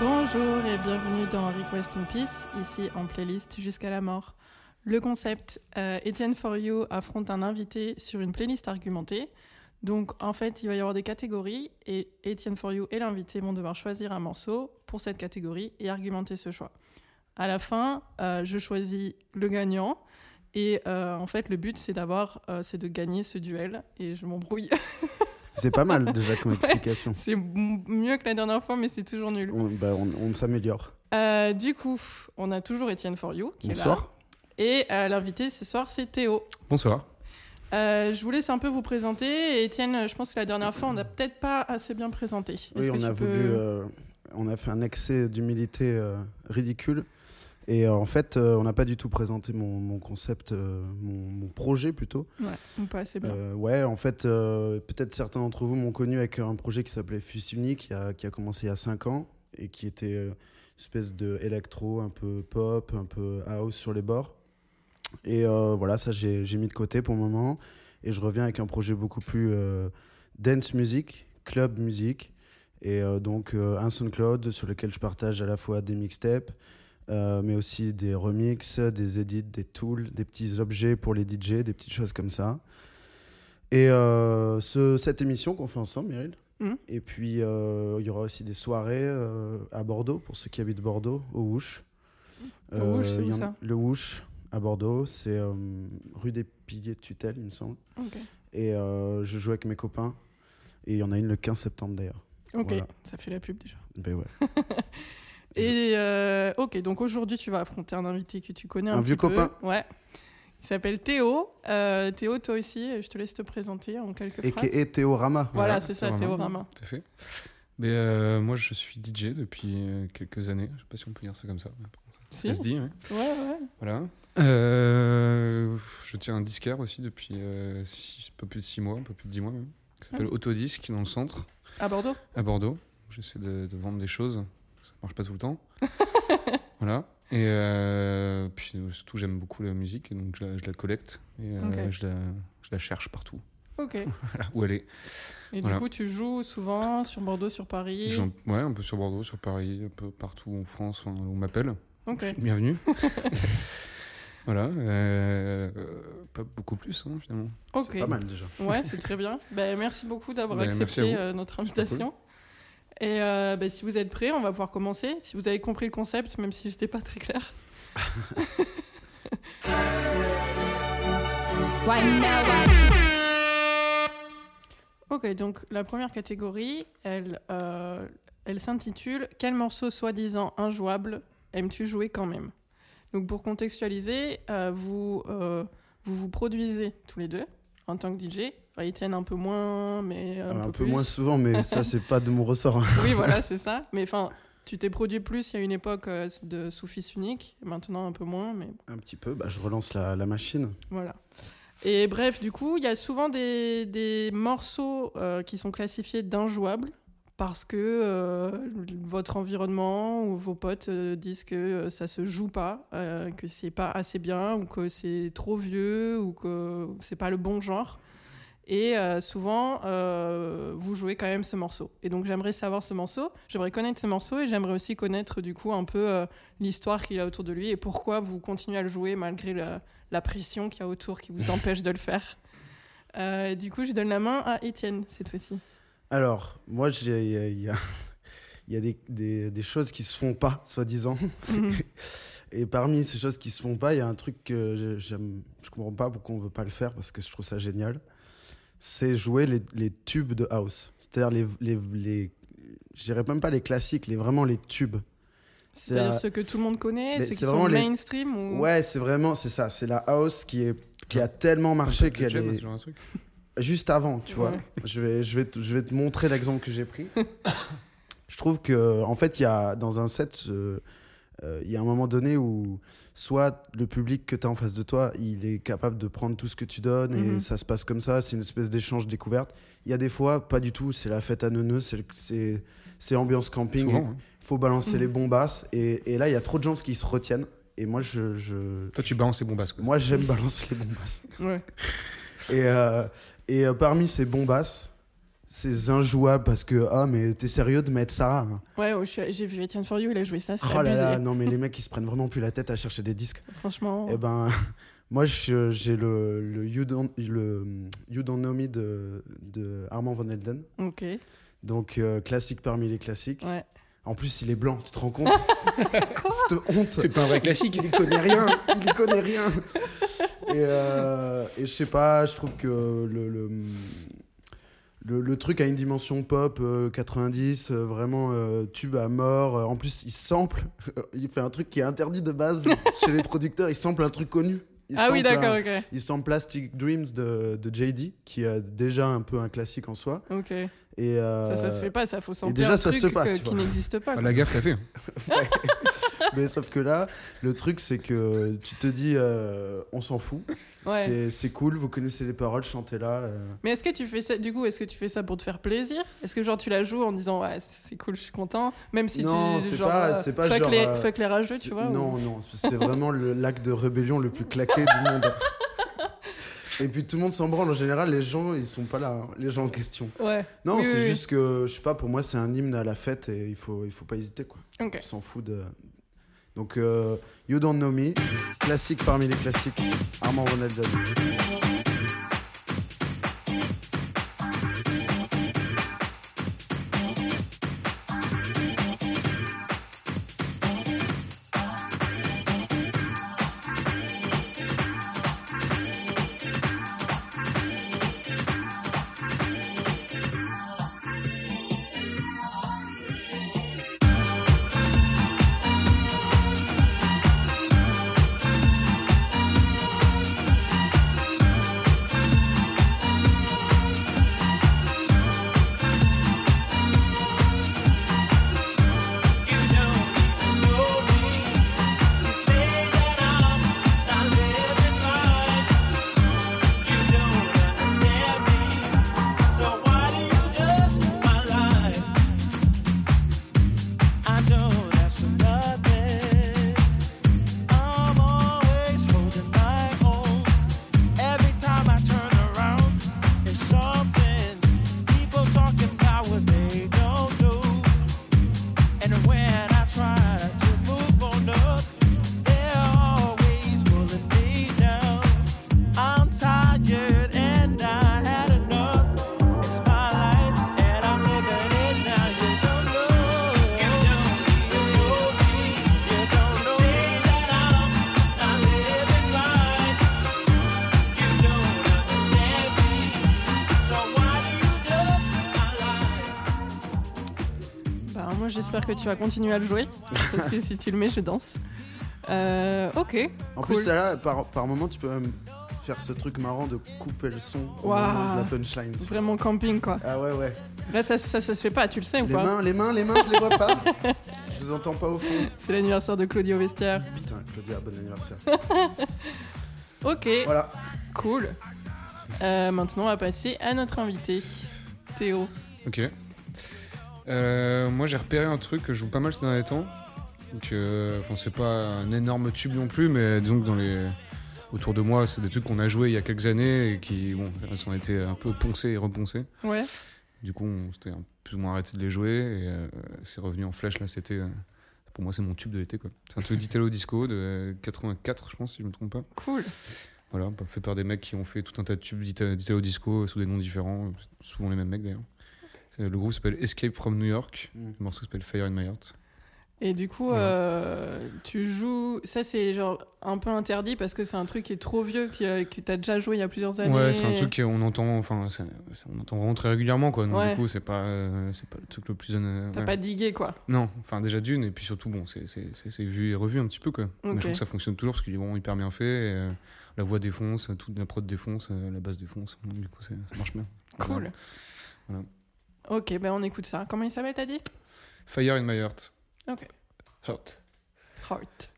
Bonjour et bienvenue dans Request in Peace, ici en playlist jusqu'à la mort. Le concept, euh, Etienne For You affronte un invité sur une playlist argumentée. Donc en fait, il va y avoir des catégories et Etienne For You et l'invité vont devoir choisir un morceau pour cette catégorie et argumenter ce choix. À la fin, euh, je choisis le gagnant et euh, en fait, le but c'est d'avoir, euh, c'est de gagner ce duel et je m'embrouille. C'est pas mal déjà comme explication. c'est mieux que la dernière fois, mais c'est toujours nul. On, bah, on- on s'améliore. Euh, du coup, on a toujours Etienne For You qui est là. Bonsoir. Et euh, l'invité ce soir, c'est Théo. Bonsoir. Euh, je vous laisse un peu vous présenter. Et Étienne, je pense que la dernière fois, on n'a peut-être pas assez bien présenté. Oui, on a voulu. peux- euh, on a fait un excès d'humilité euh, ridicule. Et en fait, on n'a pas du tout présenté mon, mon concept, mon, mon projet plutôt. Ouais, ou pas assez bien. Ouais, en fait, peut-être certains d'entre vous m'ont connu avec un projet qui s'appelait Fus Unique, qui a, qui a commencé il y a 5 ans et qui était une espèce de électro, un peu pop, un peu house sur les bords. Et euh, voilà, ça j'ai mis de côté pour le moment. Et je reviens avec un projet beaucoup plus euh, dance music, club music. Et euh, donc un SoundCloud sur lequel je partage à la fois des mixtapes, euh, mais aussi des remixes, des edits, des tools, des petits objets pour les DJ, des petites choses comme ça. Et euh, ce- cette émission qu'on fait ensemble, Meryl. Mhm. Et puis euh, il y aura aussi des soirées à Bordeaux, pour ceux qui habitent Bordeaux, au Wouch. Au Wouch, c'est où ça? Le Wouch à Bordeaux, c'est euh, rue des Piliers de Tutelle, il me semble. Et euh, je joue avec mes copains. Et il y en a une le 15 septembre d'ailleurs. Ok, Voilà. ça fait la pub déjà. Ben ouais. Et euh, ok, donc aujourd'hui, tu vas affronter un invité que tu connais un, Un petit vieux peu. copain. Ouais. Il s'appelle Théo. Euh, Théo, toi aussi, je te laisse te présenter en quelques Et phrases. qui est Théorama. Voilà, c'est ça, Théorama. Théorama. Tout à fait. Mais euh, moi, je suis DJ depuis euh, quelques années. Je sais pas si on peut dire ça comme ça. Si. ça se dit, ouais. Ouais, ouais. Voilà. Euh, je tiens un disquaire aussi depuis euh, six- un peu plus de 6 mois, un peu plus de 10 mois même, qui s'appelle Ah. Autodisque dans le centre, À Bordeaux? À Bordeaux. J'essaie de, de vendre des choses. Ça marche pas tout le temps. voilà. Et puis surtout, j'aime beaucoup la musique, donc je la, je la collecte et je, la, je la cherche partout. Ok. Voilà, où elle est. Et Voilà. du coup, tu joues souvent sur Bordeaux, sur Paris. Ouais, un peu sur Bordeaux, sur Paris, un peu partout en France, où on m'appelle. Ok. Bienvenue. voilà. euh, euh, pas beaucoup plus, hein, finalement. Ok. C'est pas mal déjà. Ouais, c'est très bien. Ben, merci beaucoup d'avoir à accepté euh, notre invitation. Et euh, ben, si vous êtes prêts, on va pouvoir commencer. Si vous avez compris le concept, même si j'étais pas très clair. Ok, donc la première catégorie, elle, euh, elle s'intitule Quel morceau soi-disant injouable aimes-tu jouer quand même? Donc pour contextualiser, euh, vous, euh, vous vous produisez tous les deux en tant que DJ. Enfin, Étienne un peu moins, mais un, Un, peu, peu plus. moins souvent, mais ça, c'est pas de mon ressort. hein. Oui, voilà, c'est ça. Mais enfin, tu t'es produit plus il y a une époque de sous fils unique, maintenant un peu moins, mais Un petit peu, bah, je relance la, la machine. voilà. Et bref, du coup, il y a souvent des, des morceaux euh, qui sont classifiés d'injouables parce que euh, votre environnement ou vos potes euh, disent que ça se joue pas, que c'est pas assez bien ou que c'est trop vieux ou que c'est pas le bon genre. Et souvent, vous jouez quand même ce morceau. Et donc, j'aimerais savoir ce morceau, j'aimerais connaître ce morceau et j'aimerais aussi connaître du coup un peu l'histoire qu'il a autour de lui et pourquoi vous continuez à le jouer malgré la, la pression qu'il y a autour qui vous empêche de le faire. Euh, du coup, je donne la main à Étienne cette fois-ci. Alors, moi, il y a, y des, des- des choses qui se font pas, soi-disant. Mhm. Et parmi ces choses qui se font pas, il y a un truc que je- j'aime. Je comprends pas pourquoi on veut pas le faire parce que je trouve ça génial. C'est jouer les, les tubes de house. C'est-à-dire les, les, les je dirais même pas les classiques, les vraiment les tubes. C'est-à-dire C'est, ceux que tout le monde connaît, ceux qui c'est sont les- mainstream ou... Ouais, c'est vraiment, c'est ça. C'est la house qui est qui a tellement marché Un qu'elle est genre de truc. juste avant, tu vois. Je vais, je vais, te, je vais te montrer l'exemple que j'ai pris. je trouve que, en fait, il y a dans un set, euh, euh, il y a un moment donné où soit le public que tu as en face de toi, il est capable de prendre tout ce que tu donnes et Mhm. ça se passe comme ça, c'est une espèce d'échange découverte. Il y a des fois, pas du tout, c'est la fête à neuneux, c'est- c'est c'est ambiance camping, il hein. faut balancer Mhm. les bombasses et, et là, il y a trop de gens qui se retiennent et moi, je, je- Toi, tu balances les bombasses. Quoi. moi j'aime balancer les bombasses. Ouais. Et, euh, et euh, parmi ces bombasses, ces injouables parce que ah mais t'es sérieux de mettre ça hein? Ouais, oh, je suis- j'ai vu Etienne For You, il a joué ça, c'est Oh là abusé. là, non mais les mecs ils se prennent vraiment plus la tête à chercher des disques. Franchement. Eh ben moi je- j'ai le, le, you don't, le You Don't Know Me de, de Armand Van Helden. Ok. Donc euh, classique parmi les classiques. Ouais. En plus il est blanc, tu te rends compte Cette honte C'est pas un vrai classique. il connaît rien, il connaît rien. Et, euh, et je sais pas, je trouve que le, le, le, le truc a une dimension pop euh, 90, euh, vraiment euh, tube à mort. En plus, il sample, il fait un truc qui est interdit de base chez les producteurs, il sample un truc connu. Il Ah oui, d'accord, ok. Il sample Plastic Dreams de, de JD, qui est déjà un peu un classique en soi. Ok. Et, euh, Ça, ça se fait pas, ça faut sampler déjà, un ça se fait pas, que- qui n'existe pas. Ah, quoi. la gaffe, t'as fait. Mais sauf que là, le truc, c'est que tu te dis, euh, on s'en fout. Ouais. C'est- C'est cool, vous connaissez les paroles, chantez-là. euh. Mais est-ce que tu fais ça, du coup, est-ce que tu fais ça pour te faire plaisir? Est-ce que genre tu la joues en disant ouais, c'est cool, je suis content Même si Non, tu. c'est genre, pas- euh, c'est pas fuck, genre, les, euh, fuck les rageux, C'est- tu vois ou- Non, non, c'est vraiment le- l'acte de rébellion le plus claqué du monde. Et puis tout le monde s'en branle. En général, les gens, ils sont pas là, hein, les gens en question. Ouais. Non, Oui, c'est oui, oui. juste que, je sais pas, pour moi, c'est un hymne à la fête et il faut, il faut pas hésiter, quoi. Ok. On s'en fout de. Donc, euh, You Don't Know Me, classique parmi les classiques, Armand Van Helden. J'espère que tu vas continuer à le jouer. parce que si tu le mets, je danse. Euh, ok. En Cool. plus, ça, là, par, par moment, tu peux même faire ce truc marrant de couper le son au Waouh. moment de la punchline. Vraiment camping, quoi. Ah ouais, ouais. Là, ça, ça, ça se fait pas, tu le sais ou Les pas mains, les mains, les mains, je les vois pas. je vous entends pas au fond. C'est l'anniversaire de Claudio Vestiaire. Putain, Claudia, bon anniversaire. Ok, Voilà. cool. Euh, maintenant, on va passer à notre invité, Théo. Ok. Euh, moi, j'ai repéré un truc que je joue pas mal ces derniers temps. Donc, euh, enfin, c'est pas un énorme tube non plus, mais disons que dans les autour de moi, c'est des trucs qu'on a joué il y a quelques années et qui, bon, elles ont été un peu poncés et reponcés. Ouais. Du coup, on s'était plus ou moins arrêté de les jouer et euh, c'est revenu en flèche là. C'était, euh, pour moi, c'est mon tube de l'été quoi. C'est un truc d'Italo Disco de 84, je pense, si je me trompe pas. Cool. Voilà, fait par des mecs qui ont fait tout un tas de tubes d'Ita- d'Italo Disco sous des noms différents, souvent les mêmes mecs d'ailleurs. C'est- Le groupe s'appelle Escape from New York. Mm. Le morceau s'appelle Fire in My Heart. Et du coup, Voilà. euh, tu joues. Ça, c'est genre un peu interdit parce que c'est un truc qui est trop vieux, qui, euh, que t'as déjà joué il y a plusieurs années. Ouais, c'est un truc qu'on entend, enfin, on entend vraiment très régulièrement quoi. Donc Ouais. du coup, c'est pas, euh, c'est pas le truc le plus. euh, T'as ouais. pas digué, quoi. Non, enfin déjà d'une et puis surtout bon, c'est c'est- c'est- c'est vu et revu un petit peu quoi. Mais Ok. je trouve que ça fonctionne toujours parce qu'il est vraiment hyper bien fait. et, euh, la voix défonce, toute la prod défonce, euh, la basse défonce. Donc, du coup, ça marche bien. Cool. Voilà. Ok, ben on écoute ça. Comment il s'appelle, t'as dit? Fire in My Heart. Ok. Heart. Heart.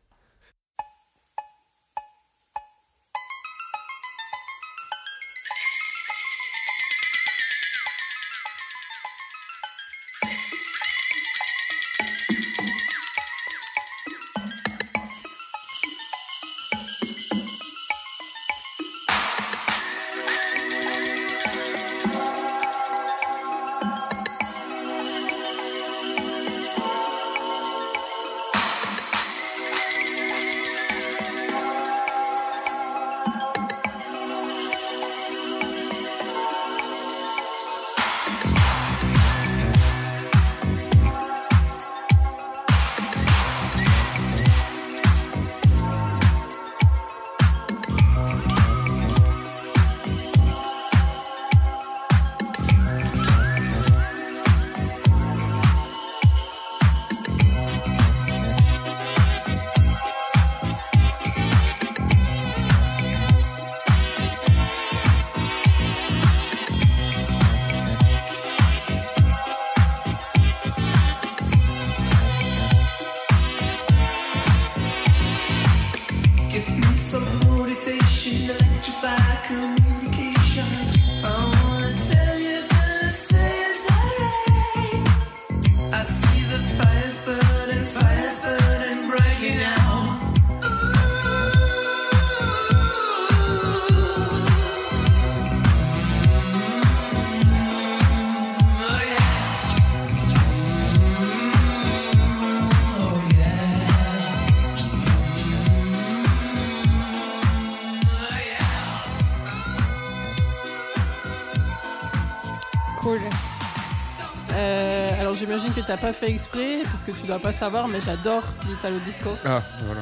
T'as pas fait exprès, parce que tu dois pas savoir, mais j'adore l'Italo Disco. Ah, voilà.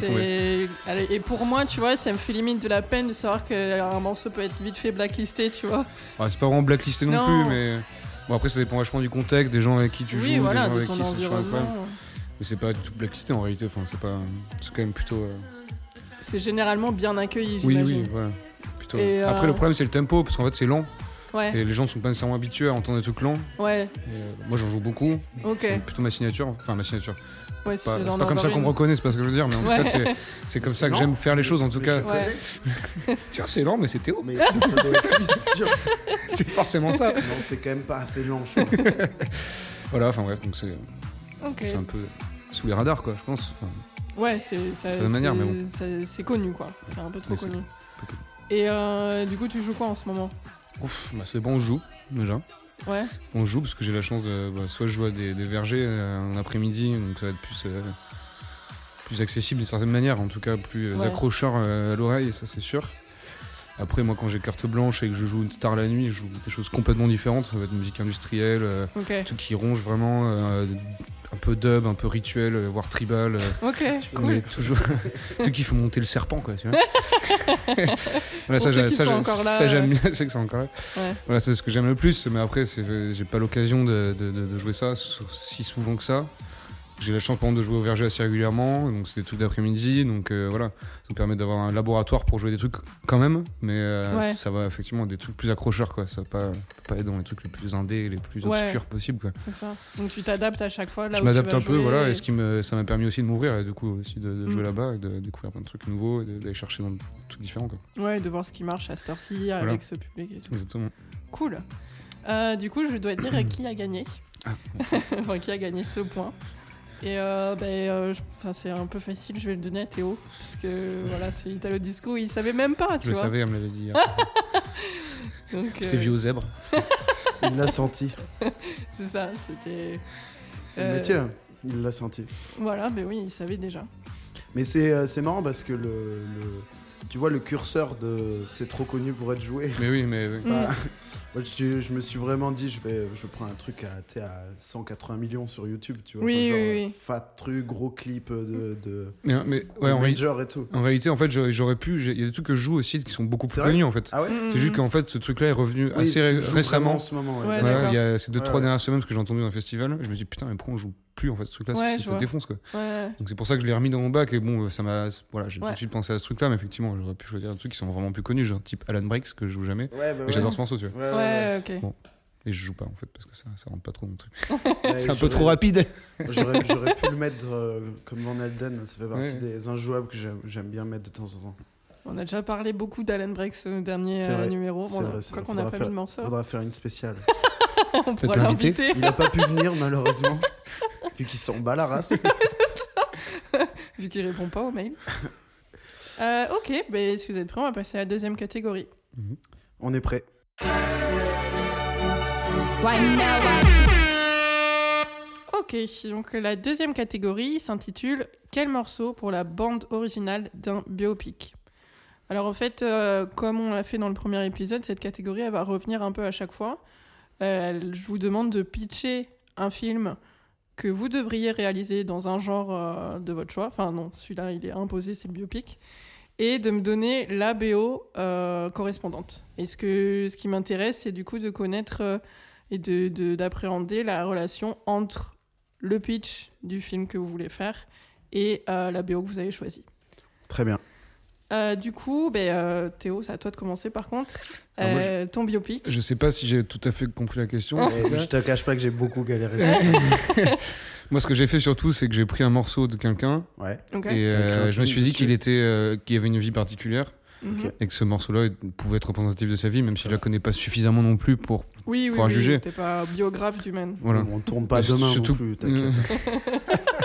C'est- Et pour moi, tu vois, ça me fait limite de la peine de savoir qu'un morceau peut être vite fait blacklisté, tu vois. Ah, c'est pas vraiment blacklisté non, Non. plus, mais. Bon, après, ça dépend vachement du contexte, des gens avec qui tu joues, oui, voilà, des gens de avec qui c'est incroyable. environnement. Mais c'est pas du tout blacklisté en réalité, enfin, c'est pas. C'est quand même plutôt. euh, C'est généralement bien accueilli, Oui, j'imagine. oui. Plutôt... Et, euh, Après, le problème, c'est le tempo, parce qu'en fait, c'est lent, Ouais, et les gens ne sont pas nécessairement habitués à entendre des trucs lents. ouais, Et, euh, moi, j'en joue beaucoup. ok. C'est plutôt ma signature. Enfin, ma signature. Ouais, Pas- C'est dans pas comme ça qu'on me reconnaît, c'est pas ce que je veux dire, mais en Ouais. tout cas, c'est- c'est comme C'est ça que lent. j'aime faire les choses, en tout Mais cas. Ouais. Tiens, c'est lent, mais c'est Théo. Mais ça, ça doit être lui, c'est sûr. c'est forcément ça. Non, c'est quand même pas assez lent, je pense. Voilà, enfin bref, donc c'est Ok. c'est un peu sous les radars, quoi, je pense. Enfin, Ouais, c'est manière, c'est- mais bon. ça- c'est connu quoi. C'est un peu trop connu. Et euh, du coup, tu joues quoi en ce moment? Ouf, bah, c'est bon, on joue, déjà. Ouais. On joue parce que j'ai la chance de. bah, soit je joue à des, des vergers euh, en après-midi, donc ça va être plus, euh, plus accessible d'une certaine manière, en tout cas plus euh, Ouais. accrocheur euh, à l'oreille, ça c'est sûr. Après, moi, quand j'ai carte blanche et que je joue tard la nuit, je joue des choses complètement différentes. Ça va être musique industrielle, euh, trucs qui rongent vraiment, euh, un peu dub, un peu rituel, euh, voire tribal. euh, Ok. mais toujours. trucs qui font monter le serpent, quoi, tu vois. voilà, Pour ça, ceux j'ai- qui ça, sont j'ai- encore là, ça, j'aime bien, c'est que c'est encore là. Ouais. Voilà, c'est ce que j'aime le plus, mais après, j'ai pas l'occasion de, de- de- de jouer ça si souvent que ça. J'ai la chance, par exemple, de jouer au verger assez régulièrement, donc c'est des trucs d'après-midi, donc euh, voilà, ça me permet d'avoir un laboratoire pour jouer des trucs quand même, mais euh, Ouais. ça va effectivement des trucs plus accrocheurs, quoi. Ça va pas, pas être dans les trucs les plus indés et les plus Ouais. obscurs possibles, quoi. C'est ça. Donc tu t'adaptes à chaque fois là Je m'adapte un peu, voilà, et et- ce qui me, ça m'a permis aussi de m'ouvrir, et du coup, aussi de, de jouer Mm. là-bas, et de découvrir plein de trucs nouveaux, et d'aller chercher dans des trucs différents, quoi. Ouais, de voir ce qui marche à cette heure-ci avec ce public et tout. Exactement. Cool. Euh, du coup, je dois dire qui a gagné? Ah, enfin, qui a gagné ce point? Et euh, ben, euh, je- enfin, c'est un peu facile, je vais le donner à Théo. Parce que voilà, c'est Italo Disco, il savait même pas, tu Je le vois. savais, elle me l'avait dit. hier. Donc, T'es euh, vieux aux zèbres. Il l'a senti. c'est ça, c'était. C'est le Euh, métier, hein. il l'a senti. Voilà, mais oui, il savait déjà. Mais c'est euh, c'est marrant parce que le, le- tu vois le curseur de c'est trop connu pour être joué. Mais oui, mais oui. Mm. Moi, je, je me suis vraiment dit je vais je prends un truc à, à 180 millions sur YouTube tu vois Oui, genre, oui, oui. fat truc gros clip de, de Mais, mais ouais, en, réalité- major et tout en réalité, en fait, j'aurais pu. Il y a des trucs que je joue aussi qui sont beaucoup plus connus, en fait. ah ouais Mm, C'est juste qu'en fait, ce truc-là est revenu Oui, assez ré- récemment. en ce moment ouais. Ouais, Ouais, d'accord. il y a ces deux, Ouais, trois ouais. dernières semaines parce que j'ai entendu dans un festival. Je me dis, putain, mais pourquoi on joue plus en fait ce truc-là Ouais, ça- vois. te défonce quoi. Ouais, Donc c'est pour ça que je l'ai remis dans mon bac et bon, ça m'a. Voilà, j'ai Ouais. tout de suite pensé à ce truc-là, mais effectivement, j'aurais pu choisir des trucs qui sont vraiment plus connus, genre type Alan Breaks que je joue jamais. Ouais, bah j'adore ce morceau, tu vois. Ouais, ouais, ouais, ouais. ok. Bon. Et je joue pas en fait parce que ça, ça rentre pas trop dans le truc. Ouais, C'est un peu trop rapide. J'aurais pu le mettre euh, comme Van Elden, ça fait partie Ouais. des injouables que j'aime bien mettre de temps en temps. On a déjà parlé beaucoup d'Alan Brex au dernier C'est euh, numéro. Bon, vrai, quoi qu'on n'a pas faire- mis de morceau, Faudra faire une spéciale. on pourra l'inviter. Il a pas pu venir malheureusement, vu qu'il s'en bat la race. vu qu'il répond pas aux mails. Euh, ok, ben, si vous êtes prêts, on va passer à la deuxième catégorie. On est prêt. Ok, donc la deuxième catégorie s'intitule Quel morceau pour la bande originale d'un biopic? Alors en fait, euh, comme on l'a fait dans le premier épisode, cette catégorie elle va revenir un peu à chaque fois. Euh, je vous demande de pitcher un film que vous devriez réaliser dans un genre euh, de votre choix. Enfin non, celui-là il est imposé, c'est le biopic. Et de me donner la BO euh, correspondante. Et ce, que, ce qui m'intéresse, c'est du coup de connaître et de- de- d'appréhender la relation entre le pitch du film que vous voulez faire et la BO que vous avez choisie. Très bien. Euh, du coup, ben, euh, Théo, c'est à toi de commencer par contre. Ah, moi, Euh, Ton biopic. Je sais pas si j'ai tout à fait compris la question. Et je te cache pas que j'ai beaucoup galéré. sur ça. Moi, ce que j'ai fait surtout, c'est que j'ai pris un morceau de quelqu'un Ouais. Et euh, je me suis dit qu'il était, euh, qu'il avait une vie particulière Mhm. Et que ce morceau-là pouvait être représentatif de sa vie, même si je la connais pas suffisamment non plus pour. Oui, oui, Faudra oui, juger. T'es pas biographe du man. Voilà. On tourne pas demain surtout- non plus, t'inquiète.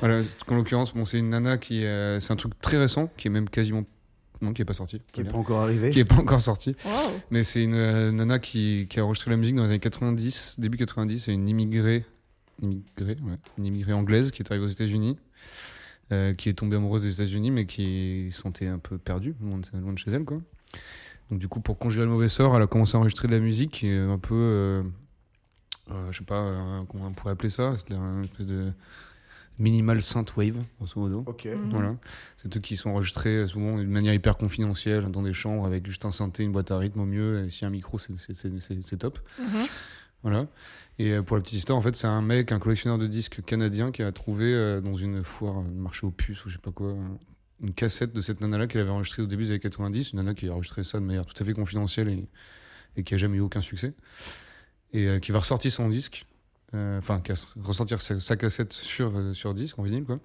voilà. En l'occurrence, bon, c'est une nana qui, euh, c'est un truc très récent, qui est même quasiment, non, qui est pas sorti, Qui est Faut pas encore arrivé. qui est pas encore sorti. Wow. Mais c'est une euh, nana qui, qui a enregistré la musique dans les années 90, début 90. C'est une immigrée, immigrée, ouais, une immigrée anglaise qui est arrivée aux États-Unis, euh, qui est tombée amoureuse des États-Unis, mais qui se sentait un peu perdue, loin de, loin de chez elle, quoi. Donc du coup, pour conjurer le mauvais sort, elle a commencé à enregistrer de la musique qui est un peu, euh, euh, je sais pas, euh, comment on pourrait appeler ça, c'est un espèce de minimal synthwave, grosso modo. Ok. Mhm. Voilà. C'est eux qui sont enregistrés euh, souvent de manière hyper confidentielle dans des chambres avec juste un synthé, une boîte à rythme au mieux. Et si un micro, c'est- top. Mhm. Voilà. Et euh, pour la petite histoire, en fait, c'est un mec, un collectionneur de disques canadien qui a trouvé euh, dans une foire, un marché aux puces ou je sais pas quoi, une cassette de cette nana-là qu'il avait enregistrée au début des années 90. Une nana qui a enregistré ça de manière tout à fait confidentielle et, et qui a jamais eu aucun succès. Et euh, qui va ressortir son disque. Euh, Enfin, ressortir sa, sa cassette sur, euh, sur disque, en vinyle, quoi.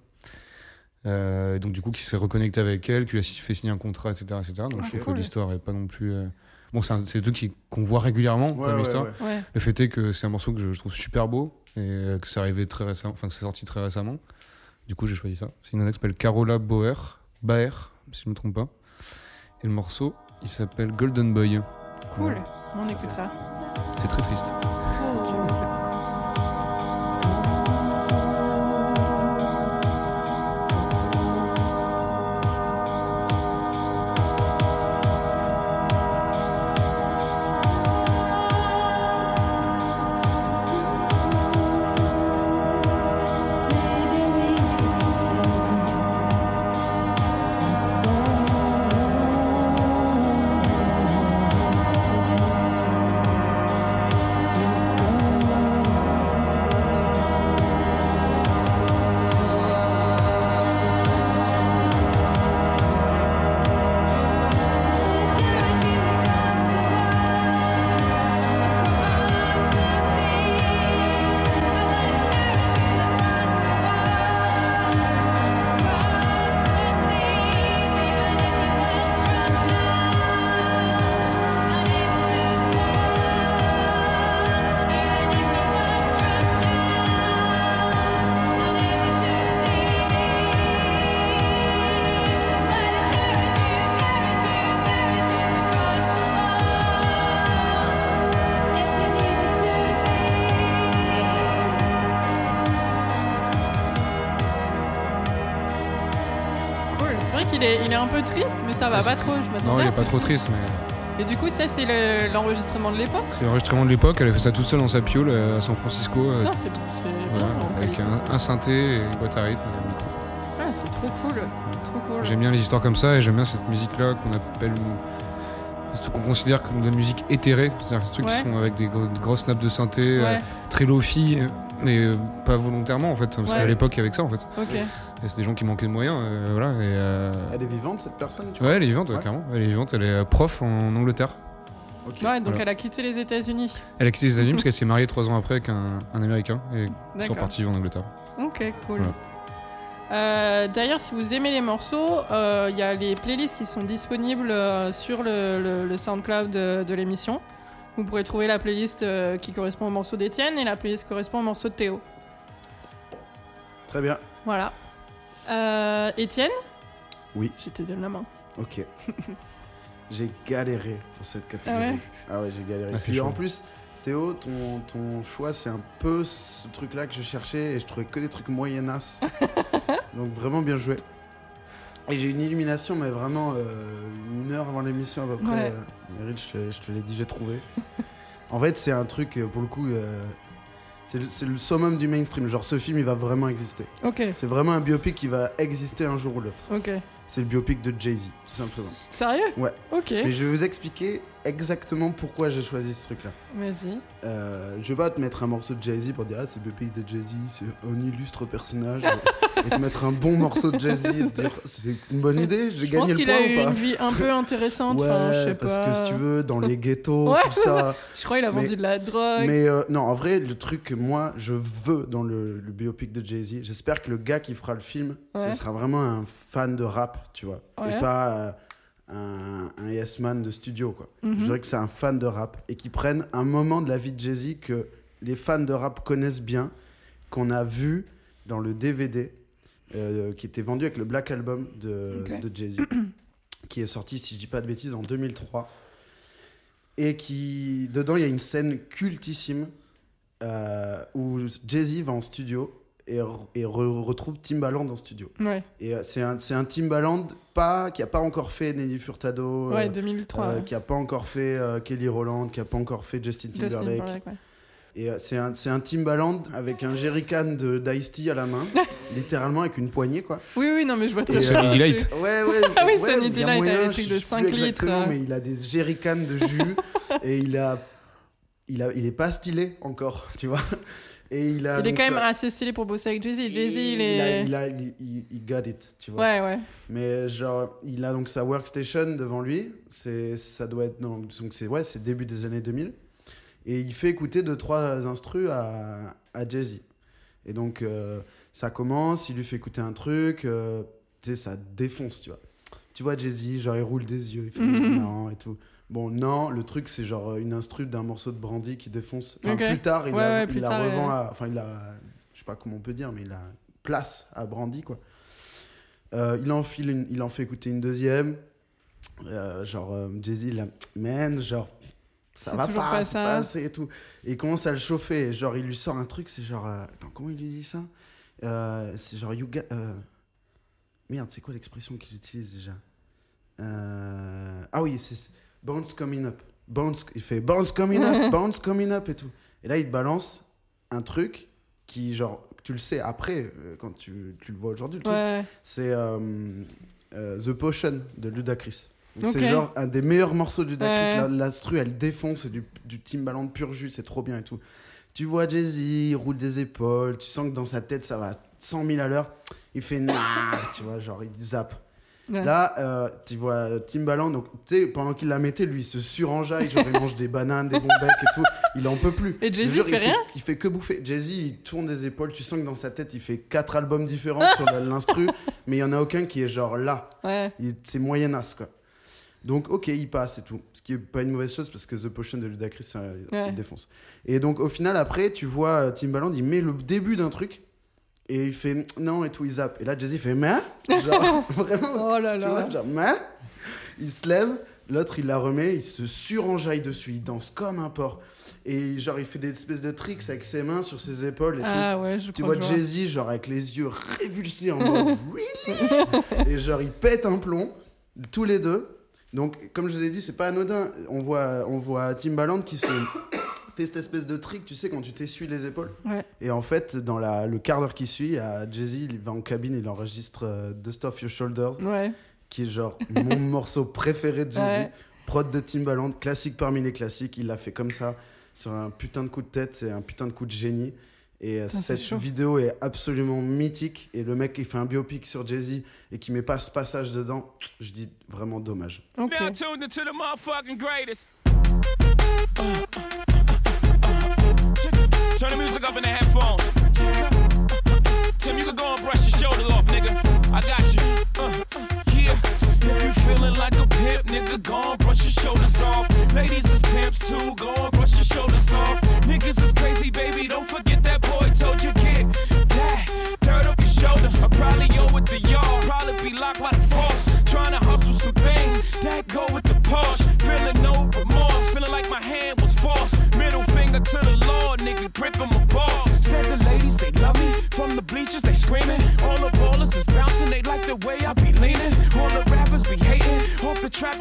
Euh, donc du coup, qui s'est reconnecté avec elle, qui lui a fait signer un contrat, etc., etc. Donc Ah, je trouve cool. que l'histoire est pas non plus. euh, Bon, c'est deux qui qu'on voit régulièrement Ouais, comme ouais, histoire. ouais. Ouais. Le fait est que c'est un morceau que je, je trouve super beau et que c'est arrivé très récemment, enfin que c'est sorti très récemment. Du coup, j'ai choisi ça. C'est une nana qui s'appelle Carola Bauer, Baer, si je ne me trompe pas. Et le morceau, il s'appelle Golden Boy. Cool. On écoute ça. C'est très triste. Est, il est un peu triste, mais ça va pas trop. Je Non, m'attendais. il à est pas trop triste, mais Et du coup, ça, c'est le- l'enregistrement de l'époque? c'est l'enregistrement de l'époque. Elle a fait ça toute seule dans sa piole à San Francisco. euh, Putain, c'est c'est voilà, bien en avec qualité, un, synthé et une boîte à rythme et un micro. Ah, c'est trop cool. Trop cool. J'aime bien les histoires comme ça et j'aime bien cette musique-là qu'on appelle. Ce qu'on considère comme de la musique éthérée. C'est-à-dire des trucs Ouais. qui sont avec des, gros- de grosses nappes de synthé, euh, Ouais, très low-fi, euh, mais euh, pas volontairement en fait. Parce Ouais. qu'à l'époque, avec ça en fait. ok. Et c'est des gens qui manquaient de moyens. euh, voilà, et, euh, Elle est vivante cette personne tu Ouais, elle est vivante, ouais. Elle est vivante, elle est euh, prof en Angleterre. Ok. Ouais, donc Voilà. elle a quitté les États-Unis. Elle a quitté les États-Unis parce qu'elle s'est mariée trois ans après avec un, un Américain et ils sont D'accord. partis vivre en Angleterre. Ok, cool. Voilà. Euh, D'ailleurs, si vous aimez les morceaux, euh, il y a les playlists qui sont disponibles euh, sur le, le- le SoundCloud de, de l'émission. Vous pourrez trouver la playlist euh, qui correspond au morceau d'Étienne et la playlist qui correspond au morceau de Théo. Très bien. Voilà. Euh, Étienne Oui. Je te donne la main. Ok. j'ai galéré pour cette catégorie. Ah ouais Ah ouais, j'ai galéré. Ah, Puis en plus, Théo, ton, ton choix, c'est un peu ce truc-là que je cherchais et je trouvais que des trucs moyennas. Donc vraiment bien joué. Et j'ai une illumination, mais vraiment euh, une heure avant l'émission à peu près. Ouais. euh, Meryl, je te, l'ai dit, j'ai trouvé. en fait, c'est un truc, euh, pour le coup, euh, c'est le, summum du mainstream. Genre, ce film, il va vraiment exister. Ok, C'est vraiment un biopic qui va exister un jour ou l'autre. ok. C'est le biopic de Jay-Z, tout simplement. Sérieux? Ouais. Ok. Mais je vais vous expliquer exactement pourquoi j'ai choisi ce truc-là. Vas-y. Euh, je vais pas te mettre un morceau de Jay-Z pour dire ah c'est le biopic de Jay-Z, c'est un illustre personnage. et te mettre un bon morceau de Jay-Z et te dire c'est une bonne idée, j'ai Je gagné pense le qu'il point a ou eu pas une vie un peu intéressante. Ouais, je sais parce pas. que si tu veux, dans les ghettos, Ouais, tout ça. Je crois qu'il a Mais- vendu de la drogue. Mais euh, non, en vrai, le truc que moi je veux dans le, le biopic de Jay-Z, j'espère que le gars qui fera le film, Ouais. ce sera vraiment un fan de rap, tu vois. Ouais. Et pas un, un yes man de studio, quoi. Mhm. Je voudrais que c'est un fan de rap et qui prenne un moment de la vie de Jay-Z que les fans de rap connaissent bien, qu'on a vu dans le DVD euh, qui était vendu avec le Black Album de, de Jay-Z, qui est sorti, si je dis pas de bêtises, en 2003. Et qui, dedans, il y a une scène cultissime euh, où Jay-Z va en studio et, re- et re- retrouve Timbaland en studio. Ouais, Et euh, c'est un, c'est un Timbaland pas, qui a pas encore fait Nelly Furtado, euh, ouais 2003. euh, ouais. qui a pas encore fait euh, Kelly Rowland, qui a pas encore fait Justin Justin Timberlake. Et euh, c'est un, c'est un Timbaland avec un jerrycan de d'Ice-T à la main, littéralement avec une poignée quoi. Oui, oui, non, mais je vois très bien. euh, Sunny Delight. Ouais, ouais. Ah oui, ouais, Sunny il y a Delight, avec des trucs de sais 5 plus litres, Exactement, euh. mais il a des jerrycans de jus et il a, il a, il est pas stylé encore, tu vois. Et il a. Il est quand même assez stylé pour bosser avec Jay-Z. Jay-Z, il est. il a, il, il- il got it, tu vois. Ouais, ouais. Mais genre, il a donc sa workstation devant lui. C'est, ça doit être dans, donc c'est ouais, c'est début des années 2000. Et il fait écouter deux trois instrus à, à Jay-Z. Et donc euh, ça commence, il lui fait écouter un truc, euh, tu sais, ça défonce, tu vois. Tu vois Jay-Z, genre il roule des yeux, il fait Mhm. non et tout. Bon, non, le truc c'est genre une instru d'un morceau de Brandy qui défonce. Enfin, Ok. plus tard, il Ouais, la, ouais, il la tard, revend à. Enfin, il a. Je sais pas comment on peut dire, mais il a place à Brandy, quoi. Euh, il, en file une- il en fait écouter une deuxième. Euh, genre, euh, Jay-Z, il a. Man, genre. Ça va pas, pas ça. pas assez et tout. Et il commence à le chauffer. Et genre, il lui sort un truc, c'est genre. euh, Attends, comment il lui dit ça? Euh, C'est genre, you got. euh, Merde, c'est quoi l'expression qu'il utilise déjà? Euh, Ah oui, c'est Bounce coming up. Bounce, il fait bounce coming up, bounce coming up et tout. Et là, il te balance un truc qui, genre, tu le sais après, euh, quand tu, tu le vois aujourd'hui, le truc, c'est euh, euh, The Potion de Ludacris. C'est genre un des meilleurs morceaux de Ludacris. Ouais. La- elle défonce, c'est du, du Timbaland pur jus, c'est trop bien et tout. Tu vois Jay-Z, il roule des épaules, tu sens que dans sa tête, ça va à 100 000 à l'heure. Il fait nah, tu vois, genre il zappe. Ouais. Là, euh, tu vois Timbaland, donc pendant qu'il la mettait, lui, il se surenjaille, genre il mange des bananes, des bons becs et tout. Il en peut plus. Et Jay-Z, il fait rien Il fait que bouffer. Jay-Z, il tourne des épaules, tu sens que dans sa tête, il fait quatre albums différents sur l'instru, mais il y en a aucun qui est genre là. Ouais. C'est moyenasse, quoi. Donc, ok, il passe et tout. Ce qui est pas une mauvaise chose parce que The Potion de Ludacris, ça Ouais. il défonce. Et donc, au final, après, tu vois euh, Timbaland, il met le début d'un truc et il fait non et tout, il zappe. Et là, Jay-Z fait mais Genre, vraiment. Oh là Tu vois, là. genre, mais il se lève, l'autre il la remet, il se surenjaille dessus, il danse comme un porc. Et genre, il fait des espèces de tricks avec ses mains sur ses épaules et tout. Ah ouais, je Tu crois vois. Jay-Z, genre avec les yeux révulsés en mode Really? Et genre, il pète un plomb, tous les deux. Donc, comme je vous ai dit, c'est pas anodin. On voit, on voit Timbaland qui se fait cette espèce de trick, tu sais, quand tu t'essuies les épaules. Ouais. Et en fait, dans la, le quart d'heure qui suit, Jay-Z, il va en cabine, il enregistre euh, Dust Off Your Shoulders, Ouais. qui est genre mon morceau préféré de Jay-Z. Ouais. Prod de Timbaland, classique parmi les classiques. Il l'a fait comme ça, sur un putain de coup de tête, c'est un putain de coup de génie. Et euh, Putain, c'est cette vidéo est absolument mythique. Et le mec qui fait un biopic sur Jay-Z et qui met pas ce passage dedans, je dis vraiment dommage. Turn the music up in the headphones. Tim, you can go and brush your shoulder off, nigga. I got you. Uh, yeah. If you feeling like a pimp, nigga, go and brush your shoulders off. Ladies is pimps too, go and brush your shoulders off. Niggas is crazy, baby, don't forget that boy told you, kid. That, turn up your shoulders. I'm probably owe it to y'all. Probably be locked by the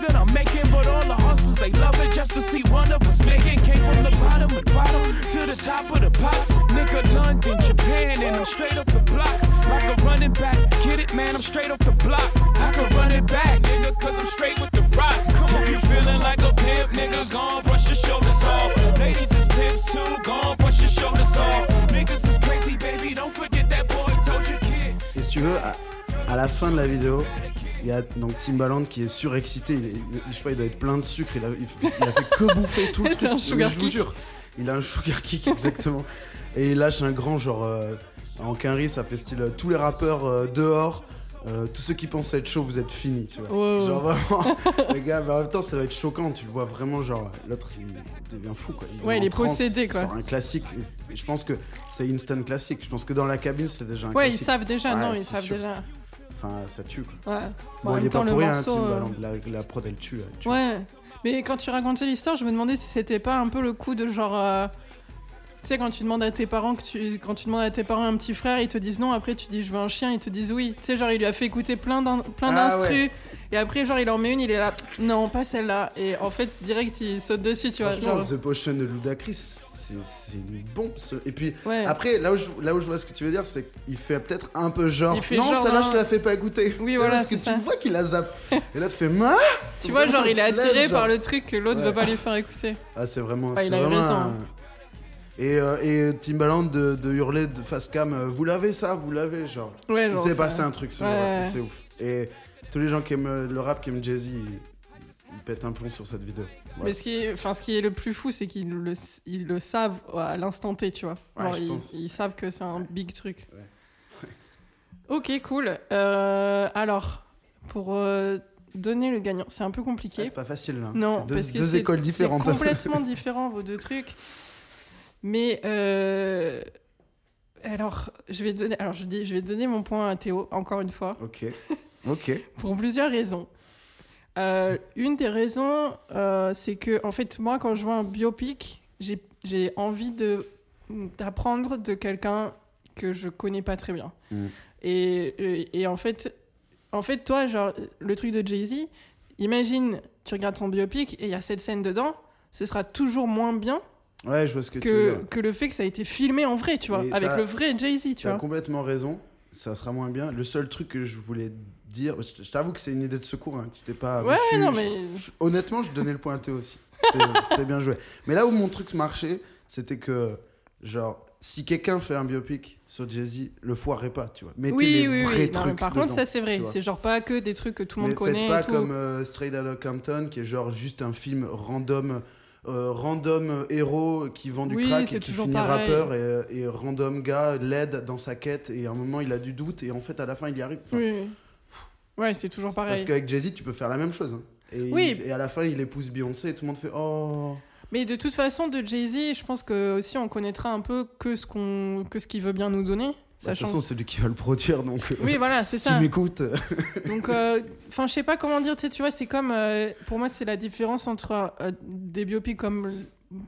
that I'm making. But all the hustlers, they love it just to see one of us making. Came from the bottom of the bottom to the top of the pops. Nigga, London, Japan, and I'm straight off the block. Like a running back. Get it, man, I'm straight off the block. I can run it back, nigga, cause I'm straight with the rock. Come if you feeling like a pimp, nigga, gon' brush your shoulders off. Ladies is pimps too, gon' brush your shoulders off. Niggas is crazy, baby, don't forget that boy told you, kid. Si tu veux, à, à la fin de la vidéo, il y a donc Timbaland qui est surexcité. Il, est- je sais pas, il doit être plein de sucre. Il a, il, fait- il a fait que bouffer tout le C'est truc. un sugar je vous jure. Il a un sugar kick, exactement. Et il lâche un grand genre. euh, en quinri, ça fait style euh, tous les rappeurs euh, dehors. euh, tous ceux qui pensent être chaud, vous êtes finis, tu vois. Wow. Genre vraiment, les gars, mais en même temps, ça va être choquant. Tu le vois vraiment, genre, l'autre, il devient fou, quoi. Ouais, il est transe, possédé, quoi. sort un classique. Et je pense que c'est instant classique. Je pense que dans la cabine, c'est déjà un Ouais, ils classique. savent déjà, Ouais, non, ils c'est savent sûr. déjà. Enfin, ça tue, quoi. Ouais. Bon, en il même est temps, pas le pour rien, morceau, Timbaland. euh, La, la prod, elle tue. elle tue. Ouais. Mais quand tu racontais l'histoire, je me demandais si c'était pas un peu le coup de genre. euh, Tu sais, quand tu demandes à tes parents que tu, quand tu demandes à tes parents un petit frère, ils te disent non. Après, tu dis je veux un chien, ils te disent oui. Tu sais, genre il lui a fait écouter plein plein Ah, d'instrus. ouais. Et après, genre il en met une, il est là. Non, pas celle-là. Et en fait, direct, il saute dessus, tu vois. Genre. The Potion de Ludacris, c'est une bombe. ce- Et puis, Ouais. après, là où, je, là où je vois ce que tu veux dire, c'est qu'il fait peut-être un peu genre. Il fait non, celle-là, je te la fais pas écouter. Oui, voilà, Parce que tu vois qu'il a zappé. Et là, tu fais, ma tu vois, genre il est attiré par le truc que l'autre Ouais. veut pas lui faire écouter. Ah, c'est vraiment. Ah, il a vraiment raison. un- Et, euh, et Timbaland de, de hurler de face cam, euh, vous l'avez ça, vous l'avez, genre. Ouais, Il genre, s'est ça- passé un truc ce Ouais. jour-là, c'est ouf. Et tous les gens qui aiment euh, le rap, qui aiment Jay-Z, ils, pètent un plomb sur cette vidéo. Mais ce qui est, ce qui est le plus fou, c'est qu'ils le, ils le savent à l'instant T, tu vois. Ouais, ils, savent que c'est un big truc. Ok, cool. Euh, alors, pour euh, donner le gagnant, c'est un peu Ah, compliqué. c'est pas facile, là. non, C'est deux, parce que deux écoles différentes. C'est complètement différent, vos deux trucs. Mais euh, alors, je vais donner, alors je dis, je vais donner mon point à Théo encore une fois ok. Ok. pour plusieurs raisons. Euh, une des raisons, euh, c'est que, en fait, moi, quand je vois un biopic, j'ai envie de d'apprendre de quelqu'un que je connais pas très bien. Mm. Et, et, et en fait, en fait, toi, genre, le truc de Jay-Z, imagine, tu regardes son biopic et il y a cette scène dedans, ce sera toujours moins bien Ouais, je vois ce que, tu veux dire. que le fait que ça a été filmé en vrai, tu vois, Et avec le vrai Jay-Z, tu Tu as vois. complètement raison. Ça sera moins bien. Le seul truc que je voulais dire, je je t'avoue que c'est une idée de secours, hein, que c'était pas. Ouais, je non, mais. je- honnêtement, je donnais le point à Théo aussi. C'était bien joué. Mais là où mon truc marchait, c'était que, genre, si quelqu'un fait un biopic sur Jay-Z, le foirerait pas, tu vois. Mettez Oui, les oui, vrais oui. Non, trucs. par contre, ça c'est vrai. C'est genre pas que des trucs que tout le monde connaît. faites pas et tout. comme euh, Straight Outta Compton, qui est genre juste un film random. euh, random héros qui vend du Oui, crack et qui finit pareil. rappeur et, et random gars l'aide dans sa quête et à un moment il a du doute et en fait à la fin il y arrive. Enfin, Oui. Ouais, c'est toujours Parce pareil. qu'avec Jay-Z, tu peux faire la même chose. hein. Et, Oui. il- et à la fin, il épouse Beyoncé et tout le monde fait Oh. Mais de toute façon, de Jay-Z, je pense que aussi on connaîtra un peu que ce qu'on, que ce qu'il veut bien nous donner. Bah, De toute façon, c'est lui qui va le produire donc. euh, oui, voilà, c'est si ça. tu m'écoutes. Donc, euh, enfin, je sais pas comment dire. Tu sais, tu vois, c'est comme, euh, pour moi, c'est la différence entre euh, des biopics comme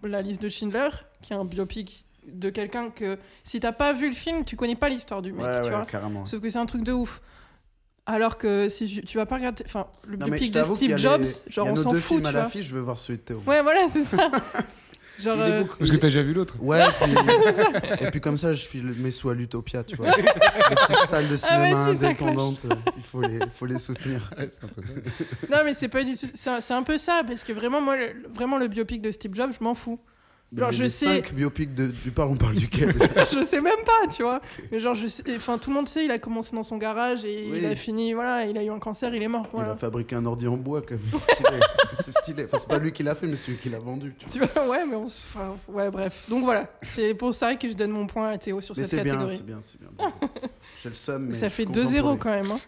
la liste de Schindler, qui est un biopic de quelqu'un que si t'as pas vu le film, tu connais pas l'histoire du mec, ouais, tu ouais, vois. carrément. Sauf que c'est un truc de ouf. Alors que si tu, tu vas pas regarder, enfin, le Non, biopic de Steve Jobs, les- genre il y a on s'en deux fout, films tu à vois. l'affiche, je veux voir celui de Théo. Ouais, voilà, c'est ça. genre, euh, beaucoup- Parce que t'as déjà vu l'autre Ouais, puis... et puis comme ça, je file mes sous à l'Utopia, tu vois. les petites salles de Ah ouais, cinéma si, ça indépendantes, euh, il faut les, il faut les soutenir. Ouais, c'est un peu ça. non, mais c'est pas du tout. C'est un, c'est un peu ça, parce que vraiment, moi, le, vraiment, le biopic de Steve Jobs, je m'en fous. Genre, je sais- cinq biopics de, du parle, on parle duquel je sais même pas, tu vois. Mais genre, je sais, enfin, tout le monde sait, il a commencé dans son garage et Oui. il a fini, voilà, il a eu un cancer, il est mort. Il a fabriqué un ordi en bois, comme c'est stylé. c'est stylé. Enfin, c'est pas lui qui l'a fait, mais c'est lui qui l'a vendu. tu vois. Tu vois, ouais, mais on se. Enfin, ouais, bref. Donc voilà, c'est pour ça que je donne mon point à Théo sur Mais cette c'est bien, catégorie. c'est bien, c'est bien. bravo. J'ai le seum, mais ça fait content pour 2-0 lui. quand même. Hein.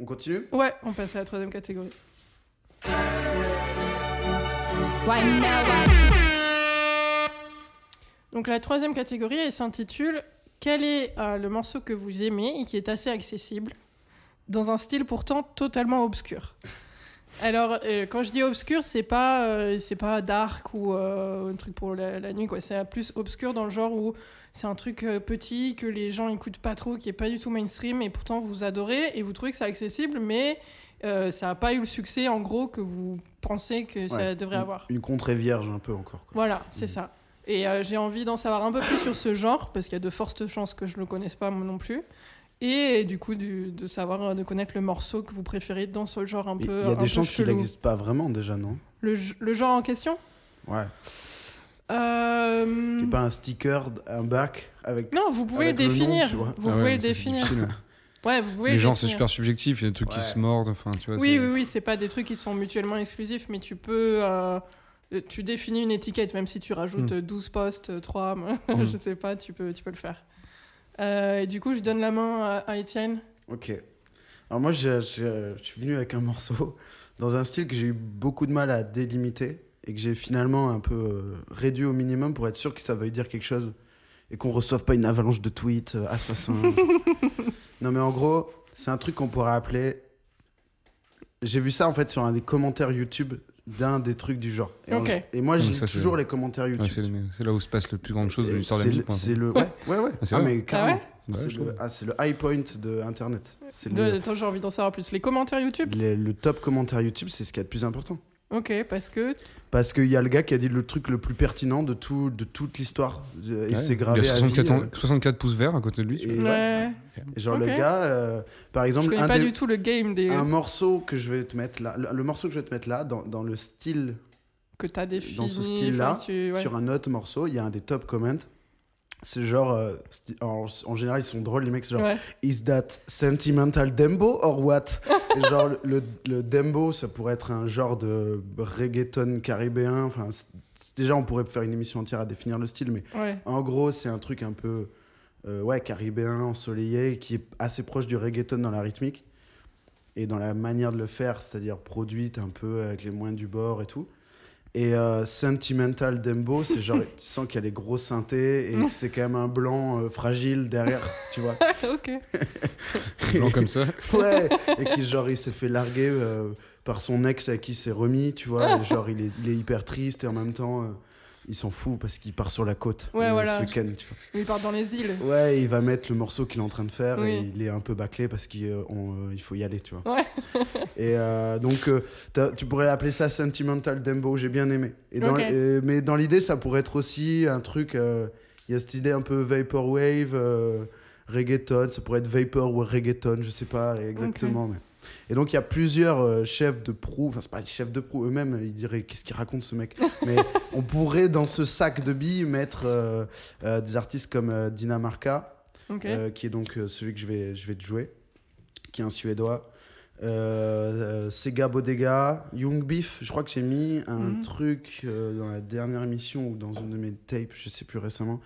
On continue? Ouais, on passe à la troisième catégorie. Donc la troisième catégorie, elle s'intitule Quel est euh, le morceau que vous aimez et qui est assez accessible dans un style pourtant totalement obscur? Alors euh, quand je dis obscur, c'est pas euh, pas dark ou un truc pour la, la nuit quoi. C'est plus obscur dans le genre où c'est un truc petit que les gens écoutent pas trop, qui est pas du tout mainstream et pourtant vous adorez et vous trouvez que c'est accessible, mais euh, ça a pas eu le succès en gros que vous pensez que ça devrait Une- avoir. Une contrée vierge un peu encore. quoi. Voilà, c'est ça. Et euh, j'ai envie d'en savoir un peu plus sur ce genre, parce qu'il y a de fortes chances que je ne le connaisse pas moi non plus. Et du coup, du- de savoir, euh, de connaître le morceau que vous préférez dans ce genre un Il peu. y a des chances qu'il n'existe pas vraiment déjà, non? Le, genre en question? Ouais. Euh, Qui est pas un sticker, un bac avec. Non, vous pouvez le nom, définir. vous Ah pouvez le c'est définir. difficile. Ouais, vous pouvez Les le gens, c'est super subjectif. Il y a des trucs qui se mordent. Enfin, tu vois. Oui, c'est- oui, oui, c'est pas des trucs qui sont mutuellement exclusifs, mais tu peux. euh, tu définis une étiquette, même si tu rajoutes Mm. euh, 12 postes, 3, Mm. je sais pas, tu peux, tu peux le faire. Euh, et du coup, je donne la main à, à Étienne. Ok. Alors moi, j'ai- j'ai- je suis venu avec un morceau dans un style que j'ai eu beaucoup de mal à délimiter et que j'ai finalement un peu euh, réduit au minimum pour être sûr que ça veuille dire quelque chose et qu'on reçoive pas une avalanche de tweets euh, assassins. non mais en gros, c'est un truc qu'on pourrait appeler... J'ai vu ça en fait sur un des commentaires YouTube d'un des trucs du genre. Et, en- Ok. et moi, Ah, j'ai toujours les commentaires Ouais, YouTube. c'est le- là où se passe le plus grande chose de l'histoire de c'est la le- musique. C'est le... Ouais, ouais, ouais. Ah, c'est Ah, vrai mais carrément. ouais C'est je le... Ah, le high point de Internet. C'est De- le... Attends, j'ai envie d'en savoir plus. Les commentaires YouTube? Le, le top commentaire YouTube, c'est ce qu'il y a de plus important. Ok, parce que. Parce qu'il y a le gars qui a dit le truc le plus pertinent de, tout, de toute l'histoire. Et Ouais. c'est gravé Il y a à 64, vie, ans- euh, 64 pouces verts à côté de lui. tu Et, vois. Ouais. ouais. Et genre le gars, euh, par Je exemple, connais un, pas des- du tout le game des. un morceau que je vais te mettre là, le, le morceau que je vais te mettre là, dans, dans le style, que t'as défini. dans ce style-là, enfin, tu- ouais. sur un autre morceau, il y a un des top comments. C'est genre, euh, en, en général, ils sont drôles, les mecs, c'est genre, Ouais. Is that sentimental dembo or what? Et genre le, le dembo ça pourrait être un genre de reggaeton caribéen enfin déjà on pourrait faire une émission entière à définir le style mais Ouais. en gros c'est un truc un peu euh, ouais caribéen ensoleillé qui est assez proche du reggaeton dans la rythmique et dans la manière de le faire c'est-à-dire produite un peu avec les moyens du bord et tout et euh, Sentimental Dembo, c'est genre, tu sens qu'il y a les gros synthés et que c'est quand même un blanc euh, fragile derrière, tu vois. ok. Blanc comme ça. Ouais, et qui genre il s'est fait larguer euh, par son ex à qui il s'est remis, tu vois. et genre il est, il est hyper triste et en même temps euh, il s'en fout parce qu'il part sur la côte Ouais, voilà. ce week-end, tu vois. Il part dans les îles. Ouais, il va mettre le morceau qu'il est en train de faire et Oui. il est un peu bâclé parce qu'il euh, euh, il faut y aller, tu vois. Ouais. et euh, donc tu pourrais appeler ça Sentimental Dembo, j'ai bien aimé. Et dans, et- mais dans l'idée, ça pourrait être aussi un truc. Il y a cette idée un peu vaporwave, reggaeton, ça pourrait être vapor ou reggaeton, je sais pas exactement. Mais... Et donc il y a plusieurs euh, chefs de proue, enfin c'est pas les chefs de proue eux-mêmes, ils diraient qu'est-ce qu'il raconte ce mec? Mais on pourrait dans ce sac de billes mettre euh, euh, des artistes comme Dinamarca, Ok. euh, qui est donc celui que je vais, je vais te jouer, qui est un Suédois. Euh, Sega Bodega, Young Beef, je crois que j'ai mis un Mhm. truc euh, dans la dernière émission ou dans une de mes tapes, je sais plus récemment,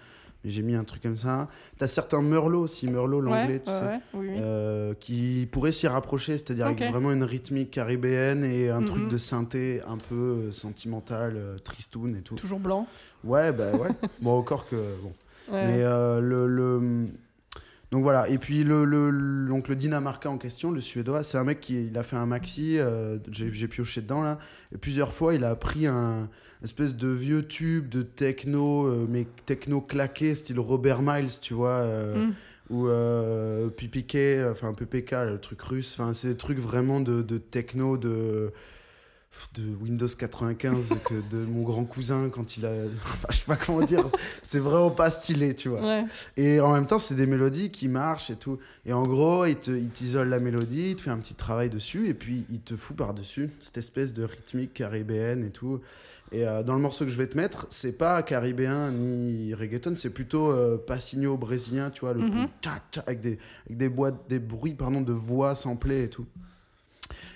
mais j'ai mis un truc comme ça. T'as certains Merlot aussi, Merlot l'anglais, ouais, tu ouais, sais, ouais, oui, oui. euh, qui pourrait s'y rapprocher, c'est-à-dire avec vraiment une rythmique caribéenne et un truc de synthé un peu euh, sentimental, euh, tristoun et tout. Toujours blanc. Ouais, bah ouais. bon, encore que bon. Mais euh, le, le- Donc voilà, et puis le, le, le- donc le Dinamarca en question, le suédois, c'est un mec qui il a fait un maxi, euh, j'ai pioché dedans là, et plusieurs fois il a pris un espèce de vieux tube de techno, euh, mais techno claqué, style Robert Miles, tu vois, euh, Mm. ou euh, PPK, enfin PPK, le truc russe, enfin c'est des trucs vraiment de, de techno, de de Windows 95 que de mon grand cousin quand il a enfin, je sais pas comment dire c'est vraiment pas stylé tu vois Ouais. et en même temps, c'est des mélodies qui marchent et tout. Et en gros, il t'isole la mélodie, il te fait un petit travail dessus, et puis il te fout par-dessus cette espèce de rythmique caribéenne et tout. Et euh, dans le morceau que je vais te mettre, c'est pas caribéen ni reggaeton, c'est plutôt euh, passigno brésilien, tu vois, le tcha, tcha, avec des, avec des, boîtes, des bruits pardon, de voix samplées et tout.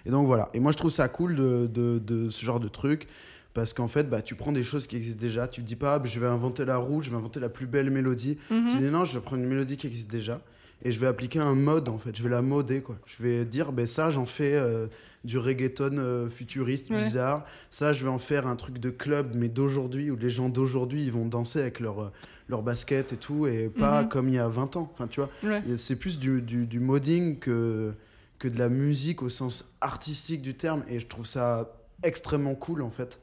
Et donc voilà. Et moi, je trouve ça cool de, de, de ce genre de truc. Parce qu'en fait, bah, tu prends des choses qui existent déjà. Tu te dis pas, ah, bah, je vais inventer la roue, je vais inventer la plus belle mélodie. Mhm. Tu dis non, je vais prendre une mélodie qui existe déjà et je vais appliquer un mode en fait. Je vais la moder quoi. Je vais dire, ben ça, j'en fais euh, du reggaeton euh, futuriste, Ouais. bizarre. Ça, je vais en faire un truc de club, mais d'aujourd'hui, où les gens d'aujourd'hui, ils vont danser avec leur, euh, leur basket et tout, et pas Mhm. comme il y a 20 ans. Enfin, tu vois, Ouais. c'est plus du, du, du modding que, que de la musique au sens artistique du terme, et je trouve ça extrêmement cool, en fait.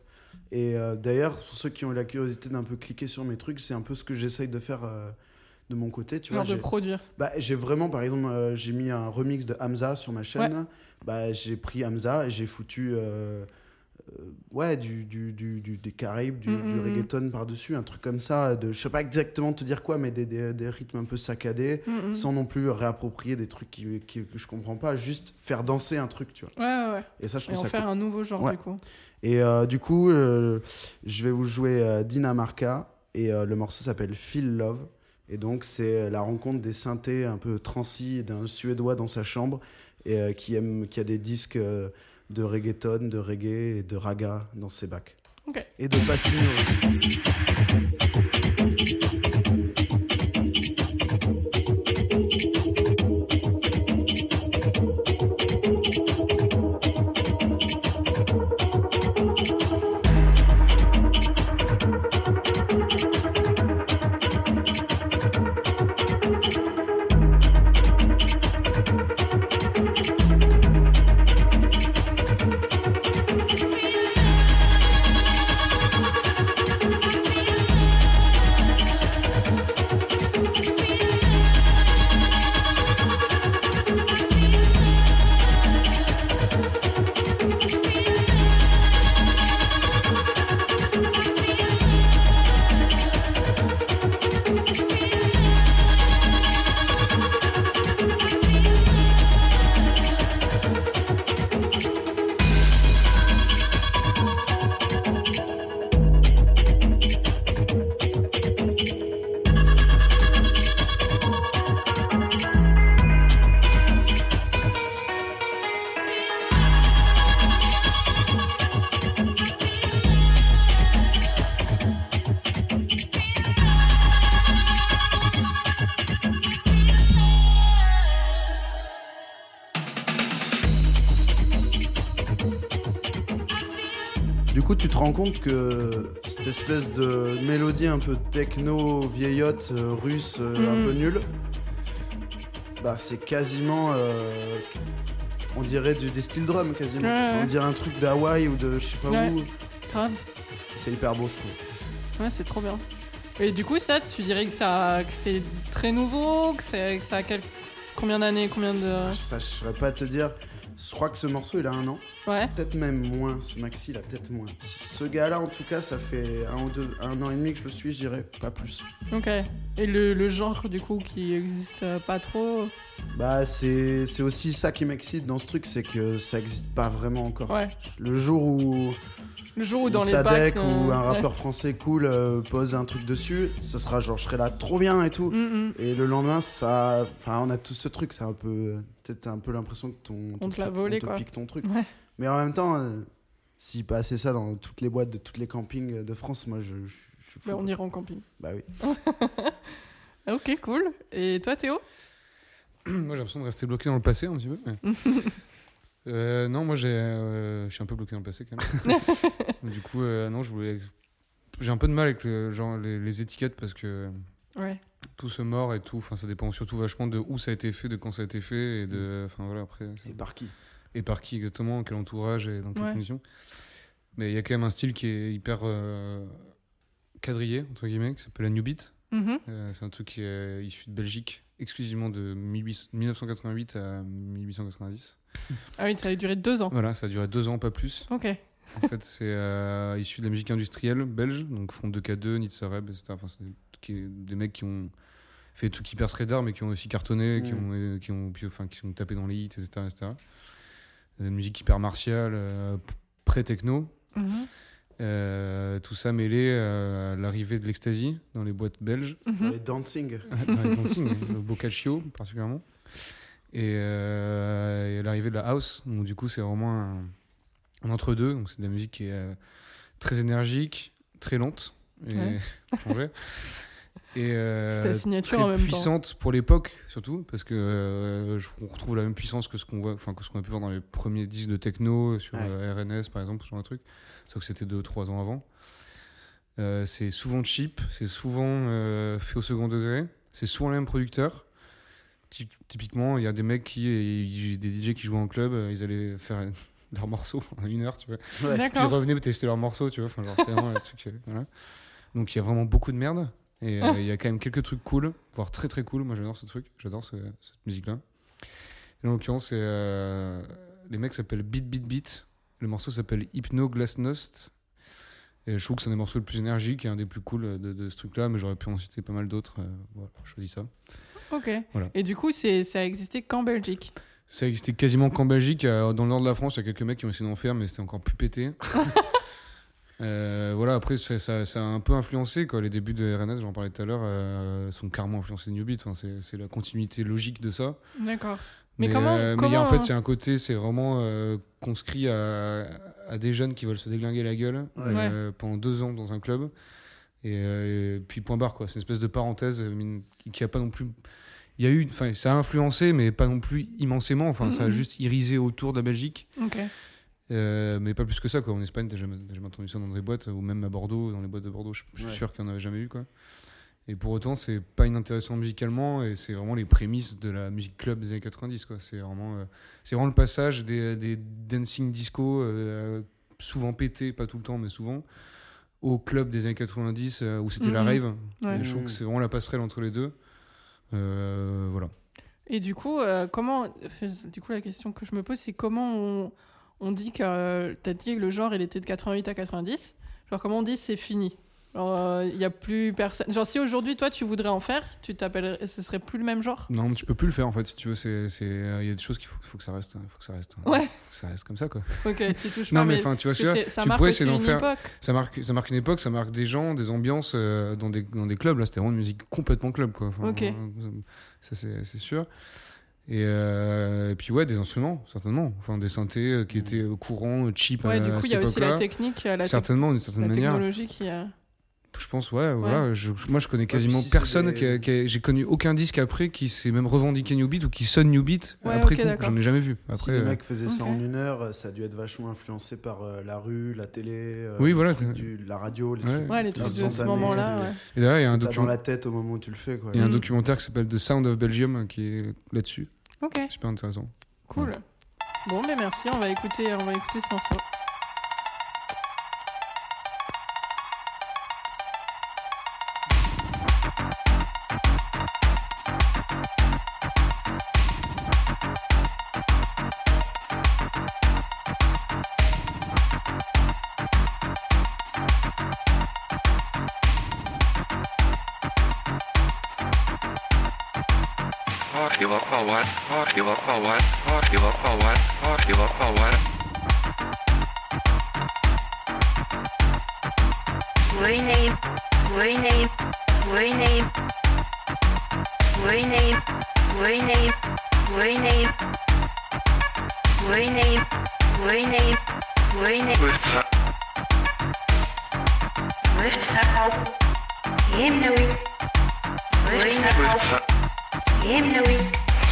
Et euh, d'ailleurs, pour ceux qui ont la curiosité d'un peu cliquer sur mes trucs, c'est un peu ce que j'essaye de faire euh, de mon côté. Tu vois, Genre de produire. bah, j'ai vraiment, par exemple, euh, j'ai mis un remix de Hamza sur ma chaîne. Ouais. Bah, j'ai pris Hamza et j'ai foutu euh, euh, ouais, du, du, du, du- des Caraïbes, du, Mm, du mm, mm. reggaeton par-dessus, un truc comme ça. De, je sais pas exactement te dire quoi, mais des, des, des rythmes un peu saccadés, sans non plus réapproprier des trucs qui, qui- que je comprends pas. Juste faire danser un truc, tu vois. Ouais, ouais, ouais. Et ça, je Et trouve en ça faire cool. un nouveau genre, Ouais. du coup. Et euh, du coup, euh, je vais vous jouer euh, Dinamarca et le morceau s'appelle Feel Love. Et donc, c'est la rencontre des synthés un peu transis d'un Suédois dans sa chambre et euh, qui, aime, qui a des disques euh, de reggaeton, de reggae et de raga dans ses bacs. Ok. Et de Pacino aussi. Compte que cette espèce de mélodie un peu techno, vieillotte, euh, russe, euh, un Mhm. peu nulle, bah c'est quasiment. euh, on dirait du, des steel drums quasiment. Ouais. On dirait un truc d'Hawaï ou de je sais pas Ouais. où. Grave. C'est hyper beau, je trouve. Ouais, c'est trop bien. Et du coup, ça, tu dirais que, ça, que c'est très nouveau, que, c'est- que ça a quel- combien d'années, combien de... Ça, je saurais pas te dire. Je crois que ce morceau, il a un an. Ouais. Peut-être même moins. Ce Maxi, il a peut-être moins. Ce gars-là, en tout cas, ça fait un, ou deux, un an et demi que je le suis, je dirais. Pas plus. Ok. Et le, le genre, du coup, qui existe euh, pas trop Bah, c'est c'est aussi ça qui m'excite dans ce truc, c'est que ça existe pas vraiment encore. Ouais. Le jour où, Le jour où où dans les bacs... ou euh, un ouais. rappeur français cool euh, pose un truc dessus, ça sera genre je serai là trop bien et tout. Mm, mm. Et le lendemain, ça. Enfin, on a tous ce truc, c'est un peu. Peut-être un peu l'impression que ton. On ton te l'a volé, te quoi. pique ton truc. Ouais. Mais en même temps, euh, s'il passait ça dans toutes les boîtes de tous les campings de France, moi je, je, je suis fou. Bah, on ira en camping. Bah oui. Ok, cool. Et toi, Théo? Moi, j'ai l'impression de rester bloqué dans le passé un petit peu. mais- Euh, non, moi, j'ai, euh, je suis un peu bloqué dans le passé quand même. du coup, euh, non, je voulais. J'ai un peu de mal avec le, genre, les, les étiquettes parce que Ouais. tout se mord et tout. Enfin, ça dépend surtout vachement de où ça a été fait, de quand ça a été fait et de. Enfin voilà, après. c'est- Et par qui? Et par qui exactement, quel entourage et dans quelles Ouais. conditions. Mais il y a quand même un style qui est hyper euh, quadrillé, entre guillemets, qui s'appelle la New Beat. Mhm. Euh, c'est un truc qui est issu de Belgique, exclusivement de 1800 1988 à 1890. Ah oui, ça a duré deux ans. Voilà, ça a duré deux ans, pas plus. Ok. En fait, c'est euh, issu de la musique industrielle belge, donc Front 2K2, Nitzer Reb, etc. Enfin, c'est qui est- des mecs qui ont fait tout qui perce radar, mais qui ont aussi cartonné, qui, Mm. ont, euh, qui, ont, enfin, qui sont tapés dans les hits, etc. etc. Euh, musique hyper martiale, euh, pré-techno. Mhm. Euh, tout ça mêlé euh, à l'arrivée de l'ecstasy dans les boîtes belges. Mhm. Les dancing. dans les dancing, le Boccaccio particulièrement. Et, euh, et l'arrivée de la house, donc du coup c'est vraiment un, un entre-deux, donc c'est de la musique qui est euh, très énergique, très lente, et Ouais. Et euh, C'est ta signature très en même temps. puissante pour l'époque, surtout, parce que euh, on retrouve la même puissance que ce qu'on voit, enfin que ce qu'on a pu voir dans les premiers disques de techno sur Ouais. euh, RNS par exemple, genre de truc. Sauf que c'était 2-3 ans avant. Euh, c'est souvent cheap, c'est souvent euh, fait au second degré, c'est souvent les mêmes producteurs. Ty- Typiquement, il y a des mecs qui, et- des DJ qui jouaient en club, ils allaient faire leurs morceaux en une heure, tu vois. Puis ils revenaient tester leurs morceaux, tu vois. Enfin, genre, c'est vraiment un truc, voilà. Donc il y a vraiment beaucoup de merde. Et euh, il y a quand même quelques trucs cool, voire très très cool. Moi j'adore ce truc, j'adore ce- cette musique-là. En l'occurrence, euh, les mecs s'appellent Beat Beat Beat. Le morceau s'appelle Hypno Glasnost. Et je trouve que c'est un des morceaux les plus énergiques et un des plus cool de, de ce truc-là, mais j'aurais pu en citer pas mal d'autres. euh, voilà, je choisis ça. Ok. Voilà. Et du coup, c'est ça a existé qu'en Belgique. Ça existait quasiment qu'en Belgique. Dans le nord de la France, il y a quelques mecs qui ont essayé d'en faire, mais c'était encore plus pété. Euh, voilà, après, ça, ça- ça a un peu influencé. Quoi. Les débuts de RNS, j'en parlais tout à l'heure, euh, sont carrément influencés de New Beat. Enfin, c'est, c'est la continuité logique de ça. D'accord. Mais comment- euh, mais il y a- en fait, a un côté, c'est vraiment euh, conscrit à, à des jeunes qui veulent se déglinguer la gueule euh, pendant deux ans dans un club. Et, euh, et puis point barre, quoi. C'est une espèce de parenthèse qui, qui a pas non plus. Il y a eu, enfin, ça a influencé, mais pas non plus immensément. Enfin, ça a Mhm. juste irisé autour de la Belgique. Ok. Euh, mais pas plus que ça quoi. en Espagne t'as jamais, entendu ça dans des boîtes ou même à Bordeaux dans les boîtes de Bordeaux je, je suis Ouais. sûr qu'il n'y en avait jamais eu quoi et pour autant c'est pas inintéressant musicalement et c'est vraiment les prémices de la musique club des années 90 quoi c'est vraiment euh, c'est vraiment le passage des, des dancing disco euh, souvent pété pas tout le temps mais souvent au club des années 90 euh, où c'était la Mhm. rave Ouais. et je trouve que c'est vraiment la passerelle entre les deux Euh, voilà Et du coup, euh, comment. Du coup, la question que je me pose, c'est comment on, on dit que. euh, T'as dit que le genre, il était de 88 à 90. Genre, comment on dit c'est fini? Il n'y a plus personne. Genre, si aujourd'hui, toi, tu voudrais en faire, tu t'appellerais. Ce serait plus le même genre? Non tu peux plus le faire en fait si tu veux c'est c'est- euh, il y a des choses qu'il faut, faut que ça reste faut que ça reste Ouais. faut que ça reste comme ça quoi Ok, tu touches Non, pas. mais enfin, tu vois c'est-. Ça Tu marque pourrais aussi une faire- époque. ça marque ça marque une époque ça marque des gens des ambiances euh, dans des dans des clubs là c'était vraiment une musique complètement club quoi Enfin, Ok. euh, ça c'est c'est sûr et, euh, et puis ouais des instruments certainement. Enfin des synthés euh, qui étaient euh, courants cheap Ouais, à, du coup, il y a aussi la technique, la, manière. technologie qui a. je pense ouais, voilà je, je- moi je connais quasiment si personne des- qui a- qui a- j'ai connu aucun disque après qui s'est même revendiqué New Beat ou qui sonne New Beat Ouais, après ok, coup. d'accord. j'en ai jamais vu si après les euh, mecs faisaient ça en une heure, ça a dû être vachement influencé par euh, la rue, la télé, euh, Oui, les voilà, trucs c'est- du- la radio, les Ouais. trucs. Ouais, les trucs de ce moment-là. et d'ailleurs il y a un T'as dans la tête au moment où tu le fais. Il y a un Mm. documentaire qui s'appelle The Sound of Belgium euh, qui est là-dessus Ok, super intéressant cool. Bon, mais merci, on va écouter, on va écouter ce morceau. what, what, you are all what, what, you are all what, what, you are all what. Rename, rename, rename, rename, rename, rename, rename, rename, rename. Wüsste. Wüsste auch. Himnui. Wüsste auch. Himnui.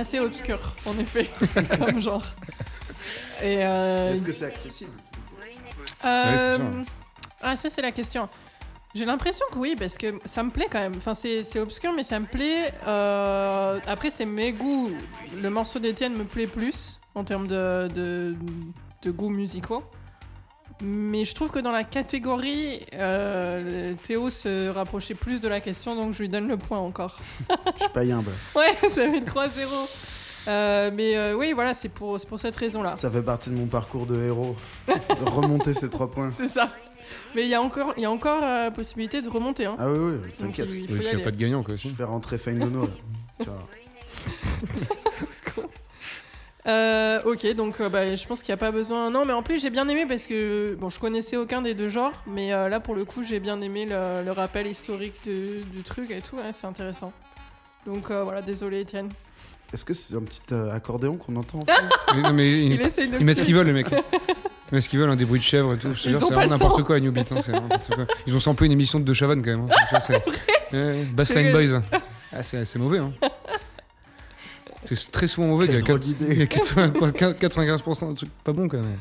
assez obscur, en effet, comme genre. Et euh, Est-ce que c'est accessible? Euh, Ouais, c'est sûr. ah, ça c'est la question. J'ai l'impression que oui, parce que ça me plaît quand même. Enfin, c'est c'est obscur, mais ça me plaît. Euh, Après, c'est mes goûts. Le morceau d'Étienne me plaît plus en termes de, de, de goûts musicaux. Mais je trouve que dans la catégorie, euh, Théo se rapprochait plus de la question, donc je lui donne le point encore. Je suis pas humble. Ouais, ça fait 3-0. Euh, mais euh, oui, voilà, c'est pour, c'est pour cette raison-là. Ça fait partie de mon parcours de héros. de remonter ces trois points. C'est ça. Mais il y a encore, il y a encore euh, possibilité de remonter. Hein. Ah oui, oui, Donc t'inquiète. il, il faut Oui, y aller. pas de gagnant, quoi, aussi. Je vais rentrer Feinono là. Tu vois. Euh, ok, donc euh, bah, je pense qu'il n'y a pas besoin. Non, mais en plus j'ai bien aimé parce que bon, je connaissais aucun des deux genres, mais euh, là pour le coup j'ai bien aimé le, le rappel historique du, du truc et tout. c'est intéressant. Donc euh, voilà, désolé Étienne. Est-ce que c'est un petit euh, accordéon qu'on entend en Mais non, mais ils, Il essaye de. ils mettent ce qu'ils veulent, les mecs. Ils mettent ce qu'ils veulent, hein, des bruits de chèvre et tout. C'est pas vraiment le n'importe quoi à New Beat. hein, quoi. Ils ont samplé une émission de De Chavannes quand même. hein. Ouais, Bassline Boys. Ah, c'est c'est mauvais. Hein. C'est très souvent mauvais. Il y a, Quelle drôle quatre- d'idée. il y a 80 quoi, 95% de trucs pas bons quand même.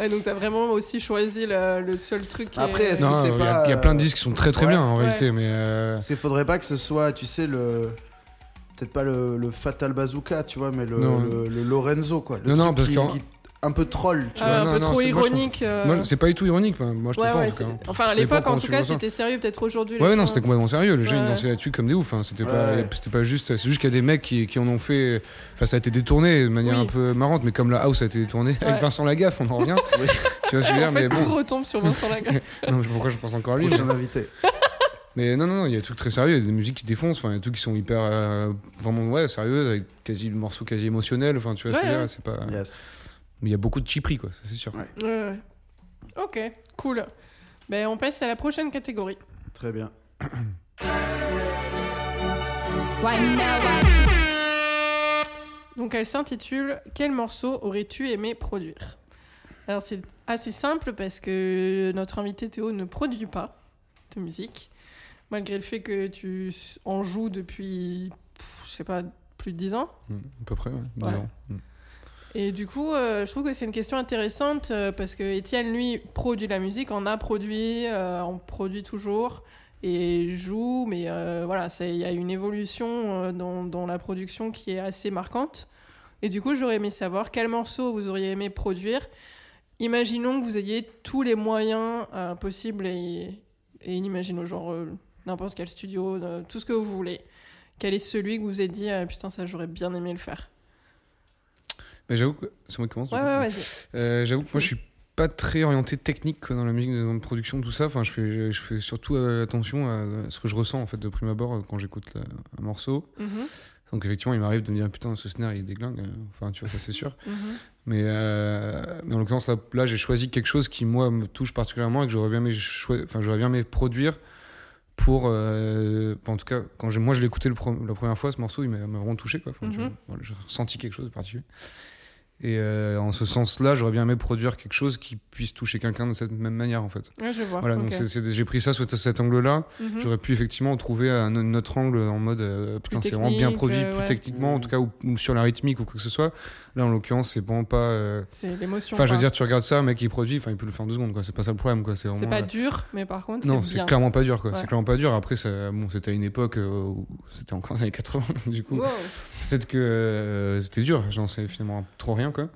Ouais, donc t'as vraiment aussi choisi le, le seul truc. qui Après, est- Est-ce que Non, c'est il y, a- pas, il y a plein de euh, disques qui sont très très ouais. bien en Ouais. réalité, mais euh, Parce qu'il faudrait pas que ce soit, tu sais, le. Peut-être pas le, le Fatal Bazooka, tu vois, mais le, le, le Lorenzo, quoi. Le Non, non, parce qui- Un peu troll, tu Ah, vois. un non, peu non, trop ironique. euh, moi, c'est pas du tout ironique. Moi je ouais, trouve ouais, pas. en tout c'est- cas. Enfin, à l'époque, en tout cas, c'était sérieux. Peut-être aujourd'hui. Ouais, non, c'était complètement sérieux. Les gens, Ouais. ils dansaient là-dessus comme des oufs. Hein. C'était pas, pas juste. C'est juste qu'il y a des mecs qui, qui en ont fait. Enfin, ça a été détourné de manière Oui. un peu marrante, mais comme la house a été détournée Ouais. avec Vincent Lagaffe, on en revient. Tu vois ce que je veux dire Mais bon. retombe sur Vincent Lagaffe. Non, mais pourquoi je pense encore à lui Prochain invité. Mais non, non, non, il y a des trucs très sérieux. Il y a des musiques qui défoncent. Enfin, il y a des trucs qui sont hyper. euh, vraiment, ouais, sérieuses, avec quasi le morceau quasi émotionnel. Enfin, tu vois ce que je veux Ouais, dire C'est pas. Yes. Mais il y a beaucoup de chiperies, quoi, ça c'est sûr. Ouais. Ouais, ouais. Ok, cool. Ben, on passe à la prochaine catégorie. Très bien. Donc elle s'intitule Quel morceau aurais-tu aimé produire? Alors c'est assez simple parce que notre invité Théo ne produit pas de musique, malgré le fait que tu en joues depuis, je sais pas, plus de 10 ans. Mm, À peu près, ouais. Ouais. Disons. Et du coup, euh, je trouve que c'est une question intéressante euh, parce que Étienne, lui, produit la musique, en a produit, euh, en produit toujours et joue, mais euh, voilà, il y a une évolution dans, la production qui est assez marquante. Et du coup, j'aurais aimé savoir quel morceau vous auriez aimé produire. Imaginons que vous ayez tous les moyens possibles et, et inimaginons, genre n'importe quel studio, tout ce que vous voulez. Quel est celui que vous êtes dit, putain, ça j'aurais bien aimé le faire? Mais j'avoue que. C'est moi qui commence Ouais, ouais. Euh, J'avoue que moi je suis pas très orienté technique quoi, dans la musique, dans la production, tout ça. Enfin, je fais, je fais surtout euh, attention à ce que je ressens en fait de prime abord euh, quand j'écoute un morceau. Mhm, Donc effectivement, il m'arrive de me dire putain, ce snare il est déglingue. Enfin, tu vois, ça c'est sûr. mhm. Mais, euh, mais en l'occurrence, là, là j'ai choisi quelque chose qui moi me touche particulièrement et que j'aurais bien aimé, enfin, j'aurais bien aimé produire pour. euh, en tout cas, quand j'ai- moi je l'ai écouté le la première fois, ce morceau, il m'a vraiment touché. Quoi. Enfin, Mhm. voilà, j'ai ressenti quelque chose de particulier. Et euh, en ce sens-là, j'aurais bien aimé produire quelque chose qui puisse toucher quelqu'un de cette même manière, en fait. Ouais, je vois. Voilà, donc j'ai pris ça sous cet angle-là. Mhm. J'aurais pu effectivement trouver un, un autre angle en mode euh, putain, c'est vraiment bien produit, euh, plus techniquement, en tout cas, ou, ou sur la rythmique ou quoi que ce soit. Là, en l'occurrence, c'est vraiment pas. euh, C'est l'émotion. Enfin, je veux dire, tu regardes ça, un mec qui produit, enfin, il peut le faire en deux secondes, quoi. C'est pas ça le problème, quoi. C'est vraiment. Pas euh, dur, mais par contre, Non, c'est clairement pas dur, quoi. Ouais. C'est clairement pas dur. Après, ça, bon, c'était à une époque euh, où c'était encore les années 80, du coup. Wow. Peut-être que euh, c'était dur, j'en sais finalement trop rien, quoi.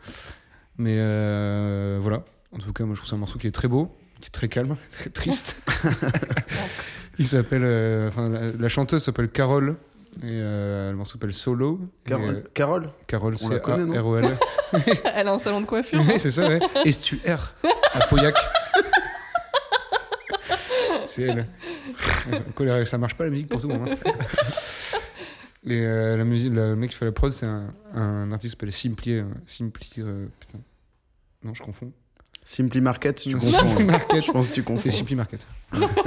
Mais euh, voilà. En tout cas, moi, je trouve c'est un morceau qui est très beau, qui est très calme, très triste. Il s'appelle. Enfin, la, la chanteuse s'appelle Carole. Et euh, le morceau s'appelle Solo. Et, Carole, euh, Carole Carole, On la c'est connaît, non A-R-O-L. Elle a un salon de coiffure. Oui, c'est ça, ouais. Estuaire à Pauillac. c'est elle. Colère, Ça marche pas la musique pour tout le monde. hein. Et euh, la musique, le mec qui fait la prod, c'est un, un artiste qui s'appelle Simply. euh, Simply. euh, putain. Non, je confonds. Simply Market, tu Non, confonds. Simply. Market. Je pense que tu confonds. C'est Simply Market.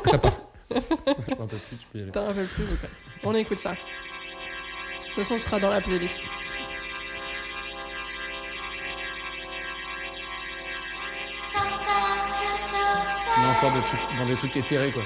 ça part. Je me rappelle plus, tu peux y aller. T'en rappelles plus, ok. On écoute ça. De toute façon, ce sera dans la playlist. On est encore des trucs, dans des trucs éthérés, quoi.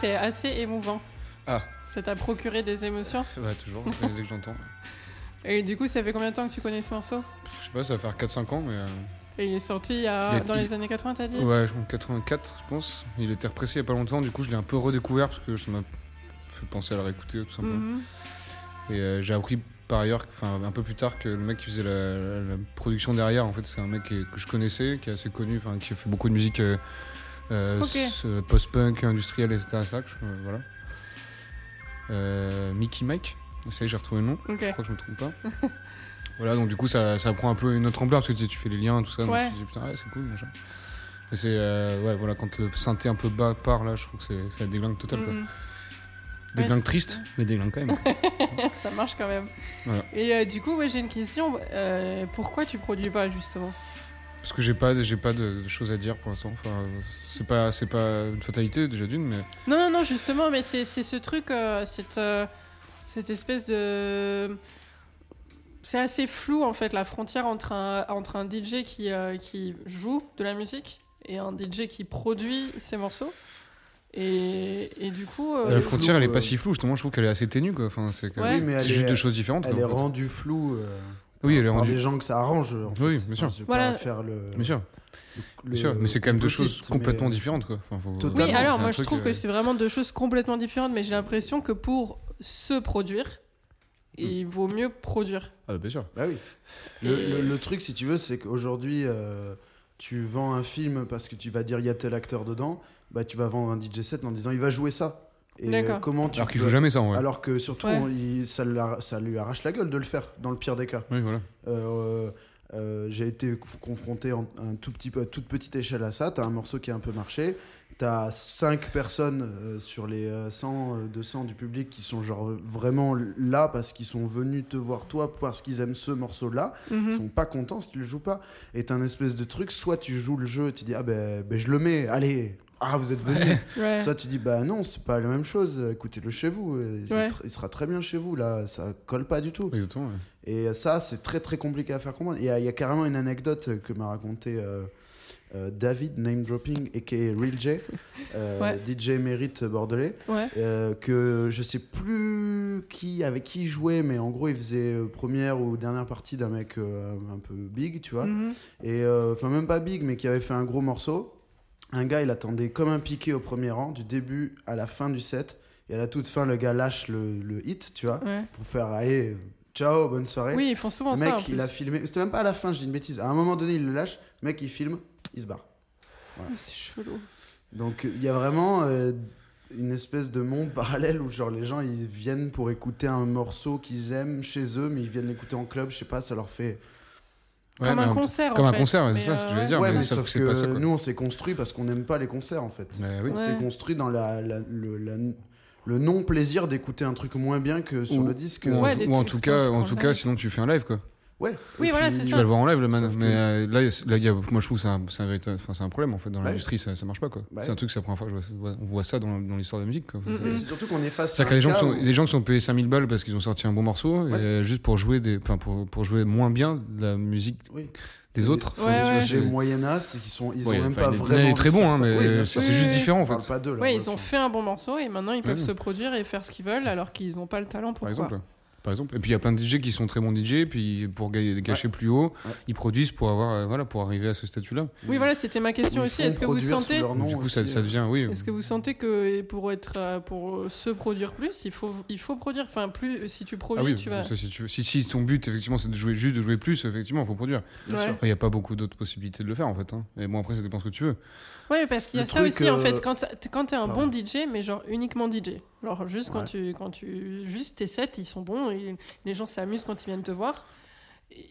C'est assez émouvant. Ah. Ça t'a procuré des émotions? Ouais, toujours, dès que j'entends. Et du coup, ça fait combien de temps que tu connais ce morceau? Je sais pas, ça va faire 4-5 ans, mais. euh, Et il est sorti il y a... Il y a- dans les années 80, t'as dit? Ouais, en 84, je pense. Il était repressé il y a pas longtemps, du coup, je l'ai un peu redécouvert parce que ça m'a fait penser à le réécouter, tout simplement. Mhm. Et euh, j'ai appris par ailleurs, enfin un peu plus tard, que le mec qui faisait la, la- la production derrière, en fait, c'est un mec que je connaissais, qui est assez connu, enfin qui a fait beaucoup de musique euh, euh, post-punk, industriel, etc. Ça, je- euh, voilà. Euh, Mickey Mike, ça y est, j'ai retrouvé le nom. Je crois que je me trompe pas. voilà, donc du coup, ça, ça prend un peu une autre ampleur parce que tu, tu fais les liens, tout ça. donc Ouais. tu te dis, putain, ouais, c'est cool, machin. Et c'est, ouais, voilà, quand le synthé un peu bas part là, je trouve que c'est, la déglingue totale, quoi. Mhm. Déglingue c'est- triste, mais déglingue quand même. ça marche quand même. Voilà. Et euh, du coup, ouais, j'ai une question. Euh, pourquoi tu produis pas justement? Parce que j'ai pas, j'ai pas de, de choses à dire pour l'instant. Enfin, c'est pas, c'est pas une fatalité déjà d'une, mais Non, non, non, justement, mais c'est c'est ce truc, euh, cette, euh, cette espèce de. C'est assez flou en fait la frontière entre un, entre un DJ qui, euh, qui joue de la musique et un DJ qui produit ses morceaux. Et, et du coup. euh, la frontière flou, elle est pas euh, si floue. Justement, je trouve qu'elle est assez ténue, quoi. Enfin, c'est Ouais. Oui, juste est- deux choses différentes. Elle quoi, est en fait. rendue floue. euh, Oui, elle est rendue. des gens que ça arrange. en fait. Oui, bien sûr. Enfin, je vais Voilà. pas faire le. Bien sûr, le- bien sûr. Mais c'est quand même deux choses complètement mais- différentes, quoi. Enfin, faut- Oui, alors moi je trouve euh, que c'est vraiment deux choses complètement différentes, mais j'ai l'impression que pour se produire, il vaut mieux produire. Ah, bah, bien sûr. Bah oui. Le, Et- le- le truc, si tu veux, c'est qu'aujourd'hui, euh, tu vends un film parce que tu vas dire il y a tel acteur dedans, bah tu vas vendre un DJ set en disant il va jouer ça. Et euh, comment tu Alors qu'il joue jamais ça, en vrai. Alors que surtout, Ouais. on- il- ça, lui arrache la gueule de le faire, dans le pire des cas. Oui, voilà. Euh, euh, J'ai été conf- confronté en un tout petit peu, à toute petite échelle à ça. T'as un morceau qui a un peu marché. T'as 5 personnes euh, sur les euh, 100, euh, 200 du public qui sont genre vraiment là parce qu'ils sont venus te voir toi parce qu'ils aiment ce morceau-là. Mhm. Ils sont pas contents si tu le joues pas. Et t'as un espèce de truc, soit tu joues le jeu et tu dis ah ben, ben je le mets, allez, ah vous êtes venus. Ouais. Soit tu dis bah non, c'est pas la même chose, écoutez-le chez vous, il, sera très bien chez vous là, ça colle pas du tout. Exactement. ouais. Et ça, c'est très très compliqué à faire comprendre. Il y a, il y a carrément une anecdote que m'a raconté euh, euh, David, name dropping, aka Real J, euh, Ouais. DJ mérite bordelais, Ouais. euh, que je sais plus qui, avec qui il jouait, mais en gros il faisait première ou dernière partie d'un mec euh, un peu big, tu vois. Mhm. Et euh, enfin, même pas big, mais qui avait fait un gros morceau. Un gars, il attendait comme un piqué au premier rang, du début à la fin du set. Et à la toute fin, le gars lâche le, le hit, tu vois, Ouais. pour faire allez, ciao, bonne soirée. Oui, ils font souvent le ça. mec, en il a filmé. C'était même pas à la fin, je dis une bêtise. À un moment donné, il le lâche. Le mec, il filme, il se barre. Ouais, C'est chelou. Donc il y a vraiment euh, une espèce de monde parallèle où genre les gens ils viennent pour écouter un morceau qu'ils aiment chez eux, mais ils viennent l'écouter en club, je sais pas, ça leur fait. Ouais, Comme un concert. comme en un fait. concert, ouais, Mais, c'est ça ce que euh, je voulais ouais, dire. ouais, mais mais sauf sauf que que, c'est pas ça, quoi. nous on s'est construit parce qu'on n'aime pas les concerts en fait. Bah oui. Ouais. C'est construit dans la, la- le, la- le non plaisir d'écouter un truc moins bien que sur Ou- le disque. Ou, en, en tout cas, en tout live. cas, sinon tu fais un live quoi. Ouais. Oui, voilà, c'est Tu ça. vas le voir en live le man. Sauf que- Mais euh, là, là, y a- moi je trouve que c'est un, c'est un, véritable- enfin, c'est un problème en fait dans Ouais. l'industrie, ça, ça marche pas quoi. Ouais. C'est un truc, c'est la première fois que je vois, on voit ça dans, dans l'histoire de la musique quoi. Mm, C'est- mm. C'est surtout qu'on est face à C'est-à-dire qu'il y a des gens, qui sont, des gens qui sont payés 5000 balles parce qu'ils ont sorti un bon morceau, Ouais. euh, juste pour jouer, des, pour, pour jouer moins bien de la musique Oui. des C'est autres. C'est Ouais, des ouais. DJ moyennas et qui sont, ils Ouais, ont même pas il vraiment. il est envie très bon, hein, mais Oui, bien c'est c'est juste Oui, différent en fait. pas d'eux là. Ouais, pour ils ont fait un bon morceau et maintenant ils peuvent se produire et faire ce qu'ils veulent alors qu'ils n'ont pas le talent pour Par quoi. exemple. Par exemple. Et puis il y a plein de DJ qui sont très bons DJ, puis pour gâcher plus haut, Ouais. ils produisent pour avoir, euh, voilà, pour arriver à ce statut-là. Oui, voilà, c'était ma question Ils aussi. Est-ce que vous sentez, du coup, ça, aussi, ça euh. devient, oui. est-ce que vous sentez que pour être, euh, pour se produire plus, il faut, il faut produire? Enfin, plus si tu produis, Ah oui, tu vas. ça, si, tu si, si ton but effectivement c'est de jouer juste de jouer plus, effectivement, il faut produire. Bien Ouais. sûr. Il n'y a pas beaucoup d'autres possibilités de le faire en fait. Hein. Et bon après ça dépend ce que tu veux. Ouais, parce qu'il y a ça aussi en euh, fait. Quand t'es- quand t'es un pardon. bon DJ, mais genre uniquement DJ. Genre juste quand tu, quand tu, juste tes sets, ils sont bons et les gens s'amusent quand ils viennent te voir.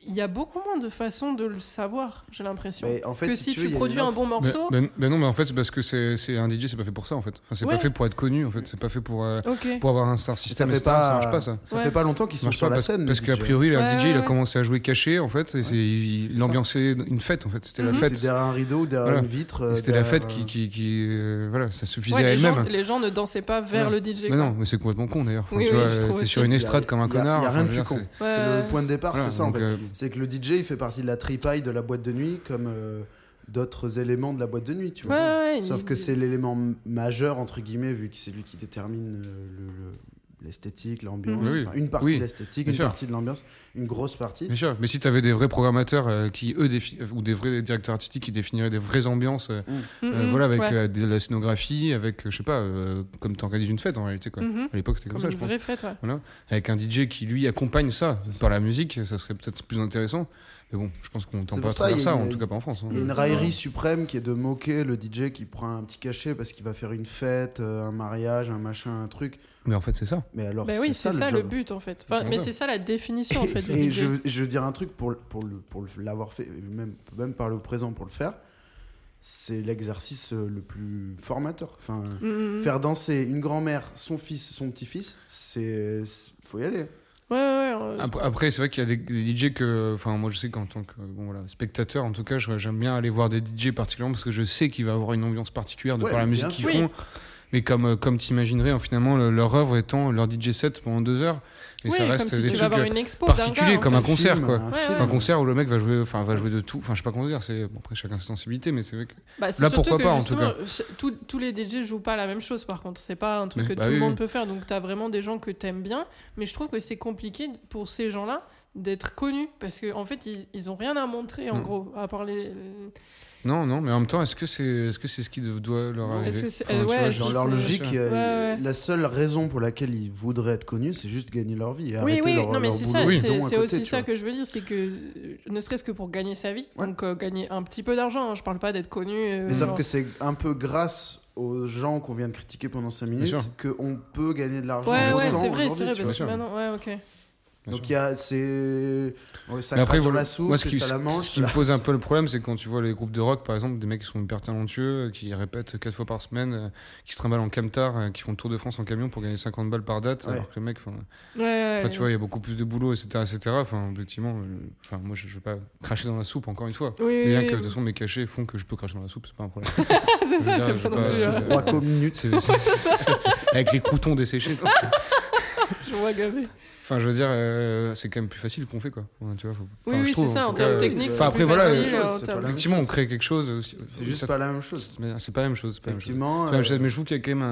Il y a beaucoup moins de façons de le savoir, j'ai l'impression. Mais en fait, que si si tu veux, produis un bon morceau. Ben, ben- ben non, mais en fait c'est parce que c'est c'est un DJ, c'est pas fait pour ça en fait. Enfin, c'est Ouais. pas fait pour être connu en fait. C'est pas fait pour euh, pour avoir un star Ça system. fait ça, pas, ça marche pas ça. Ça Ouais. fait pas longtemps qu'ils Ça sont marche sur pas la parce, scène. parce DJ. priori, un Ouais, DJ il a commencé à jouer caché en fait. Et c'est- il, C'est il ça. ambiançait une fête en fait. C'était la Mhm. fête. C'était derrière un rideau, derrière Voilà. une vitre. Et C'était la fête qui, euh, qui, qui, euh, voilà, ça suffisait à elle-même. les gens ne dansaient pas vers le DJ. Mais non, mais c'est complètement con d'ailleurs. Tu vois, t'es sur une estrade comme un connard. Il a rien de plus con. c'est- le point de départ, c'est ça en fait. Euh, C'est que le DJ, il fait partie de la tripaille de la boîte de nuit, comme euh, d'autres éléments de la boîte de nuit, tu vois. ouais, Sauf il- que c'est l'élément majeur, entre guillemets, vu que c'est lui qui détermine euh, le- le- l'esthétique, l'ambiance. Oui, oui. Enfin, une partie Oui, de l'esthétique, une sûr. partie de l'ambiance, une grosse partie. Bien sûr, mais si tu avais des vrais programmateurs euh, qui, eux, défi- ou des vrais directeurs artistiques qui définiraient des vraies ambiances, euh, Mm, euh, mm, voilà, avec ouais. euh, de la scénographie, avec, euh, je sais pas, euh, comme tu organises une fête en réalité, quoi. Mhm. À l'époque, c'était comme, Comme ça, une je pense. vraie fête, ouais. Voilà. Avec un DJ qui, lui, accompagne ça par la musique, ça serait peut-être plus intéressant. Mais bon, je pense qu'on tend C'est pas à ça, une- en tout cas pas en France. hein. Il y a une Mm. raillerie suprême qui est de moquer le DJ qui prend un petit cachet parce qu'il va faire une fête, euh, un mariage, un machin, un truc. Mais en fait, c'est ça. Mais alors, Bah oui, c'est ça, le, le but en fait. Enfin, mais c'est ça la définition en fait du Et DJ. je, je veux dire un truc pour, le- pour, le, pour le- l'avoir fait, même, même parler au présent pour le faire, c'est l'exercice euh, le plus formateur. Enfin, Mm, mm. faire danser une grand-mère, son fils, son petit-fils, c'est- faut y aller. Ouais, ouais, ouais. Après, après, c'est vrai qu'il y a des, des DJ que, enfin, moi je sais qu'en tant que bon, voilà, spectateur, en tout cas, j'aime bien aller voir des DJ particulièrement parce que je sais qu'il va avoir une ambiance particulière de Ouais, par la musique qu'ils font. Mais comme, euh, comme t'imaginerais, hein, finalement, le- leur œuvre étant leur DJ set pendant deux heures. Et oui, ça reste comme si des tu vas trucs avoir euh, une expo d'un particuliers, gars, comme un concert, film, quoi. Un, Ouais, film. ouais. Un concert où le mec va jouer, enfin, va jouer de tout. Enfin, je sais pas comment dire. C'est bon, après chacun sa sensibilité, mais c'est vrai que. Bah, Là, pourquoi que, pas, en tout ch- tous- tous les DJ jouent pas la même chose par contre. C'est pas un truc Mais- que bah tout oui, le monde oui. peut faire. Donc t'as vraiment des gens que t'aimes bien. Mais je trouve que c'est compliqué pour ces gens-là d'être connus parce qu'en en fait ils, ils ont rien à montrer en Non. gros à part les. Non, non, mais en même temps, est-ce que c'est, est-ce que c'est ce qui doit leur arriver Enfin, euh, tu ouais, vois, si, genre- Dans leur logique, euh, Ouais, ouais. la seule raison pour laquelle ils voudraient être connus, c'est juste gagner leur vie. Et Oui, oui, leur, non mais c'est ça, c'est aussi ça vois. que je veux dire, c'est que euh, ne serait-ce que pour gagner sa vie, Ouais. donc euh, gagner un petit peu d'argent, hein, je parle pas d'être connu. euh, Mais sauf que c'est un peu grâce aux gens qu'on vient de critiquer pendant 5 minutes qu'on peut gagner de l'argent. Ouais, ouais, c'est vrai, c'est vrai, parce que maintenant, ouais, ok. Donc il y a, c'est, ouais, ça Mais après, voilà, la soupe, moi, ce qui, et ça la ce- mange. ce qui me pose un peu le problème, c'est quand tu vois les groupes de rock, par exemple, des mecs qui sont hyper talentueux, euh, qui répètent quatre fois par semaine, euh, qui se trimballent en camtar, euh, qui font le tour de France en camion pour gagner 50 balles par date, Ouais. alors que le mec, enfin, Ouais, tu ouais. vois, il y a beaucoup plus de boulot, etc., etc. Enfin, objectivement, euh, enfin, moi, je, je vais pas cracher dans la soupe, encore une fois. Oui, oui, Bien oui, que, de toute façon, mes cachets font que je peux cracher dans la soupe, c'est pas un problème. c'est ça, c'est pas pas- euh, minutes. C'est- c'est- avec les croutons desséchés. Je vois gavé. Enfin, je veux dire, euh, c'est quand même plus facile qu'on fait, quoi. Ouais, tu vois, faut- Oui, enfin, oui, je trouve, c'est ça, en termes cas, techniques. enfin, c'est après, voilà, facile, chose, c'est même Effectivement, on crée quelque chose aussi. C'est juste Ça- pas la même chose. Mais c'est pas la même chose. c'est pas la même chose. Effectivement, C'est même chose, euh, mais je trouve qu'il y a quand même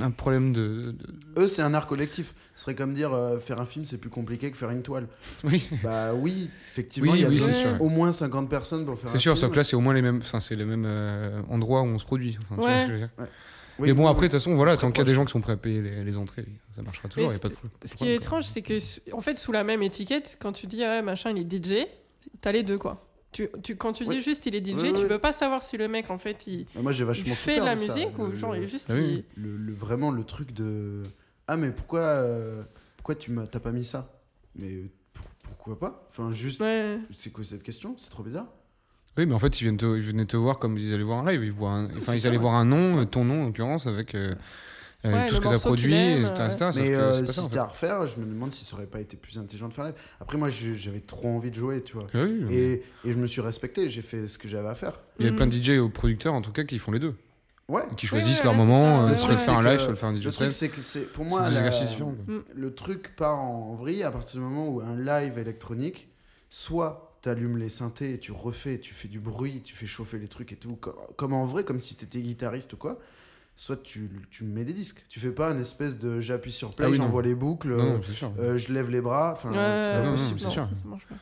un, un problème de, de- eux c'est un art collectif. Ce serait comme dire euh, faire un film c'est plus compliqué que faire une toile. Oui, Bah oui, effectivement, Oui, il y a oui, c'est sûr. au moins 50 personnes pour faire c'est un sûr, film. sauf que là, c'est au moins les mêmes, enfin, c'est les mêmes euh, endroits où on se produit. Enfin, tu vois Ouais. ce que je veux dire. Oui, mais bon, oui, après, de toute façon, voilà, tant qu'il y a des gens qui sont prêts à payer les, les entrées, ça marchera toujours, y a pas de problème. Ce qui est étrange, c'est que, en fait, sous la même étiquette, quand tu dis, ah ouais, machin, il est DJ, t'as les deux, quoi. Tu, tu, quand tu dis Oui. juste il est DJ, Oui, tu oui. peux pas savoir si le mec, en fait, il, Mais Moi j'ai il vachement fait la musique ou Le- genre il est juste. Ah oui. il- le, le- vraiment le truc de ah mais pourquoi euh, pourquoi tu m'as t'as pas mis ça? Mais pour- pourquoi pas? Enfin juste Ouais. c'est quoi cette question? C'est trop bizarre Oui, mais en fait, ils, viennent te, ils venaient te voir comme ils allaient voir un live. Ils, voient un- enfin, c'est ils allaient ouais. voir un nom, euh, ton nom en l'occurrence, avec euh, euh, Ouais, tout ce que tu as produit, aime, etc. mais que euh, c'est pas si c'était à refaire je me demande si ça aurait pas été plus intelligent de faire live. Après moi j'avais trop envie de jouer tu vois. Ah oui, et, et je me suis respecté j'ai fait ce que j'avais à faire. Il y a plein de DJ ou producteurs, en tout cas, qui font les deux. ouais. Qui choisissent ouais, leur ouais, moment, euh, soit le faire un C'est live, que- soit le faire un DJ le truc c'est que c'est pour moi la- quoi. le truc part en vrille à partir du moment où un live électronique, soit tu allumes les synthés et tu refais, tu fais du bruit, tu fais chauffer les trucs et tout, comme, comme en vrai, comme si tu étais guitariste ou quoi, soit tu, tu mets des disques. Tu fais pas une espèce de j'appuie sur play, Ah oui, j'envoie les boucles, Non, non, euh, je lève les bras, enfin, Ouais, c'est pas possible. non, sûr. ça, ça marche pas.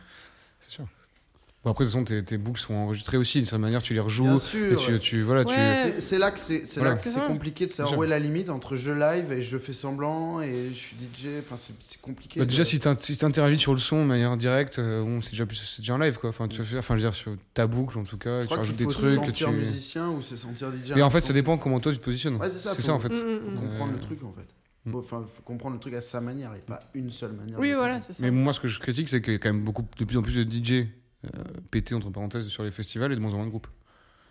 Bon, après, de toute façon, tes, tes boucles sont enregistrées aussi. De cette manière, tu les rejoues. Bien Et sûr. tu, tu, voilà. Ouais. C'est- C'est là que c'est Voilà. compliqué de savoir où est la limite entre je live et je fais semblant et je suis DJ. Enfin, c'est compliqué. Bah, de- déjà, si tu interagis sur le son de manière directe, euh, bon, c'est déjà, plus- c'est déjà un live. Quoi. Enfin, tu fais, enfin, je veux dire, sur ta boucle, en tout cas, je tu rajoutes des faut trucs. se que tu... sentir musicien ou se sentir DJ. Mais en fait, ça dépend comment toi tu te positionnes. Ouais, c'est ça, faut- en fait. Mm, mm, faut mm. comprendre Euh, le truc en fait. Faut, enfin, faut comprendre le truc à sa manière et pas une seule manière. Oui, voilà, comprendre. c'est ça. Mais moi, ce que je critique, c'est qu'il y a quand même beaucoup, de plus en plus de DJ euh, pétés, entre parenthèses, sur les festivals et de moins en moins de groupes.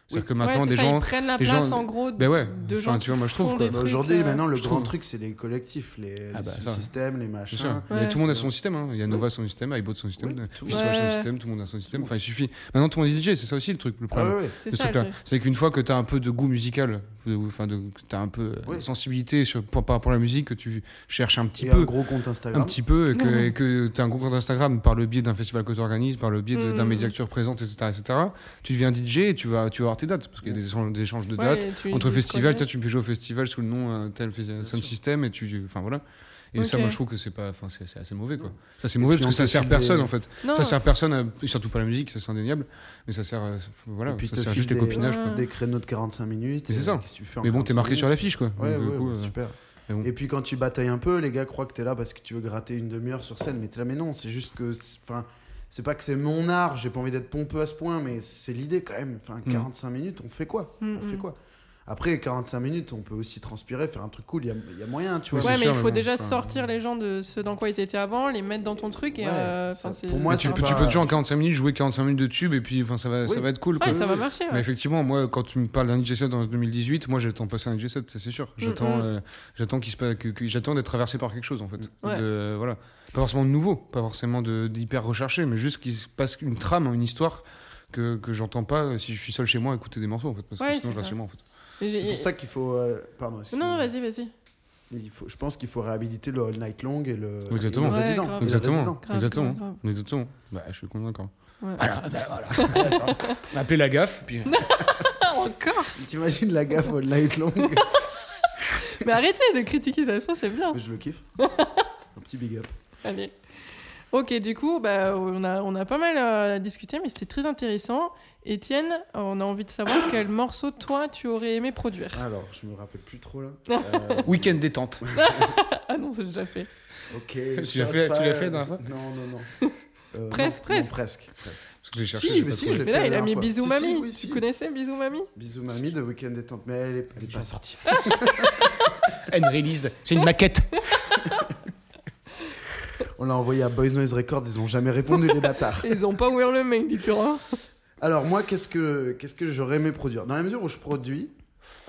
C'est-à-dire que maintenant, Ouais, des ça, gens. ils prennent la place gens- en gros Ben ouais, de enfin, gens tu vois, moi, je trouve, Bah, Aujourd'hui, euh, maintenant, le je grand trouve. truc, c'est les collectifs, les, Ah bah, systèmes, les machins. Ouais. Mais tout le monde a son système. Hein. Il y a Nova son système, iBot son système, Oui, tout. Son système, tout le monde a son système. Enfin, il suffit. Maintenant, tout le monde est DJ, c'est ça aussi le truc, le Ah problème. ouais, ouais. C'est ce ça. C'est qu'une fois que tu as un peu de goût musical, enfin, de, que t'as un peu euh, Ouais. sensibilité sur, par, rapport à la musique, que tu cherches un petit Et peu. un gros compte Instagram. Un petit peu, et que, et que tu as un gros compte Instagram par le biais d'un festival que tu organises, par le biais d'un Mhm. média que tu représentes, etc., etc. Tu deviens DJ et tu vas, tu vas avoir tes dates, parce qu'il y a des échanges, des échanges de dates. tu- Entre tu festivals, tu, tu me fais jouer au festival sous le nom euh, tel Sound System, et tu. Enfin voilà. Et ça, moi, je trouve que c'est pas, enfin, c'est assez mauvais, quoi. Ça, c'est mauvais puis, parce que ça sert personne, des- en fait. Non. Ça sert personne, à- et surtout pas la musique, ça c'est indéniable. Mais ça sert, euh, voilà, Et puis, ça sert juste les des- copinages, quoi. Des créneaux de 45 minutes. Mais c'est et ça. tu fais Mais bon, t'es 45 marqué sur minutes l'affiche, quoi. Ouais, Donc, ouais, coup, ouais, euh, super. bon. Et puis quand tu batailles un peu, les gars croient que t'es là parce que tu veux gratter une demi-heure sur scène, mais t'es là, mais non, c'est juste que. Enfin, c'est pas que c'est mon art, j'ai pas envie d'être pompeux à ce point, mais c'est l'idée quand même. Enfin, Mm. 45 minutes, on fait quoi? Mm, On fait mm. quoi? Après, 45 minutes, on peut aussi transpirer, faire un truc cool, il y a, il y a moyen, tu vois. Ouais, mais sûr, il faut déjà enfin, sortir les gens de ce dans quoi ils étaient avant, les mettre dans ton truc et Ouais, euh, ça- pour moi, tu, pas- tu peux toujours en 45 minutes jouer 45 minutes de tube et puis enfin ça va, ça va être cool quoi. Ouais, ça va marcher. Mais effectivement, moi, quand tu me parles d'un DJ set en 2018, moi, j'attends passer un DJ set, ça, c'est sûr. J'attends, Mm, mm. euh, j'attends qu'il se passe, que, que- j'attends d'être traversé par quelque chose, en fait. Ouais. De- voilà. Pas forcément de nouveau, pas forcément de- d'hyper recherché, mais juste qu'il se passe une trame, une histoire que, que j'entends pas si je suis seul chez moi à écouter des morceaux, en fait. Parce Ouais, que sinon, c'est je reste chez moi, en fait. Mais C'est pour ça qu'il faut. euh, Pardon, excuse-moi. Non, vas-y, vas-y. Il faut, je pense qu'il faut réhabiliter le All Night Long et le, Exactement. et le Ouais, résident. grave. Exactement. résident. Grave, Exactement. grave, Exactement. Bah, je suis content, Ouais. Voilà, bah, voilà. Appeler la gaffe, puis. Ah, encore T'imagines la gaffe All Night Long Mais arrêtez de critiquer ça, se c'est bien. Je le kiffe. Un petit big up. Allez. Ok, du coup, bah, on, a, on a pas mal euh, à discuter, mais c'était très intéressant. Étienne, on a envie de savoir quel morceau, toi, tu aurais aimé produire. Alors, je me rappelle plus trop là. Euh, Week-end détente. Ah non, c'est déjà fait. Ok. Tu l'as fait- tu l'as fait fois Non, non, non. Euh, Presque, non, presque. non, presque, presque. Parce que j'ai cherché. Si, mais si, je Mais là, il a mis fois. Bisou Si, Mamie. si, oui, Tu si. connaissais Bisou Mamie? Bisous Mamie de Weekend détente, mais elle est, elle est pas sortie. Unreleased. C'est une maquette. On l'a envoyé à Boys Noise Records, ils ont jamais répondu les bâtards. Ils ont pas ouvert le mail, dis-toi. Alors moi, qu'est-ce que qu'est-ce que j'aurais aimé produire? Dans la mesure où je produis,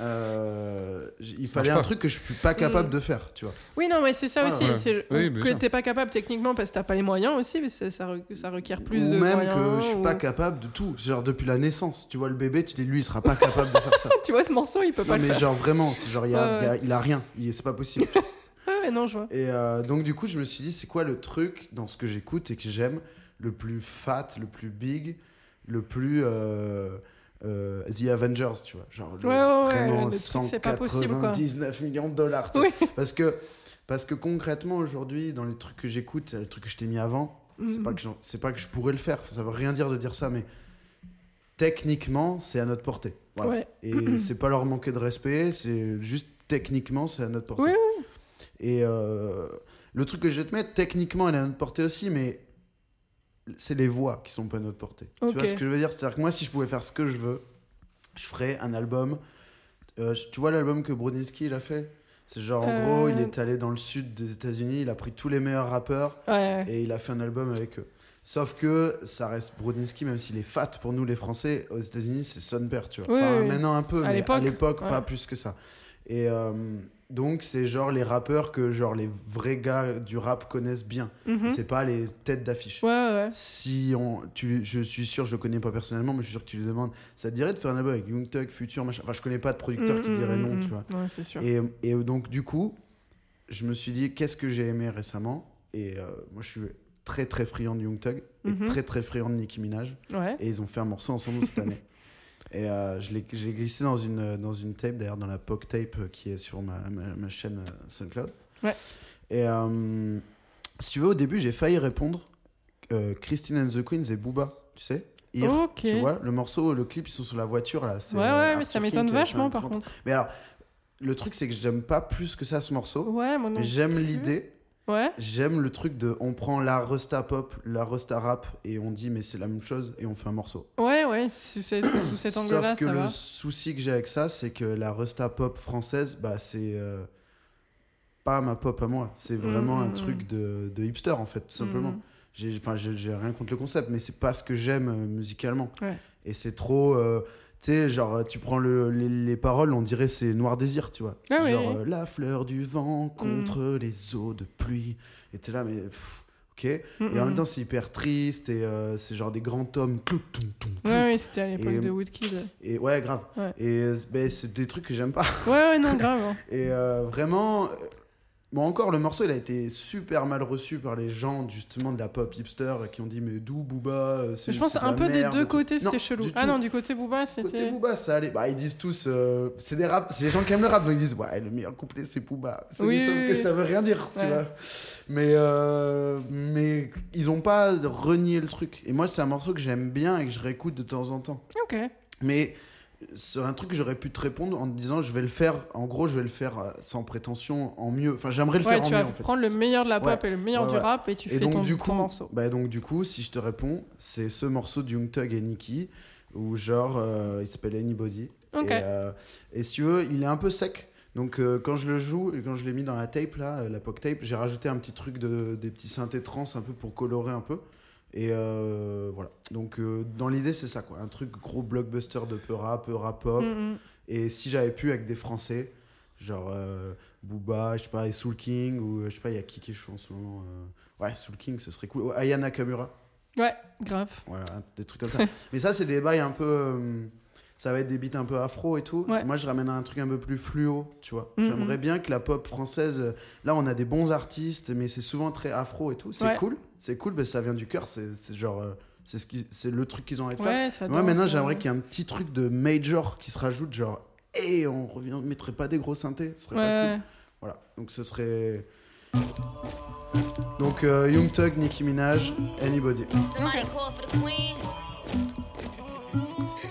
euh, il fallait un pas. truc que je suis pas capable Mm. de faire, tu vois. Oui, non, mais c'est ça Voilà. aussi. Ouais. c'est- Oui, que t'es pas capable techniquement parce que t'as pas les moyens aussi, mais ça, ça, re- ça requiert plus ou de même moyens. que je suis ou- pas capable de tout. Genre depuis la naissance, tu vois le bébé, tu dis lui, il sera pas capable de faire ça. Tu vois, ce morceau, il peut pas non, le mais faire. genre vraiment, c'est genre il, a, il y a- il a rien, c'est pas possible. Ah ouais, non, je vois. Et euh, donc du coup, je me suis dit, c'est quoi le truc dans ce que j'écoute et que j'aime, le plus fat, le plus big, le plus euh, euh, The Avengers, tu vois, genre le- Ouais, ouais, ouais, le possible, quoi. 199 millions de dollars. Oui. Parce que parce que concrètement aujourd'hui, dans les trucs que j'écoute, les trucs que je t'ai mis avant, c'est Mhm. pas que c'est pas que je pourrais le faire, ça veut rien dire de dire ça, mais techniquement, c'est à notre portée. Voilà. Ouais. Et c'est pas leur manquer de respect, c'est juste techniquement, c'est à notre portée. Oui, Et euh, le truc que je vais te mettre, techniquement, elle est à notre portée aussi, mais c'est les voix qui sont pas à notre portée. Tu vois ce que je veux dire? C'est-à-dire que moi, si je pouvais faire ce que je veux, je ferais un album. Euh, tu vois l'album que Brodinski il a fait? C'est genre, en Euh. gros, il est allé dans le sud des États-Unis, il a pris tous les meilleurs rappeurs Ouais. et il a fait un album avec eux. Sauf que ça reste Brodinski, même s'il est fat pour nous les Français, aux États-Unis c'est son père, tu vois. Oui, Enfin, oui, oui. Maintenant un peu, À mais à l'époque ouais. pas plus que ça. Et euh, donc c'est genre les rappeurs que genre les vrais gars du rap connaissent bien. Mhm. C'est pas les têtes d'affiche. Ouais, ouais. Si on, tu, je suis sûr, je le connais pas personnellement, mais je suis sûr que tu lui demandes, ça te dirait de faire un album avec Young Thug, Future, machin? Enfin, je connais pas de producteur qui Mhm, dirait non, mhm, tu vois. Ouais, c'est sûr. Et, et donc, du coup, je me suis dit, qu'est-ce que j'ai aimé récemment? Et euh, moi, je suis très, très friand de Young Thug et très, très friand de Nicki Minaj. Ouais. Et ils ont fait un morceau ensemble cette année. Et euh, je l'ai glissé dans une, dans une tape, d'ailleurs, dans la POC tape euh, qui est sur ma, ma, ma chaîne euh, SoundCloud. Ouais. Et si tu veux, au début, j'ai failli répondre Christine and the Queens et Booba, tu sais? Ok. Tu vois, le morceau, le clip, ils sont sur la voiture là. Ouais, ouais, mais ça m'étonne vachement par contre. Mais alors, le truc, c'est que j'aime pas plus que ça ce morceau. Ouais, moi non. J'aime l'idée. Ouais. J'aime le truc de on prend la Rusta pop, la Rusta rap et on dit mais c'est la même chose et on fait un morceau. Ouais, ouais, sous, ce- sous cet angle-là, Sauf que ça le va. souci que j'ai avec ça, c'est que la Rusta pop française, bah c'est euh, pas ma pop à moi. C'est vraiment Mm, un mm, truc de, de hipster en fait, tout simplement. Mhm. J'ai, rien contre le concept, mais c'est pas ce que j'aime euh, musicalement. Ouais. Et c'est trop, euh, tu sais, genre tu prends le, les, les paroles, on dirait c'est Noir Désir, tu vois. Ah oui, genre euh, la fleur du vent contre les eaux de pluie. Et t'es là, mais pff, ok Et en même temps, c'est hyper triste et euh, c'est genre des grands tomes. Clou, toum, toum, toum. Ouais, ouais, c'était à l'époque de Woodkid. Et ouais, grave. Ouais. Et euh, ben, c'est des trucs que j'aime pas. Ouais, ouais, non, grave. hein. Et euh, vraiment, euh, bon encore, le morceau, il a été super mal reçu par les gens justement de la pop hipster qui ont dit mais d'où Booba euh, c'est Je pense un peu des deux côtés, c'était chelou. Ah non, du côté Booba, Côté c'était. Booba, ça allait. Bah, ils disent tous, euh, c'est des rap, c'est les gens qui aiment le rap, donc ils disent ouais, le meilleur couplet c'est Booba. C'est Oui, que oui. ça veut rien dire, tu vois. Mais euh, mais ils ont pas renié le truc. Et moi, c'est un morceau que j'aime bien et que je réécoute de temps en temps. Ok. Mais c'est un truc que j'aurais pu te répondre en te disant je vais le faire en gros je vais le faire euh, sans prétention en mieux. Enfin j'aimerais le Ouais, faire en tu mieux vas en fait. prendre le meilleur de la pop Ouais. et le meilleur Ouais, du rap et tu et fais donc ton, du ton coup morceau. bah donc du coup si je te réponds c'est ce morceau de Young Thug et Nicki où genre euh, il s'appelle Anybody. Et, euh, et si tu veux il est un peu sec. Donc euh, quand je le joue et quand je l'ai mis dans la tape là la POC tape j'ai rajouté un petit truc de des petits synthés trans un peu pour colorer un peu et euh, voilà donc euh, dans l'idée c'est ça quoi un truc gros blockbuster de peu rap peu rap pop Mm, mm. et si j'avais pu avec des Français, genre euh, Booba, je sais pas, et Soul King, ou je sais pas, il y a qui qui joue en ce moment Ouais, Soul King, ce serait cool. Oh, Aya Nakamura, Ouais, grave. voilà, des trucs comme ça. Mais ça, c'est des bails un peu. ça va être des beats un peu afro et tout. Ouais. Moi, je ramène un truc un peu plus fluo, tu vois. Mhm. J'aimerais bien que la pop française. Là, on a des bons artistes, mais c'est souvent très afro et tout. C'est Ouais. cool, c'est cool, mais ça vient du cœur. C'est c'est genre. euh, c'est ce qui- c'est le truc qu'ils ont envie de faire. Ouais, ça Moi, maintenant, j'aimerais qu'il y ait un petit truc de major qui se rajoute, genre, et on revient, on mettrait pas des gros synthés, ce serait pas Ouais. cool. Voilà, donc ce serait. Donc, euh, Young Thug, Nicki Minaj, Anybody. Somebody call for the queen.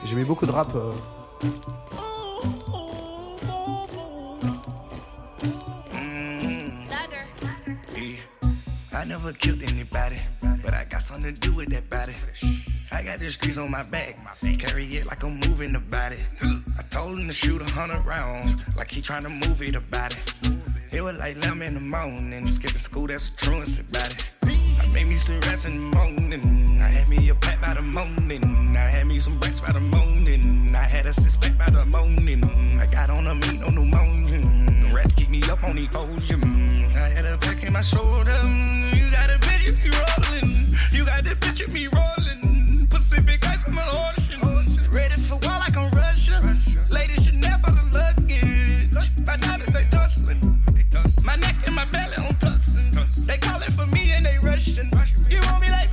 J'ai mis beaucoup de rap. euh, never killed anybody, but I got something to do with that body. I got the streets on my back, carry it like I'm moving the body. I told him to shoot a hundred rounds, like he trying to move it about it. It was like 11 in the morning, skipping school, that's a truancy about it. I made me some rest in the morning. I had me a pack by the morning. I had me some bricks by the morning. I had a six pack by the morning. I got on a meat, pneumonia. The rats keep me up on the volume. I had a pack in my shoulder. You got a picture me rolling. You got the picture me rolling. Pacific ice, I'm an ocean. Ready for war like I'm Russia. Ladies should never the luggage. My diamonds, they tussling. My neck and my belly on tussin'. They call for me and they rushing. You want me like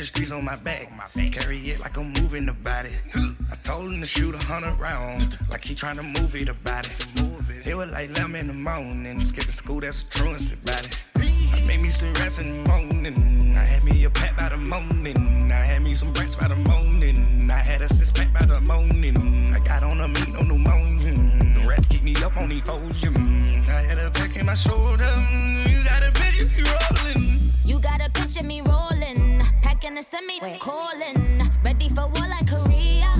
the streets on my back, carry it like I'm moving the body. I told him to shoot a hundred rounds, like he trying to move it about it. It was like 11 in the morning, skipping school, that's a truancy about it. I made me some rest in the morning. I had me a pack by the morning. I had me some bricks by the morning. I had a six pack by the morning. I got on a meat, no pneumonia. The rats keep me up on the volume. I had a pack in my shoulder. You got a if you rolling. You got a picture me rolling, packing a semi, calling, ready for war like Korea.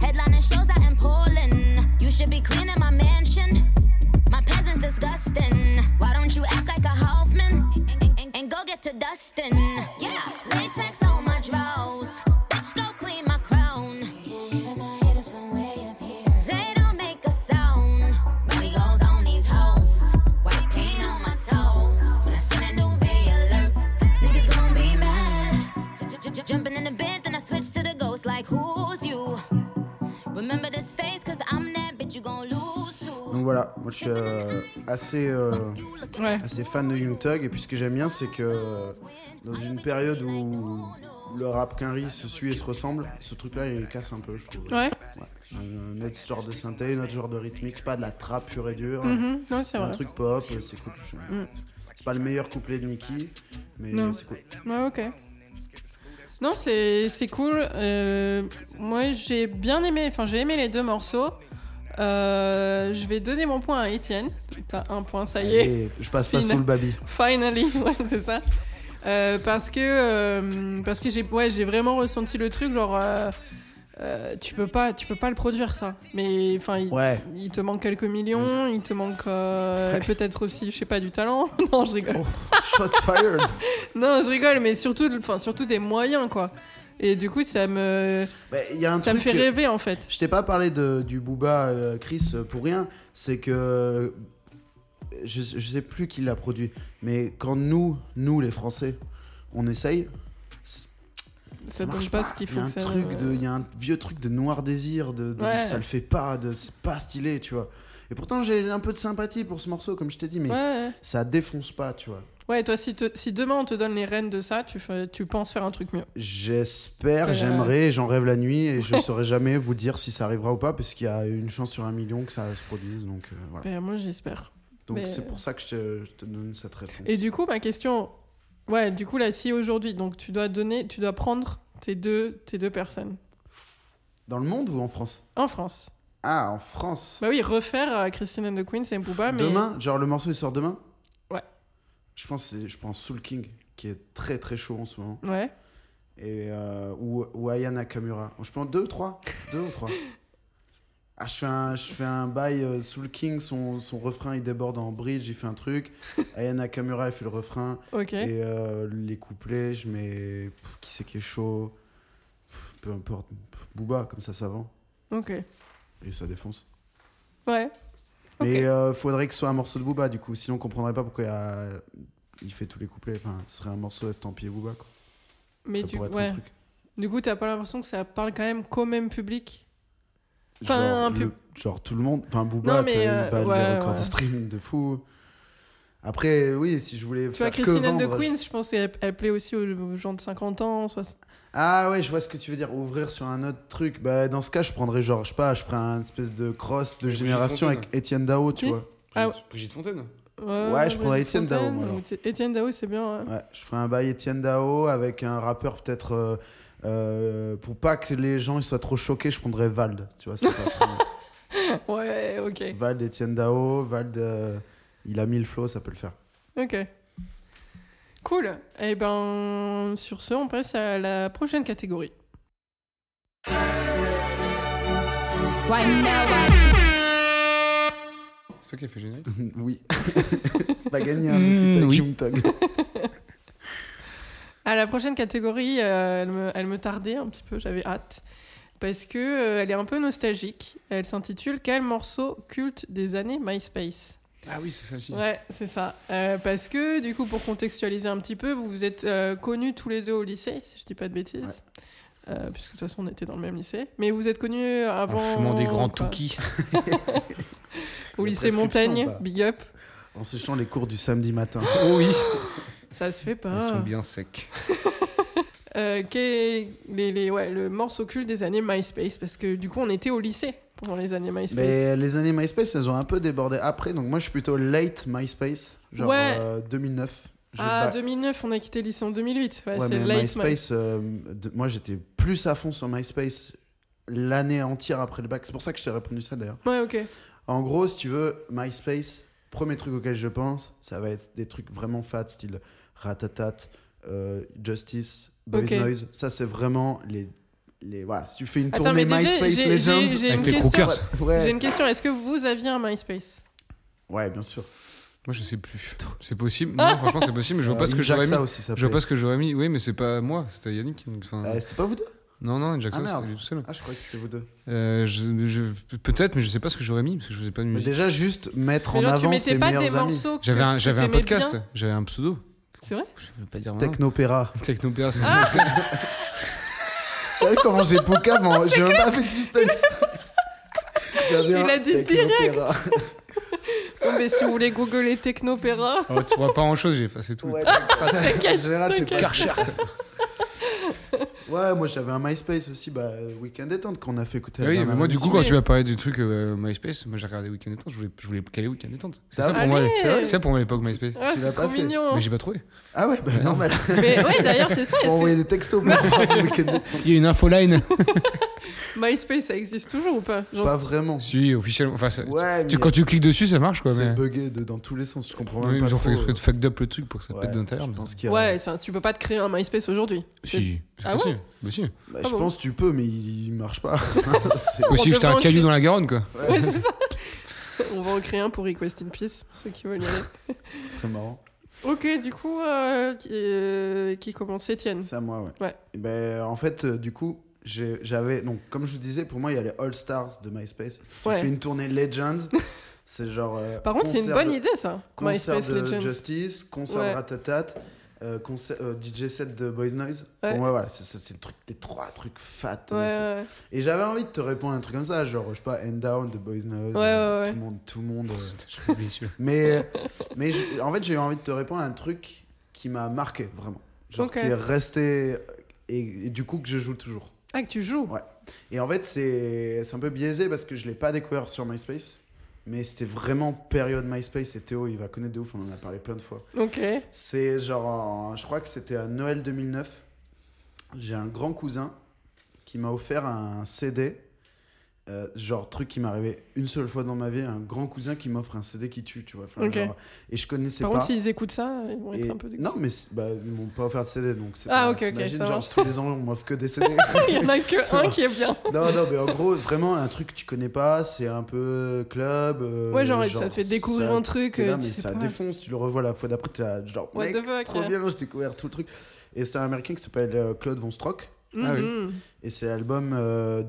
Headlining shows out in Poland. You should be cleaning my mansion. My peasants disgusting. Why don't you act like a Hoffman and, and- and go get to dustin'? Voilà, moi je suis euh, assez, euh, Ouais. assez fan de Young Thug. Et puis ce que j'aime bien, c'est que euh, dans une période où le rap qu'un se suit et se ressemble, ce truc-là il casse un peu, je trouve. Ouais. Un, un autre genre de synthé, un autre genre de rythmique, c'est pas de la trap pure et dure. Mhm. Ouais, c'est un truc pop, c'est cool. Mm. C'est pas le meilleur couplet de Nicki, mais c'est cool. Ouais, ok. Non, c'est c'est cool. Euh, moi, j'ai bien aimé, enfin, j'ai aimé les deux morceaux. Euh, je vais donner mon point à Étienne. T'as un point, ça y est. Allez, je passe pas sous le baby. Finally, ouais, c'est ça. Euh, parce que, euh, parce que j'ai ouais, j'ai vraiment ressenti le truc, genre, tu, peux pas, tu peux pas le produire, ça. Mais enfin, il, Ouais. il te manque quelques millions, il te manque peut-être aussi, je sais pas, du talent. non, je rigole. Oh, shots fired. Non, je rigole, mais surtout, enfin, surtout des moyens, quoi. Et du coup, ça me, Bah, il y a un ça me fait rêver, en fait. Je t'ai pas parlé de, du Booba euh, Chris euh, pour rien. C'est que. Je, je sais plus qui l'a produit. Mais quand nous, nous les Français, on essaye. Ça donne marche pas ce qu'il Il y faut a un ça. de, il y a un vieux truc de noir désir, de, de Ouais. ça le fait pas, de c'est pas stylé, tu vois. Et pourtant j'ai un peu de sympathie pour ce morceau, comme je t'ai dit, mais ouais. ça défonce pas, tu vois. Ouais, toi, si, te- si demain on te donne les rênes de ça, tu, fais- tu penses faire un truc mieux. J'espère, Euh. j'aimerais, j'en rêve la nuit et je saurais jamais vous dire si ça arrivera ou pas, parce qu'il y a une chance sur un million que ça se produise, donc euh, voilà. Ben, moi, j'espère. Donc Mais- c'est pour ça que je te, je te donne cette réponse. Et du coup, ma question, ouais, du coup là, si aujourd'hui, donc tu dois donner, tu dois prendre tes deux, tes deux personnes Dans le monde ou en France? En France. Ah, en France. Bah oui, refaire euh, Christine and the Queen, c'est Booba, mais Demain, genre le morceau il sort demain? Je pense je pense Soul King qui est très très chaud en ce moment ouais. et euh, ou, ou Aya Nakamura. Je pense deux trois, deux ou trois. Ah, je fais un je fais un bail euh, Soul King son, son refrain il déborde en bridge, il fait un truc. Aya Nakamura elle fait le refrain Ok. et euh, les couplets, je mets pff, qui c'est qui est chaud? Pff, peu importe, Pff, Booba comme ça ça vend Ok. et ça défonce. Ouais. Mais euh, faudrait que ce soit un morceau de Booba, du coup. Sinon, on comprendrait pas pourquoi il, y a- il fait tous les couplets. Enfin, ce serait un morceau estampillé Booba, quoi. mais ça du, être ouais. un truc. du coup, t'as pas l'impression que ça parle quand même qu'au même public? Enfin, genre, un le- peu- genre tout le monde. Enfin, Booba, t'as- euh, les ouais, records ouais. de stream de fou. Après, oui, si je voulais Tu vois, faire que Christine and the vendre... Queen, je pense qu'elle elle plaît aussi aux, gens de 50 ans. Ah ouais, je vois ce que tu veux dire. Ouvrir sur un autre truc. Bah, dans ce cas, je prendrais genre, je sais pas, je ferais un espèce de cross de génération avec Étienne Dao, tu vois. Ah, Brigitte, Brigitte Fontaine Ouais, je prendrais Étienne Dao, moi, Étienne Dao, c'est bien. ouais. Ouais, je ferais un bail Étienne Dao avec un rappeur peut-être. euh, euh, pour pas que les gens ils soient trop choqués, je prendrais Vald. Tu vois, ça passerait mieux. Ouais, ok. Vald, Étienne Dao, Vald, euh, il a mis le flow, ça peut le faire. Ok. Cool. Et ben, sur ce, on passe à la prochaine catégorie. C'est toi qui as fait générique oui. C'est pas gagné, hein, Mm, oui. À la prochaine catégorie, euh, elle, me, elle me tardait un petit peu, j'avais hâte. Parce que euh, elle est un peu nostalgique. Elle s'intitule Quel morceau culte des années MySpace? Ah oui, c'est celle-ci. Ouais, c'est ça. Euh, parce que, du coup, pour contextualiser un petit peu, vous vous êtes euh, connus tous les deux au lycée, si je dis pas de bêtises. Euh, puisque de toute façon, on était dans le même lycée. Mais vous êtes connus avant. En fumant des grands touquis. Au La lycée Montaigne, big up. En séchant les cours du samedi matin. Oh oui Ça se fait Ils pas. sont bien secs. Euh, les, les- ouais, le morceau culte des années MySpace, parce que du coup, on était au lycée pendant les années MySpace. Mais les années MySpace, elles ont un peu débordé après. Donc moi, je suis plutôt late MySpace. Genre Ouais. euh, 2009. J'ai Ah, ba- 2009, on a quitté le lycée en 2008. Ouais, Ouais, c'est late MySpace, euh, de- moi j'étais plus à fond sur MySpace l'année entière après le bac. C'est pour ça que je t'ai répondu ça d'ailleurs. Ouais, ok. En gros, si tu veux, MySpace, premier truc auquel je pense, ça va être des trucs vraiment fat, style Ratatat, euh, Justice, Boys. Noise. Ça, c'est vraiment les. Les voilà, si tu fais une Attends, tournée mais déjà, MySpace j'ai- Legends. j'ai- j'ai Avec une les question. Crookers. Ouais. J'ai une question. Est-ce que vous aviez un MySpace? Ouais, bien sûr. Moi, je sais plus. C'est possible Non, franchement, c'est possible, mais je vois pas Euh, ce que j'aurais mis. Aussi, ça Je vois pas ce que j'aurais mis. Oui, mais c'est pas moi, c'était Yannick. donc, enfin, Euh, C'était pas vous deux? Non, non, Jackson, Ah, merde. c'était lui tout seul. Ah, je croyais que c'était vous deux. Euh, je- je- Peut-être, mais je sais pas ce que j'aurais mis parce que je faisais pas de Mais musique. déjà, juste mettre Mais en genre, tu avant mettais ses pas des meilleurs amis. morceaux. que- J'avais un, que j'avais un t'aimais podcast, bien j'avais un pseudo. C'est vrai? Je veux pas dire maintenant. Technopéra. Technopéra, c'est mon Ah podcast. T'as vu comment j'ai Poucave en- J'ai même pas fait de suspense. J'avais Il un a dit Technopéra. Bon, mais si vous voulez googler Technopéra. Oh, tu vois pas grand chose, j'ai effacé tout. Ouais, T'inquiète, en général, t'es pas t'inquiète. sûr. Ouais, moi j'avais un MySpace aussi, bah, Weekend Détente qu'on a fait écouter. Ah oui, mais moi, du coup, quand tu m'as parlé du truc euh, MySpace, moi j'ai regardé Weekend Détente, je voulais, je voulais caler Weekend Détente. C'est ça Ah, pour moi, c'est ça pour moi l'époque MySpace. Ah, Tu c'est l'as trop pas fait. mignon. Mais j'ai pas trouvé. Ah ouais, bah Bah non. normal. Mais ouais, d'ailleurs, c'est ça. Est-ce que envoyer des textos Weekend Détente. Il y a une infoline. MySpace, ça existe toujours ou pas Genre, Pas vraiment. si, officiellement. Enfin, ça- Ouais, tu- mais quand tu cliques dessus, ça marche quoi. c'est Mais... bugué de- dans tous les sens, je comprends Oui, même pas ils ont fait exprès de fucked up le truc pour que ça Ouais, pète a... Ouais, enfin, tu peux pas te créer un MySpace aujourd'hui. Si, Ah ouais Bah si. Bah, Ah je bon pense que tu peux, mais il marche pas. C'est- Aussi, j'étais un caillou dans la Garonne quoi. Ouais, c'est ça. On va en créer un pour Request in Peace, pour ceux qui veulent y aller. Ce serait marrant. Ok, du coup, euh, qui, euh, qui commence? Étienne C'est à moi, ouais. Ouais. Et ben, en fait, euh, du coup, j'ai- j'avais. Donc, comme je vous disais, pour moi, il y a les All Stars de MySpace. Tu Ouais. fais une tournée Legends. c'est genre. euh, Par contre, c'est une concert bonne de- idée, ça. Concert MySpace de Legends. Justice, concert Ouais. de Ratatat, euh, concert, euh, DJ set de Boys Noise. Ouais. Pour moi, voilà, c'est le truc, les trois trucs fat. Ouais. Et j'avais envie de te répondre à un truc comme ça, genre, je sais pas, End Down de Boys Noise. Ouais, euh. Tout le monde. Tout le monde euh, mais, mais je- en fait, j'ai eu envie de te répondre à un truc qui m'a marqué, vraiment. Genre, qui est resté. Et, et du coup, que je joue toujours. Ah, que tu joues Ouais. Et en fait, c'est c'est un peu biaisé parce que je l'ai pas découvert sur MySpace. Mais c'était vraiment période MySpace et Théo, il va connaître de ouf, on en a parlé plein de fois. Ok. C'est genre, en- je crois que c'était à Noël 2009. J'ai un grand cousin qui m'a offert un CD. Euh, genre, truc qui m'est arrivé une seule fois dans ma vie. Un grand cousin qui m'offre un CD qui tue, tu vois. Enfin, genre, et je connaissais Par pas. contre, s'ils écoutent ça, ils vont être un peu dégoûtés. non, mais bah, ils m'ont pas offert de CD donc c'est Ah, pas- ok, ok, ça genre tous les ans on m'offre que des CD. Il y en a que un qui est bien. non, non, mais en gros, vraiment un truc que tu connais pas, c'est un peu club. euh, Ouais, genre, ça te fait découvrir ça- un truc, là, euh, mais ça pas. défonce, tu le revois la fois d'après, t'es genre, What mec, the fuck, trop bien, j'ai découvert tout le truc. Et c'est un américain qui s'appelle Claude Von Strock, Ah oui. Mhm. et c'est l'album euh,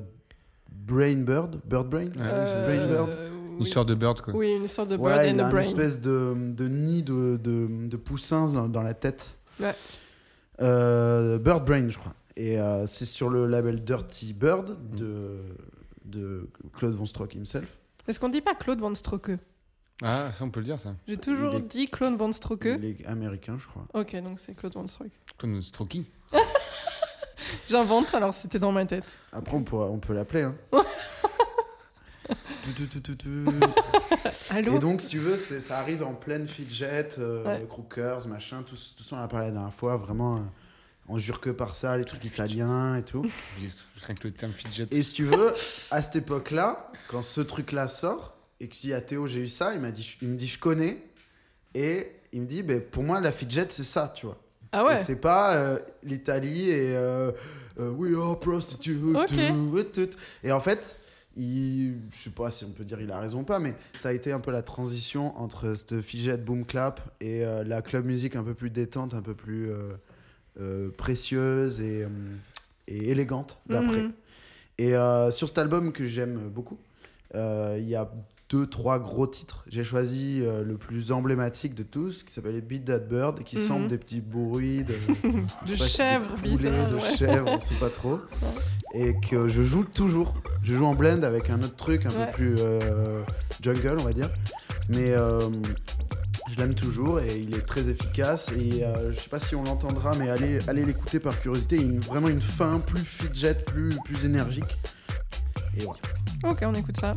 Brain Bird, Bird Brain. Ouais, Euh, Brain Bird. Une oui. histoire de bird quoi. Oui, une sorte de bird Ouais, and il a a une brain. espèce de, de nid de, de, de poussins dans, dans la tête. Ouais. Euh, Bird Brain, je crois. Et euh, c'est sur le label Dirty Bird de, de Claude Von Strock himself. Est-ce qu'on dit pas Claude Van Stroke? Ah, ça on peut le dire ça. J'ai toujours est- dit Claude Van Stroke. Il est américain, je crois. Ok, donc c'est Claude Van Stroke. Comme Strokey. J'invente, alors c'était dans ma tête. Après, on, pourra- on peut l'appeler. Hein. Allô Et donc, si tu veux, c'est- ça arrive en pleine fidget, euh, Ouais. crookers, machin, tout, tout ça, on en a parlé la dernière fois. Vraiment, euh, on jure que par ça, les trucs italiens et tout. Rien que le terme fidget. Et si tu veux, à cette époque-là, quand ce truc-là sort, et que je dis à Théo, j'ai eu ça, il, m'a dit, il me dit, je connais. Et il me dit, ben, pour moi, la fidget, c'est ça, tu vois. Ah ouais c'est pas euh, l'Italie et euh, euh, We are prostitutes. Ok. tout, tout. Et en fait, il, je sais pas si on peut dire il a raison ou pas, mais ça a été un peu la transition entre cette fidget boom clap et euh, la club musique un peu plus détente, un peu plus euh, précieuse et, et élégante d'après. Mhm. Et sur cet album que j'aime beaucoup, il y a deux, trois gros titres. J'ai choisi euh, le plus emblématique de tous, qui s'appelle Beat That Bird, qui Mhm. semble des petits bruits de, De pas si chèvres de ouais. chèvres, on sait pas trop. Et que je joue toujours. Je joue en blend avec un autre truc un Ouais. peu plus euh, jungle, on va dire. Mais euh, je l'aime toujours et il est très efficace. Et je sais pas si on l'entendra, mais allez, allez l'écouter par curiosité. Il y a une- vraiment une fin plus fidget, plus, plus énergique. Et voilà. Ok, on écoute ça.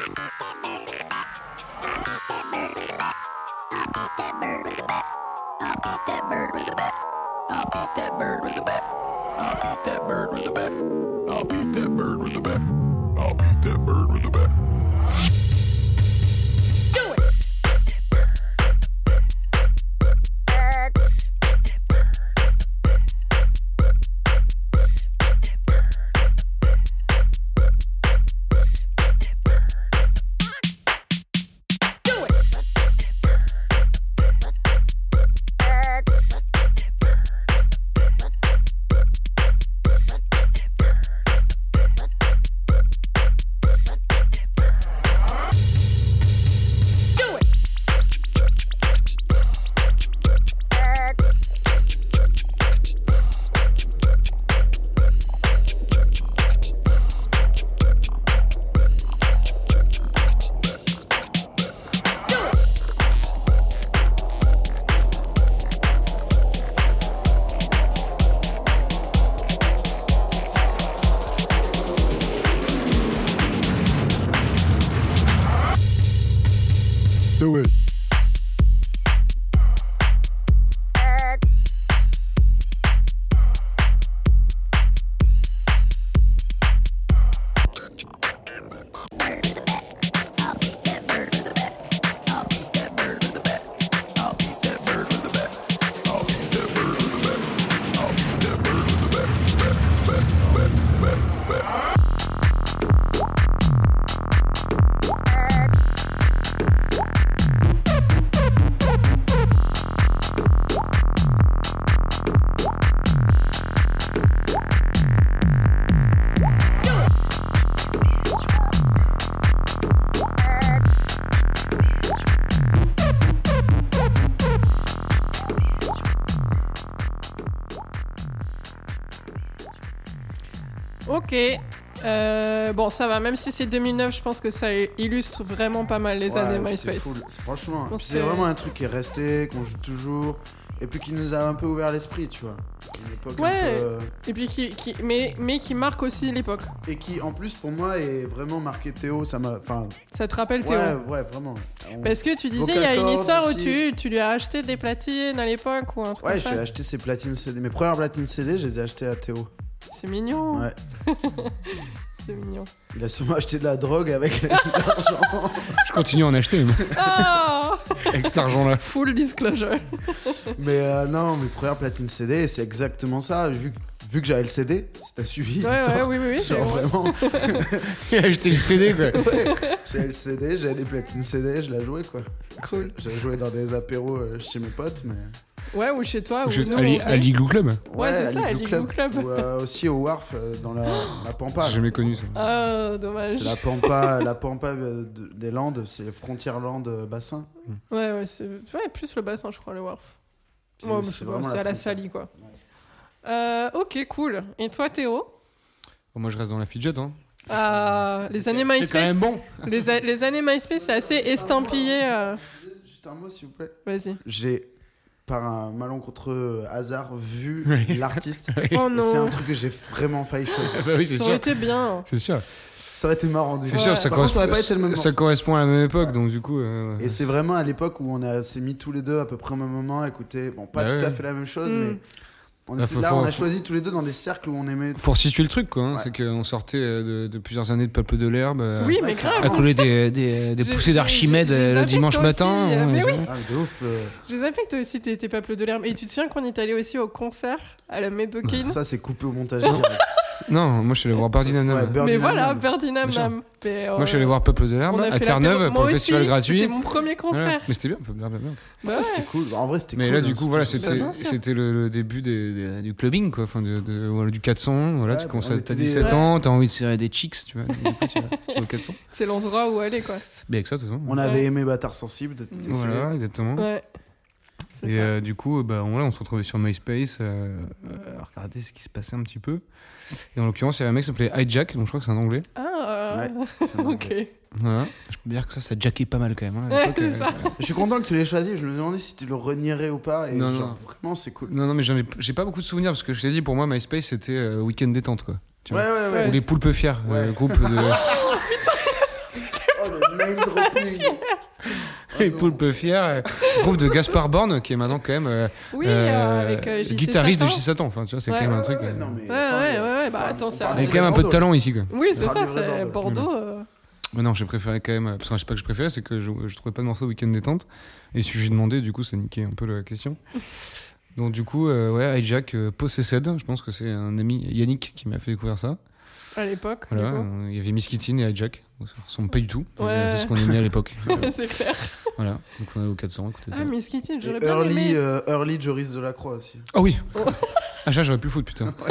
I'll beat that bird with a bat. I'll beat that bird with a bat. I'll beat that bird with a bat. Bon, ça va, même si c'est 2009, je pense que ça illustre vraiment pas mal les Ouais, années MySpace. Franchement, c'est vraiment un truc qui est resté, qu'on joue toujours, et puis qui nous a un peu ouvert l'esprit, tu vois. Une époque un Ouais. peu, Et puis qui, qui- mais, mais qui marque aussi l'époque. Et qui, en plus, pour moi, est vraiment marqué Théo. Ça m'a. Enfin. Ça te rappelle Théo Ouais, ouais, vraiment. On- Parce que tu disais, il y a une histoire où tu, tu lui as acheté des platines à l'époque ou un truc Ouais, j'ai acheté ses platines CD. Mes premières platines CD, je les ai achetées à Théo. C'est mignon. Ouais. sûrement acheté de la drogue avec l'argent. Je continue à en acheter, moi. Ah Avec cet argent-là. Full disclosure. Mais euh, non, mes premières platines CD, c'est exactement ça. Vu, que- vu que j'avais le CD, si t'as suivi. Ouais, l'histoire. ouais, oui, oui, oui, c'est Genre vrai. vraiment. Il a acheté le CD, quoi. Ouais, j'avais le CD, j'avais des platines CD, je la jouais quoi. Cool. J'avais joué dans des apéros euh, chez mes potes, mais. Ouais, ou chez toi. Ou Je- nous, à, Li- on à fait- l'Igloo Club. Ouais, c'est ça, l'Igloo Club. Ou euh, aussi au Wharf, euh, dans la, la Pampa. J'ai jamais connu ça. Ah, dommage. C'est la Pampa, la Pampa euh, de- des Landes, c'est les frontières Landes euh, bassin. Ouais, ouais, c'est ouais, plus le bassin, je crois, le Wharf. C'est- vraiment la à la. Sali, quoi. Euh, ok, cool. Et toi, Théo? Bon, moi, je reste dans la fidget. Hein. Ah, les années MySpace. C'est quand même bon. Les, a- les années MySpace, c'est assez estampillé. Juste un mot, s'il vous plaît. Vas-y. J'ai, par un malencontreux hasard, vu Oui. l'artiste. Oui. Oh. C'est un truc que j'ai vraiment failli choisir. Bah oui, Ça aurait été bien. C'est sûr. Ça aurait été marrant. du C'est sûr, ça, Par contre, ça correspond, aurait pas été le même ça morceau. correspond à la même époque, donc du coup. euh, Et c'est vraiment à l'époque où on a- s'est mis tous les deux à peu près au même moment écouter. Bon, pas Bah tout à fait la même chose, Mm. mais on Bah, était faut- là, faut- on a faut- choisi tous les deux dans des cercles où on aimait. Faut resituer le truc, quoi. hein. Ouais. C'est qu'on sortait euh, de, de plusieurs années de Peuple de l'Herbe. euh, Oui, mais grave. À coller des, des, poussées d'Archimède euh, le dimanche matin. aussi, ouais, mais je- oui. Ah, de ouf. euh, Je savais que toi aussi t'étais peuple de l'herbe. Et tu te souviens qu'on est allé aussi au concert à la Médocaine Ça, c'est coupé au montage direct. Non, moi je suis allé voir Birdie Nam Nam. Ouais, Birdie Mais voilà, Nam. Birdie Nam Bien. Mais, euh, Moi je suis allé voir Peuple de l'Herbe à Terre-Neuve pour le festival gratuit. C'était mon premier Voilà. concert. Mais c'était bien, Peuple de l'Herbe, bien. Bah ouais. C'était cool. En vrai, c'était Mais cool. là, hein, du coup, voilà, c'était- bien c'était le, le début des- des- du clubbing, quoi. Enfin, de, de- voilà, du 400. Voilà, Ouais, tu bah, commences t'as des- 17 Ouais. ans, t'as envie de serrer des chicks, tu vois. Du coup, tu vas, tu vas au 400. C'est l'endroit où aller, quoi. Mais avec ça, de toute façon. On avait aimé Bâtard Sensible. Voilà, exactement. Ouais. Et ça. euh, du coup, bah, voilà, on se retrouvait sur MySpace euh, euh, à regarder ce qui se passait un petit peu. Et en l'occurrence, il y avait un mec qui s'appelait Hijack, donc je crois que c'est un anglais. Ah, euh, Ouais, un ok. Voilà. Je peux dire que ça, ça jackait pas mal quand même. hein, à Ouais, euh, ça. Je suis content que tu l'aies choisi. Je me demandais si tu le renierais ou pas. Et Non, genre, non. vraiment, c'est cool. Non, non, mais j'ai pas beaucoup de souvenirs parce que je t'ai dit, pour moi, MySpace c'était euh, week-end détente quoi. Tu Ouais, vois. ouais, ouais. Ou les poulpes fiers, euh, Ouais. groupe de. Oh, le name dropping. Les poulpes fiers, euh, groupe de Gaspard Borne qui est maintenant quand même euh, Oui, euh, avec guitariste Satan. de J Satan. Enfin, tu vois, c'est Ouais. quand même un truc. ouais, non, mais Ouais, attends, ouais, mais- ouais, ouais, bah attends, c'est Il y a quand même un peu de Bordeaux. talent ici quoi. Oui, c'est ça, c'est Bordeaux. Mais non, j'ai préféré quand même. Parce que je sais pas que je préférais, c'est que je, je trouvais pas de morceau week-end détente. Et si j'ai demandé, du coup, ça niquait un peu la question. Donc, du coup, euh, ouais, Hijack, euh, Possessed, je pense que c'est un ami Yannick qui m'a fait découvrir ça. À l'époque. Voilà, euh, il y avait Miss Kittin et Hijack. Ça ressemble pas du tout. Ouais. C'est ce qu'on aimait à l'époque. c'est clair. voilà, donc on est au 400, écoutez ça. Ah, Miss Kitty, j'aurais bien Early, aimé. euh, early Joris Delacroix aussi. Ah oui Oh. Ah, ça, j'aurais pu foutre, putain.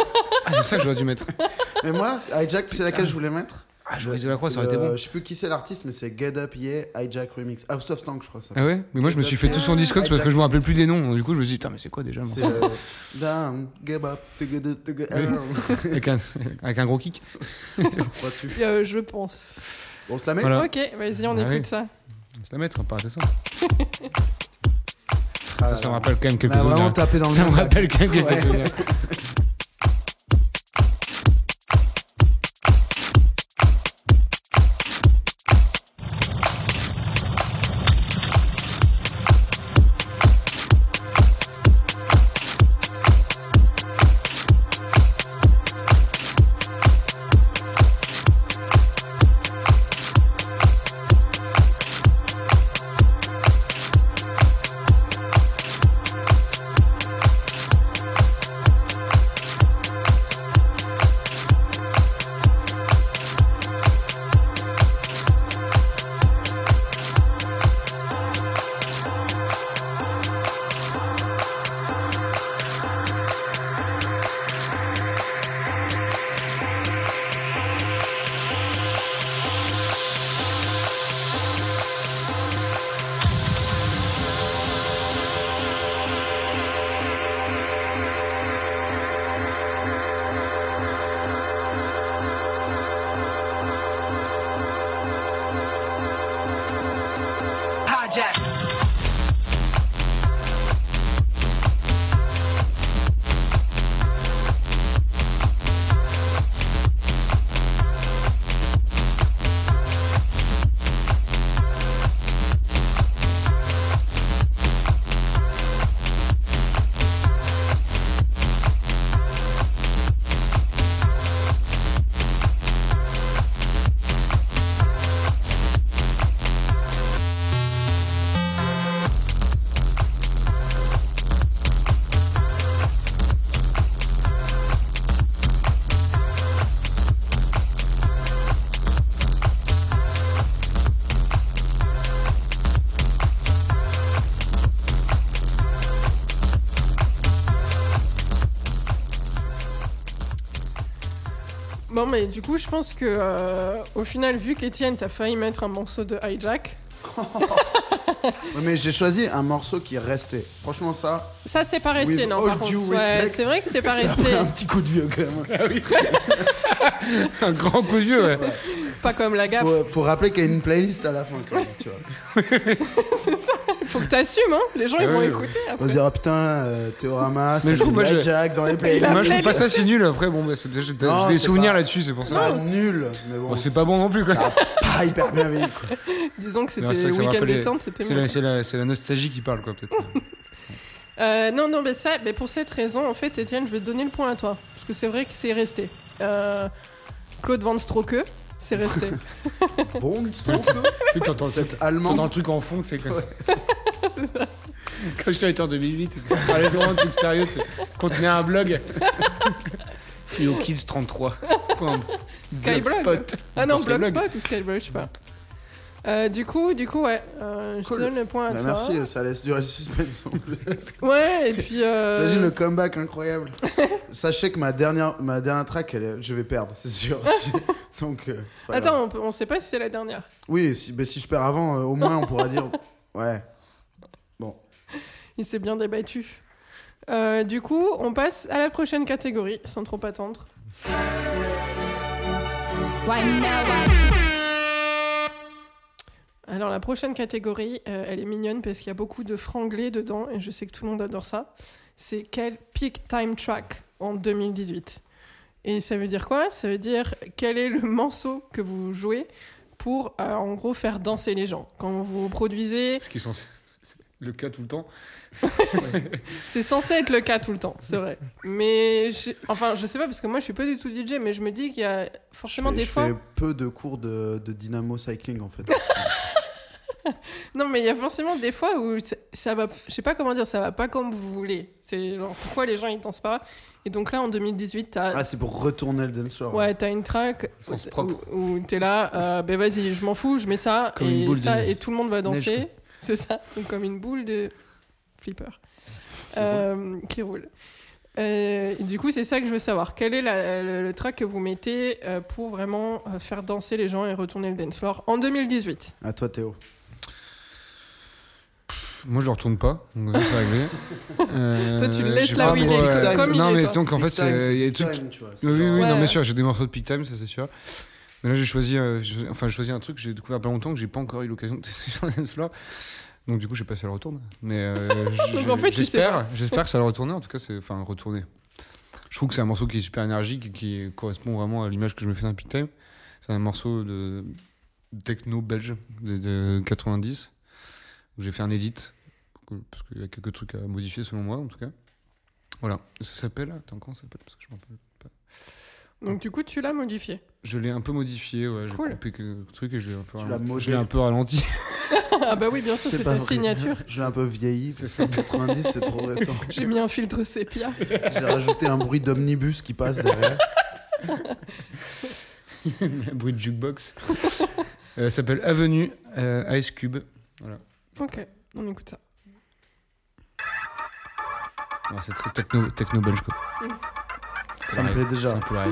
Ah, c'est ça que j'aurais dû mettre. Mais moi, Hijack, c'est laquelle je voulais mettre? Ah, Joris Delacroix, ça aurait été Euh, bon. Je sais plus qui c'est l'artiste, mais c'est Get Up Yeah, Hijack Remix. House of Tank, je crois ça. Ah ouais? Mais moi, je me suis fait tout son Discogs parce que je me rappelais plus des noms. Du coup, je me suis dit, putain, mais c'est quoi déjà C'est euh, Down, Get Up, Together, Together. avec, un, avec un gros kick. Euh, je pense. On se la met? Ok, vas-y, on Ah écoute ça. C'est la mettre, pas ça. Ça, ça me rappelle quand même quelques On souvenirs. tapé dans le Ça me rappelle quand même quelques souvenirs. hijack. Mais du coup, je pense que euh, au final, vu qu'Étienne, t'as failli mettre un morceau de hijack, Ouais, mais j'ai choisi un morceau qui est resté. Franchement, ça. ça c'est pas resté, non, par contre. Ouais, c'est vrai que c'est pas resté. un petit coup de vieux quand même. Un grand coup de vieux, ouais. Pas comme la gaffe. Faut, faut rappeler qu'il y a une playlist à la fin quand même, tu vois. T'assumes, hein. Les gens, ils Ah vont écouter On se dire, oh putain, euh, Théorama, c'est je trouve, moi, je- Jack dans les playlists. Moi, je trouve pas ça si nul. Après, bon, bah, c'est- j'ai Non, des c'est souvenirs pas- là-dessus, c'est pour C'est ça. pas nul, mais bon. Bon, c'est pas bon non plus, quoi. pas hyper bien vieilli, quoi. Disons que C'est c'était vrai que ça me week-end rappelait- détente, c'était C'est mieux. la, c'est la- c'est la nostalgie qui parle, quoi, peut-être. Euh, non, non, mais ça, mais pour cette raison, en fait, Étienne, je vais te donner le point à toi. Parce que c'est vrai que c'est resté. Euh, Claude Van Stroke, c'est resté. Bon, tu sais, t'entends le truc- Cette allemande. t'entends le truc en fond, tu sais, quoi. Quand j'étais en 2008, on parlait vraiment de trucs sérieux, tu sais. Contenait un blog. Fio Kids 33. Skyblog. Blogspot. Ah non. Blogspot ou Skyblog, je sais pas. Euh, du coup, du coup, ouais, euh, je te donne le point à Bah, toi. merci, ça laisse durer le suspense en plus. Ouais, et puis. Euh... T'imagines le comeback incroyable. Sachez que ma dernière, ma dernière track, elle je vais perdre, c'est sûr. Donc, euh, grave. Attends, on, on sait pas si c'est la dernière. Oui, si, mais si je perds avant, euh, au moins on pourra dire. Ouais. Bon. Il s'est bien débattu. Euh, du coup, on passe à la prochaine catégorie, sans trop attendre. Alors la prochaine catégorie, euh, elle est mignonne parce qu'il y a beaucoup de franglais dedans et je sais que tout le monde adore ça. C'est quel peak time track en 2018 Et ça veut dire quoi? Ça veut dire quel est le morceau que vous jouez pour euh, en gros faire danser les gens. Quand vous produisez, Ce qui sont c'est le cas tout le temps. c'est censé être le cas tout le temps, c'est vrai. Mais je- enfin, je sais pas parce que moi je suis pas du tout DJ, mais je me dis qu'il y a forcément je fais, des je fois. fais peu de cours de, de dynamo cycling en fait. Non, mais il y a forcément des fois où ça, va, je sais pas comment dire, ça va pas comme vous voulez. C'est genre pourquoi les gens ils dansent pas? Et donc là en 2018, t'as ah, c'est pour retourner le dance floor. ouais, t'as une track où, propre. où- t'es là, euh, ben vas-y, je m'en fous, je mets ça Comme une et ça de et tout le monde va danser. C'est ça, donc comme une boule de flipper Euh, qui roule. Euh, et du coup, c'est ça que je veux savoir. Quel est la- le, le track que vous mettez euh, pour vraiment euh, faire danser les gens et retourner le dance floor en 2018 À toi Théo. Moi, je le retourne pas, donc ça, c'est réglé. Euh, Toi, tu le laisses j'ai là où il est, euh, comme il Non, est, mais toi. donc en fait, c'est- il y a des trucs. time, tu vois, c'est Oui, oui, non, bien sûr, j'ai des morceaux de peak time, ça c'est sûr. Mais là, j'ai choisi, euh, enfin, j'ai choisi un truc que j'ai découvert pas longtemps que j'ai pas encore eu l'occasion de tester sur. Donc du coup, je sais pas si ça le retourne. Mais euh, en fait, j'espère, j'espère que ça va le retourner. En tout cas, c'est, enfin, retourner. Je trouve que c'est un morceau qui est super énergique et qui correspond vraiment à l'image que je me fais d'un peak time. C'est un morceau de techno belge de, de 90 où j'ai fait un edit parce qu'il y a quelques trucs à modifier selon moi en tout cas. Voilà, ça s'appelle. Attends, comment ça s'appelle Parce que je m'en rappelle pas. Donc du coup, tu l'as modifié. Je l'ai un peu modifié, ouais. J'ai Cool. coupé quelques trucs et je l'ai un peu, ralenti. modé. je l'ai un peu ralenti. ah bah oui, bien sûr, C'est ta vrai. signature. J'ai un peu vieilli. C'est ça. que 90, c'est trop récent. J'ai mis un filtre sépia. J'ai rajouté un bruit d'omnibus qui passe derrière. un bruit de jukebox. Euh, ça s'appelle Avenue euh, Ice Cube. Voilà. Ok, on écoute ça. Alors, c'est très techno, techno belge quoi. Mm. Ça me plaît déjà. C'est un peu la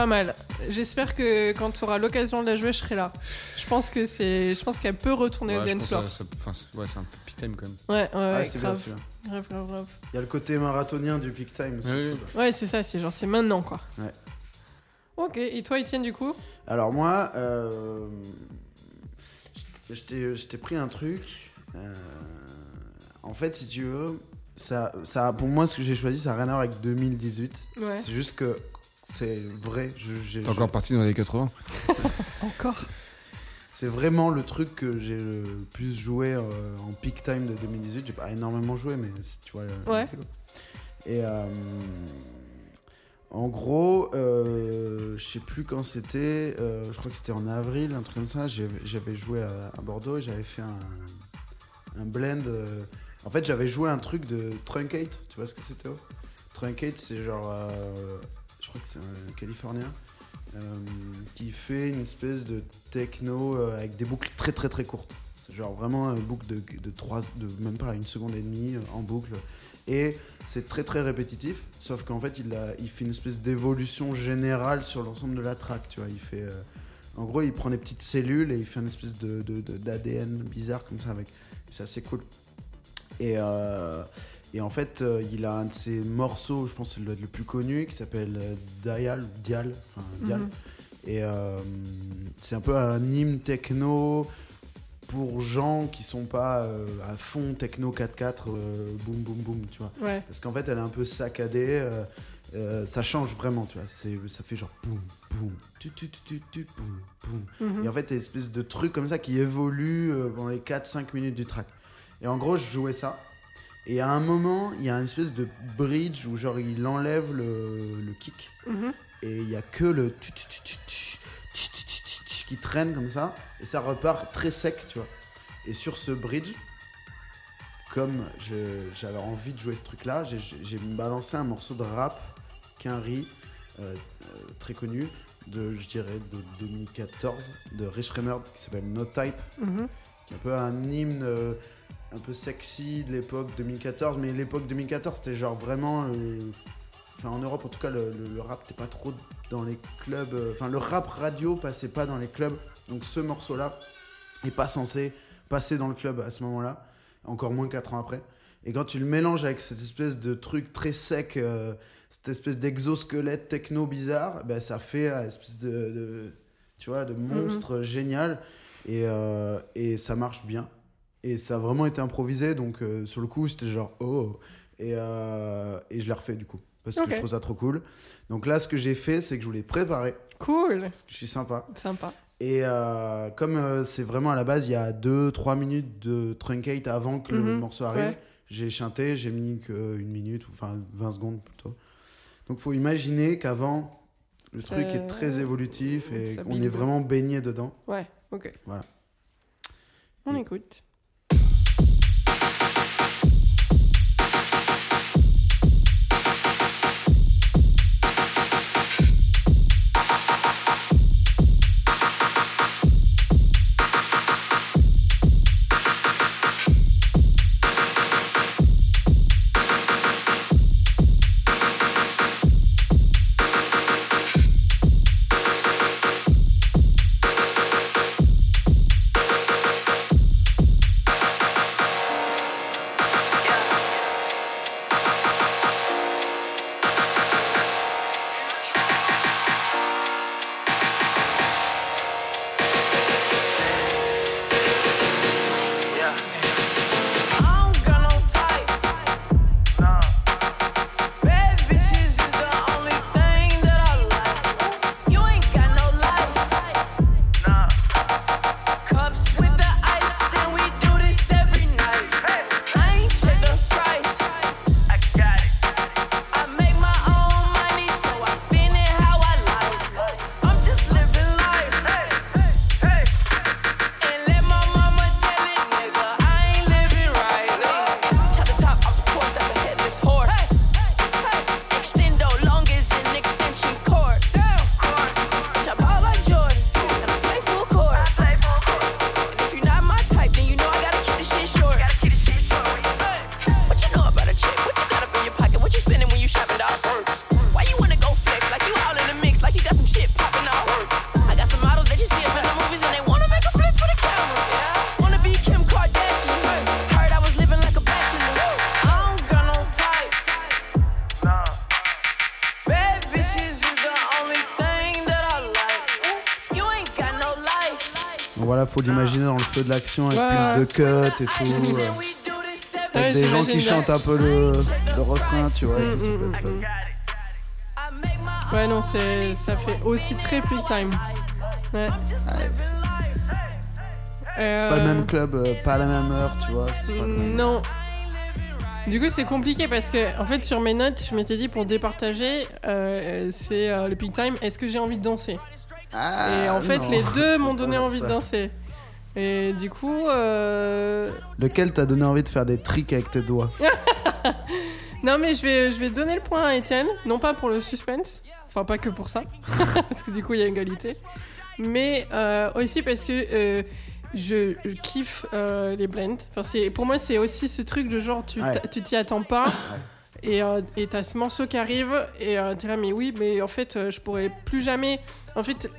Pas mal. J'espère que quand tu auras l'occasion de la jouer, je serai là. Je pense que c'est, je pense qu'elle peut retourner Ouais, au dance floor. que ça- ça- enfin, c'est- ouais, c'est un peu peak time quand même. Ouais, ouais, ouais, c'est bien, grave. c'est grave, grave, grave. Il y a le côté marathonien du peak time. Oui, oui. Ouais, c'est ça, c'est genre, c'est maintenant, quoi. Ouais. Ok, et toi, Étienne, du coup? Alors moi, euh, je t'ai- je t'ai pris un truc. euh, en fait, si tu veux, ça, ça, pour moi, ce que j'ai choisi, ça n'a rien à voir avec 2018. Ouais. C'est juste que c'est vrai. T'es encore parti dans les 80 Encore C'est vraiment le truc que j'ai le plus joué euh, en peak time de 2018. J'ai pas énormément joué, mais si tu vois. le- Ouais. Et euh, en gros, euh, je sais plus quand c'était. euh, je crois que c'était en avril, un truc comme ça. J'avais joué à, à Bordeaux et j'avais fait un, un blend. euh, en fait, j'avais joué un truc de Truncate. Tu vois ce que c'était Truncate, c'est genre. Je crois que c'est un Californien. euh, qui fait une espèce de techno euh, avec des boucles très très très courtes. C'est genre vraiment une boucle de, de, 3, de même pas une seconde et demie euh, en boucle. Et c'est très très répétitif, sauf qu'en fait il, a, fait une espèce d'évolution générale sur l'ensemble de la track. Tu vois, fait, en gros, il prend des petites cellules et il fait une espèce de, de- de- d'ADN bizarre comme ça avec. C'est assez cool. Et, et en fait, euh, il a un de ses morceaux, je pense que c'est le, le plus connu, qui s'appelle euh, Dial, Dial, enfin, Dial. Mhm. Et euh, c'est un peu un hymne techno pour gens qui sont pas euh, à fond techno 4-4, euh, boum boum boum, tu vois. Ouais. Parce qu'en fait, elle est un peu saccadée. euh, ça change vraiment, tu vois. Ça fait genre boum, boum, tu, tu, tu, tu, boum, boum. Mhm. Et en fait, il y a une espèce de truc comme ça qui évolue pendant les 4-5 minutes du track. Et en gros, je jouais ça. Et à un moment, il y a une espèce de bridge où genre il enlève le, kick. Et il y a que le qui traîne comme ça. Et ça repart très sec, tu vois. Et sur ce bridge, comme j'avais envie de jouer ce truc-là, j'ai balancé un morceau de rap, Quinry, euh, très connu, de, je dirais, de 2014, de Rich Remer, qui s'appelle No Type, qui est un peu un hymne un peu sexy de l'époque 2014, mais l'époque 2014 c'était genre vraiment. euh, Enfin, en Europe en tout cas, le, le- le rap n'était pas trop dans les clubs. euh, Enfin, le rap radio passait pas dans les clubs, donc ce morceau-là est pas censé passer dans le club à ce moment-là, encore moins 4 ans après. Et quand tu le mélanges avec cette espèce de truc très sec, euh, cette espèce d'exosquelette techno bizarre, ben, ça fait une espèce de, de- tu vois, de monstre génial. Et, et ça marche bien. Et ça a vraiment été improvisé, donc euh, sur le coup, c'était genre oh. Et, euh, et je l'ai refait du coup, parce que je trouve ça trop cool. Donc là, ce que j'ai fait, c'est que je voulais préparer, Cool. parce que je suis sympa. Sympa. Et euh, comme c'est vraiment à la base, il y a 2-3 minutes de truncate avant que le Mhm, morceau arrive, ouais. j'ai chanté, j'ai mis que une minute, ou enfin 20 secondes plutôt. Donc faut imaginer qu'avant, le truc est très évolutif et qu'on est vraiment baigné dedans. Ouais, ok. Voilà. On écoute. Faut l'imaginer dans le feu de l'action avec Ouais, plus de cuts et tout. Ouais, des gens qui chantent un peu le, le refrain, tu vois. Mm, ça mm. Ouais, non, c'est, ça fait aussi très peak time. Ouais. C'est pas le même club, euh, pas la même heure, tu vois. pas même- Non. Du coup, c'est compliqué parce que, en fait, sur mes notes, je m'étais dit pour départager, euh, c'est euh, le peak time, est-ce que j'ai envie de danser? Ah, Et en fait, non, les deux m'ont donné envie de danser. Et du coup, euh, Lequel t'a donné envie de faire des tricks avec tes doigts non mais je vais, je vais donner le point à Étienne, non pas pour le suspense, enfin pas que pour ça, parce que du coup il y a égalité, mais euh, aussi parce que euh, je, je kiffe euh, les blends. Enfin, pour moi c'est aussi ce truc de genre tu, Ouais. t'y attends pas. Et euh, et t'as ce morceau qui arrive et t'es là mais oui mais en fait je pourrais plus jamais en fait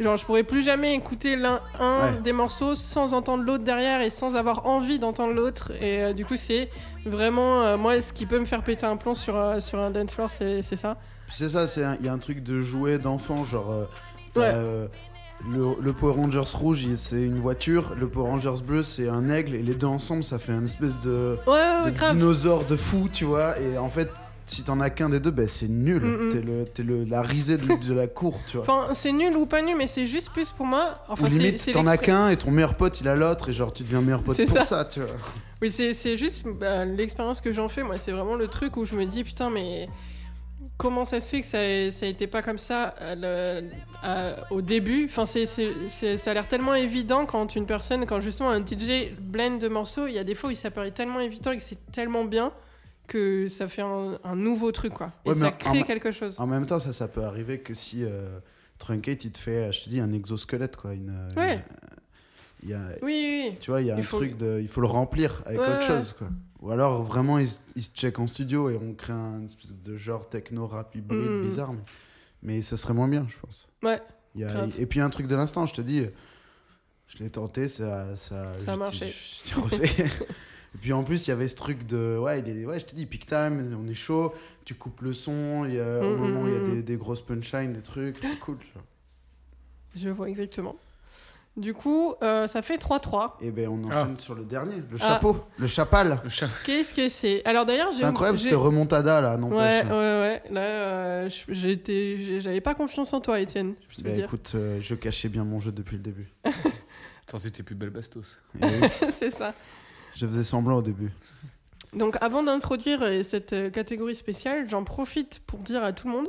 genre je pourrais plus jamais écouter l'un un Ouais. des morceaux sans entendre l'autre derrière et sans avoir envie d'entendre l'autre et euh, du coup c'est vraiment euh, moi ce qui peut me faire péter un plomb sur euh, sur un dance floor c'est c'est ça c'est ça, c'est un- il y a un truc de jouet d'enfant, genre. Ouais. le, le Power Rangers rouge, c'est une voiture, le Power Rangers bleu, c'est un aigle, et les deux ensemble, ça fait une espèce de, ouais de dinosaure de fou, tu vois. Et en fait, si t'en as qu'un des deux, ben c'est nul. Mm, mm. T'es le, la risée de, de la cour, tu vois. enfin c'est nul ou pas nul mais c'est juste plus pour moi enfin Ou limite, t'en as qu'un et ton meilleur pote il a l'autre, et genre tu deviens meilleur pote pour ça. ça. tu vois. Oui, c'est juste bah, l'expérience que j'en fais, moi, c'est vraiment le truc où je me dis, putain, mais comment ça se fait que ça, ça a été pas comme ça à le- à- au début? Enfin, c'est- ça a l'air tellement évident quand une personne, quand justement un DJ blend de morceaux, il y a des fois où ça paraît tellement évident et que c'est tellement bien que ça fait un, un nouveau truc, quoi. Et Ouais, ça crée en- quelque chose. En même temps, ça, ça peut arriver que si euh, Truncate il te fait, je te dis, un exosquelette, quoi. Une, euh, Ouais. une- il y a, Oui, oui, Tu vois, il y a Il un faut- truc de. Il faut le remplir avec Ouais, autre chose, quoi. Ou alors vraiment, ils, ils se checkent en studio et on crée un espèce de genre techno rap hybride Mm. bizarre. Mais, mais ça serait moins bien, je pense. Ouais. Il y a- Grave. et puis un truc de l'instant, je te dis, je l'ai tenté, ça. Ça, Ça a marché. Je, je. et puis en plus, il y avait ce truc de. Ouais, il est, ouais je te dis, peak time, on est chaud, tu coupes le son, il y a, au Mm, moment où il y a mm, des, des grosses punchlines, des trucs, c'est cool. Je vois exactement. Du coup, euh, ça fait 3-3. Et ben on Ah. enchaîne sur le dernier, le Ah. chapeau, le chapal. Le chat. Qu'est-ce que c'est? Alors d'ailleurs, j'ai C'est incroyable j'ai- cette remontada là, non Ouais, ouais, ouais. Là, euh, j'avais pas confiance en toi, Étienne. Je Bah écoute, euh, je cachais bien mon jeu depuis le début. Sortez tes plus belles bastos. Et oui, c'est ça. Je faisais semblant au début. Donc, avant d'introduire euh, cette euh, catégorie spéciale, j'en profite pour dire à tout le monde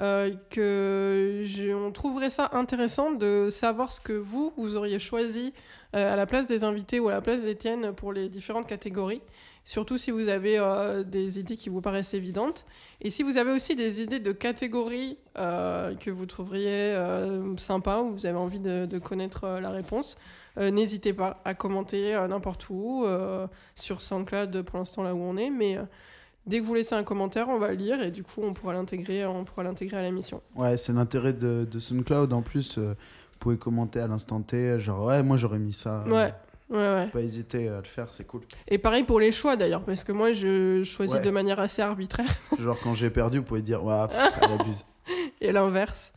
euh, que on trouverait ça intéressant de savoir ce que vous, vous auriez choisi euh, à la place des invités ou à la place d'Étienne pour les différentes catégories. Surtout si vous avez des idées qui vous paraissent évidentes. Et si vous avez aussi des idées de catégories que vous trouveriez sympas ou vous avez envie de, connaître la réponse, n'hésitez pas à commenter euh, n'importe où, euh, sur SoundCloud pour l'instant là où on est. Mais euh, dès que vous laissez un commentaire, on va le lire et du coup on pourra l'intégrer, on pourra l'intégrer à l'émission. Ouais, c'est l'intérêt de, de SoundCloud. En plus, euh, vous pouvez commenter à l'instant T. Genre, ouais, moi j'aurais mis ça. Ouais, ouais, ouais. Pas hésiter à le faire, c'est cool. Et pareil pour les choix d'ailleurs, parce que moi je choisis Ouais. de manière assez arbitraire Genre, quand j'ai perdu, vous pouvez dire, ouais, pff, elle abuse. et l'inverse.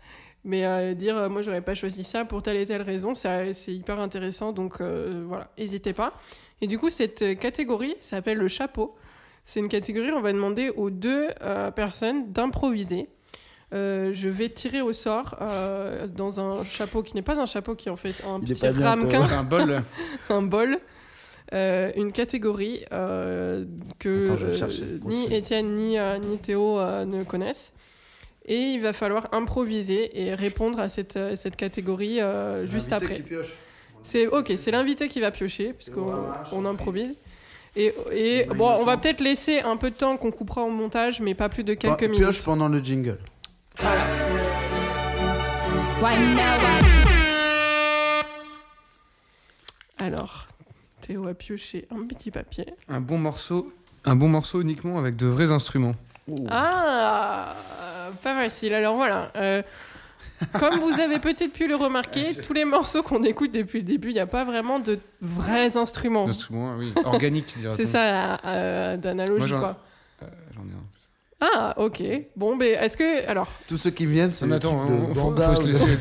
Mais euh, dire euh, moi j'aurais pas choisi ça pour telle et telle raison, c'est hyper intéressant donc euh, voilà, n'hésitez pas. Et du coup, cette catégorie s'appelle le chapeau. C'est une catégorie où on va demander aux deux euh, personnes d'improviser. Euh, je vais tirer au sort euh, dans un chapeau qui n'est pas un chapeau, qui est en fait un Il petit ramequin, un bol. un bol, euh, une catégorie euh, que Attends, euh, ni. Étienne ni, euh, ni Théo euh, ne connaissent. Et il va falloir improviser et répondre à cette, euh, cette catégorie euh, C'est juste l'invité après. qui pioche. C'est ok, c'est l'invité qui va piocher puisqu'on on improvise. Et, et Bah, bon, on va peut-être laisser un peu de temps qu'on coupera au montage, mais pas plus de quelques Ouais, minutes. Pioche pendant le jingle. Alors, Théo a pioché un petit papier. Un bon morceau. Un bon morceau uniquement avec de vrais instruments. Ah, pas facile. Alors voilà. euh, comme vous avez peut-être pu le remarquer, tous les morceaux qu'on écoute depuis le début, il n'y a pas vraiment de vrais instruments. Instruments, oui. Organiques. C'est ça euh, d'analogie, quoi. Euh, J'en ai un. Ah, ok. Bon, mais est-ce que. Alors, Tous ceux qui viennent, c'est attends, on- faut- faut se laisser-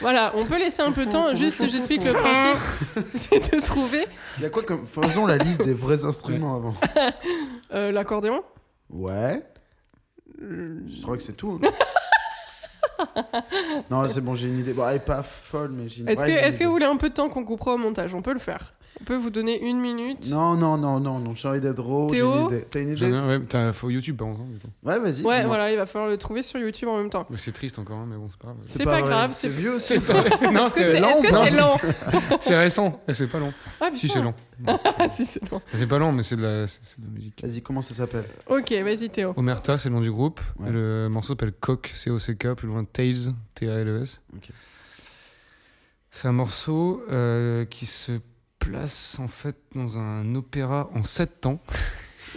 voilà, on peut laisser un peu de temps. Juste, j'explique le principe. C'est de trouver Il y a quoi comme. Faisons la liste des vrais instruments avant. euh, l'accordéon? Ouais. Euh, Je crois que c'est tout. hein. non, c'est bon, j'ai une idée. Bon, elle est pas folle, mais j'ai une Est-ce ouais, que, j'ai une est-ce que idée. vous voulez un peu de temps qu'on coupera au montage? On peut le faire. On peut vous donner une minute. Non, non, non, non, non, j'ai envie d'être raw. j'ai Théo une idée. T'as une J'en ai idée un, ouais, t'as- faut YouTube contre. hein, du coup. Ouais, vas-y. Ouais, dis-moi. voilà, il va falloir le trouver sur YouTube en même temps. Mais c'est triste encore, hein, mais bon, c'est pas grave. C'est pas, vrai. grave. C'est C'est vieux aussi. non, Est-ce que c'est c'est lent. est-ce que non, c'est lent C'est récent, mais c'est pas long. Ah, Si, putain. c'est long. Ah, si, c'est lent. C'est pas long, mais c'est de la, c'est de la musique. Vas-y, comment ça s'appelle? Ok, vas-y Théo. Omerta, c'est le nom du groupe. Ouais. Et le morceau s'appelle Coq, C-O-C-K, plus loin Tales, T-A-L-E-S. Ok. C'est un morceau euh, qui se place en fait dans un opéra en sept temps.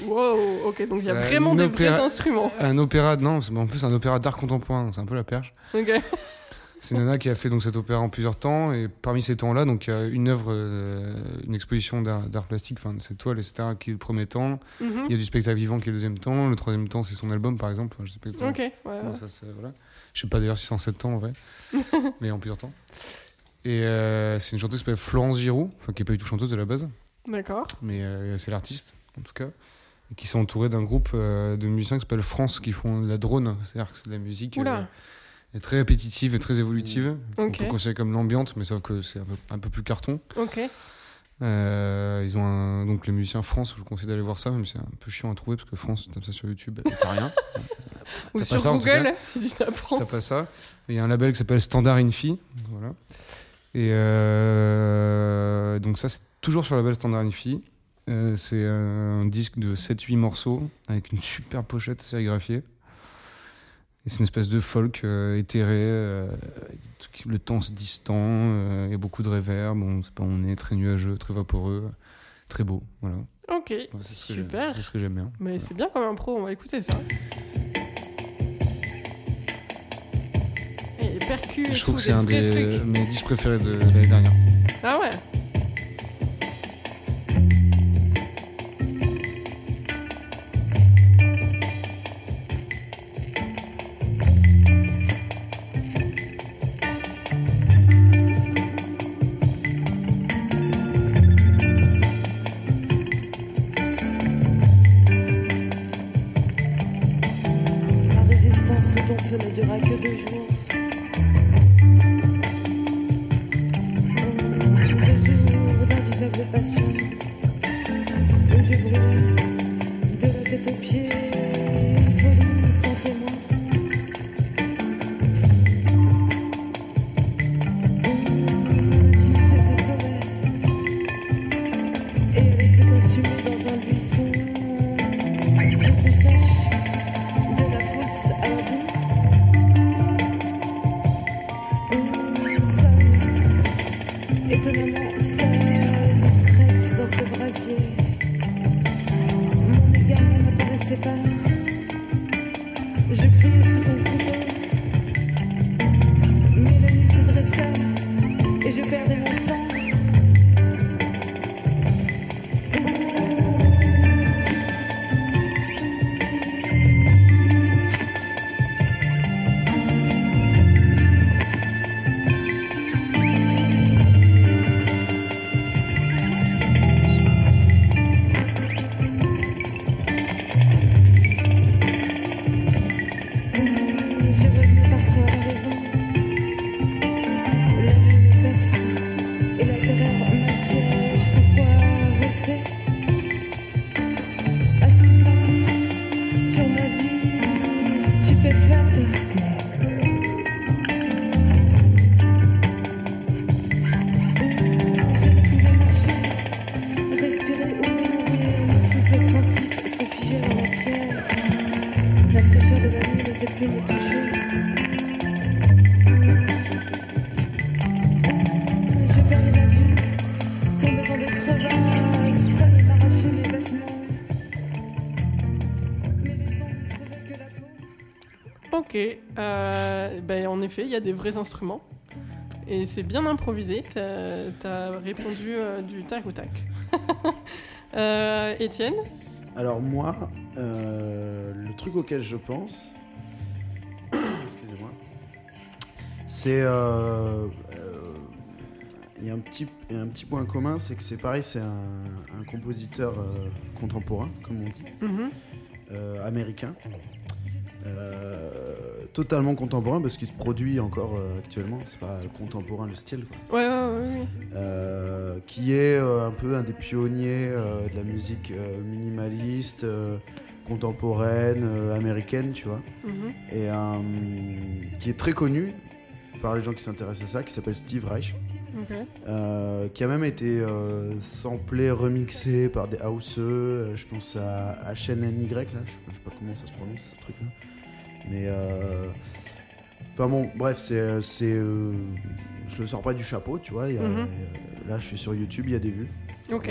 Wow, ok, donc il y a vraiment des opéra- vrais instruments. Un opéra, non, c'est en plus un opéra d'art contemporain, donc c'est un peu la perche. Ok. C'est Nana qui a fait donc cet opéra en plusieurs temps et parmi ces temps-là, donc il y a une œuvre, euh, une exposition d'art plastique, enfin cette toile, etc. qui est le premier temps. Mhm. Il y a du spectacle vivant qui est le deuxième temps. Le troisième temps, c'est son album par exemple. Enfin, je sais pas Ok, ouais. ouais. ça voilà. Je sais pas d'ailleurs si c'est en sept temps en vrai, mais en plusieurs temps. Et euh, c'est une chanteuse qui s'appelle Florence Giroud, enfin qui est pas du tout chanteuse de la base, D'accord. mais euh, c'est l'artiste en tout cas. Qui sont entourés d'un groupe de musiciens qui s'appelle France qui font de la drone, c'est-à-dire que c'est de la musique. Euh, est très répétitive et très évolutive. On Ok. peut comme l'ambiante, mais sauf que c'est un peu, un peu plus carton. Ok. Euh, ils ont un, donc les musiciens France, je vous conseille d'aller voir ça, même si c'est un peu chiant à trouver parce que France, tu tapes ça sur YouTube, t'as rien. Ou T'as sur ça, Google, si tu tapes T'as France. pas ça. Il y a un label qui s'appelle Standard Infi. Voilà. Et euh, donc ça, c'est toujours sur le label Standard Infi. Euh, c'est un disque de 7-8 morceaux avec une super pochette sérigraphiée. Et c'est une espèce de folk euh, éthéré, euh, le temps se distend, euh, il y a beaucoup de réverb, on, pas, on est très nuageux, très vaporeux, très beau. Voilà. Ok, Ouais, super. C'est ce que j'aime bien. Mais Voilà. c'est bien comme impro, on va écouter ça. Et les percus et Je trouve que c'est un des trucs. mes disques préférés de l'année dernière. Ah ouais? Ok. Euh, ben, en effet, il y a des vrais instruments. Et c'est bien improvisé. T'as as répondu euh, du tac au tac. Euh, Étienne? Alors moi, le truc auquel je pense, c'est euh, euh, il y a un petit il y a un petit point commun, c'est que c'est pareil, c'est un, un compositeur euh, contemporain, comme on dit, Mhm. euh, américain. Euh, totalement contemporain parce qu'il se produit encore actuellement, c'est pas contemporain le style quoi. Ouais, ouais, ouais, ouais. Qui est un peu un des pionniers de la musique minimaliste, contemporaine, américaine, tu vois, Mhm. et qui est très connu par les gens qui s'intéressent à ça, qui s'appelle Steve Reich, euh, qui a même été euh, samplé, remixé par des houseux, euh, je pense à HNNY, là, je sais, pas, je sais pas comment ça se prononce ce truc-là, mais... euh, Enfin bon, bref, c'est... c'est, je le sors pas du chapeau, tu vois, il y a- Mhm. là je suis sur YouTube, il y a des vues. Ok.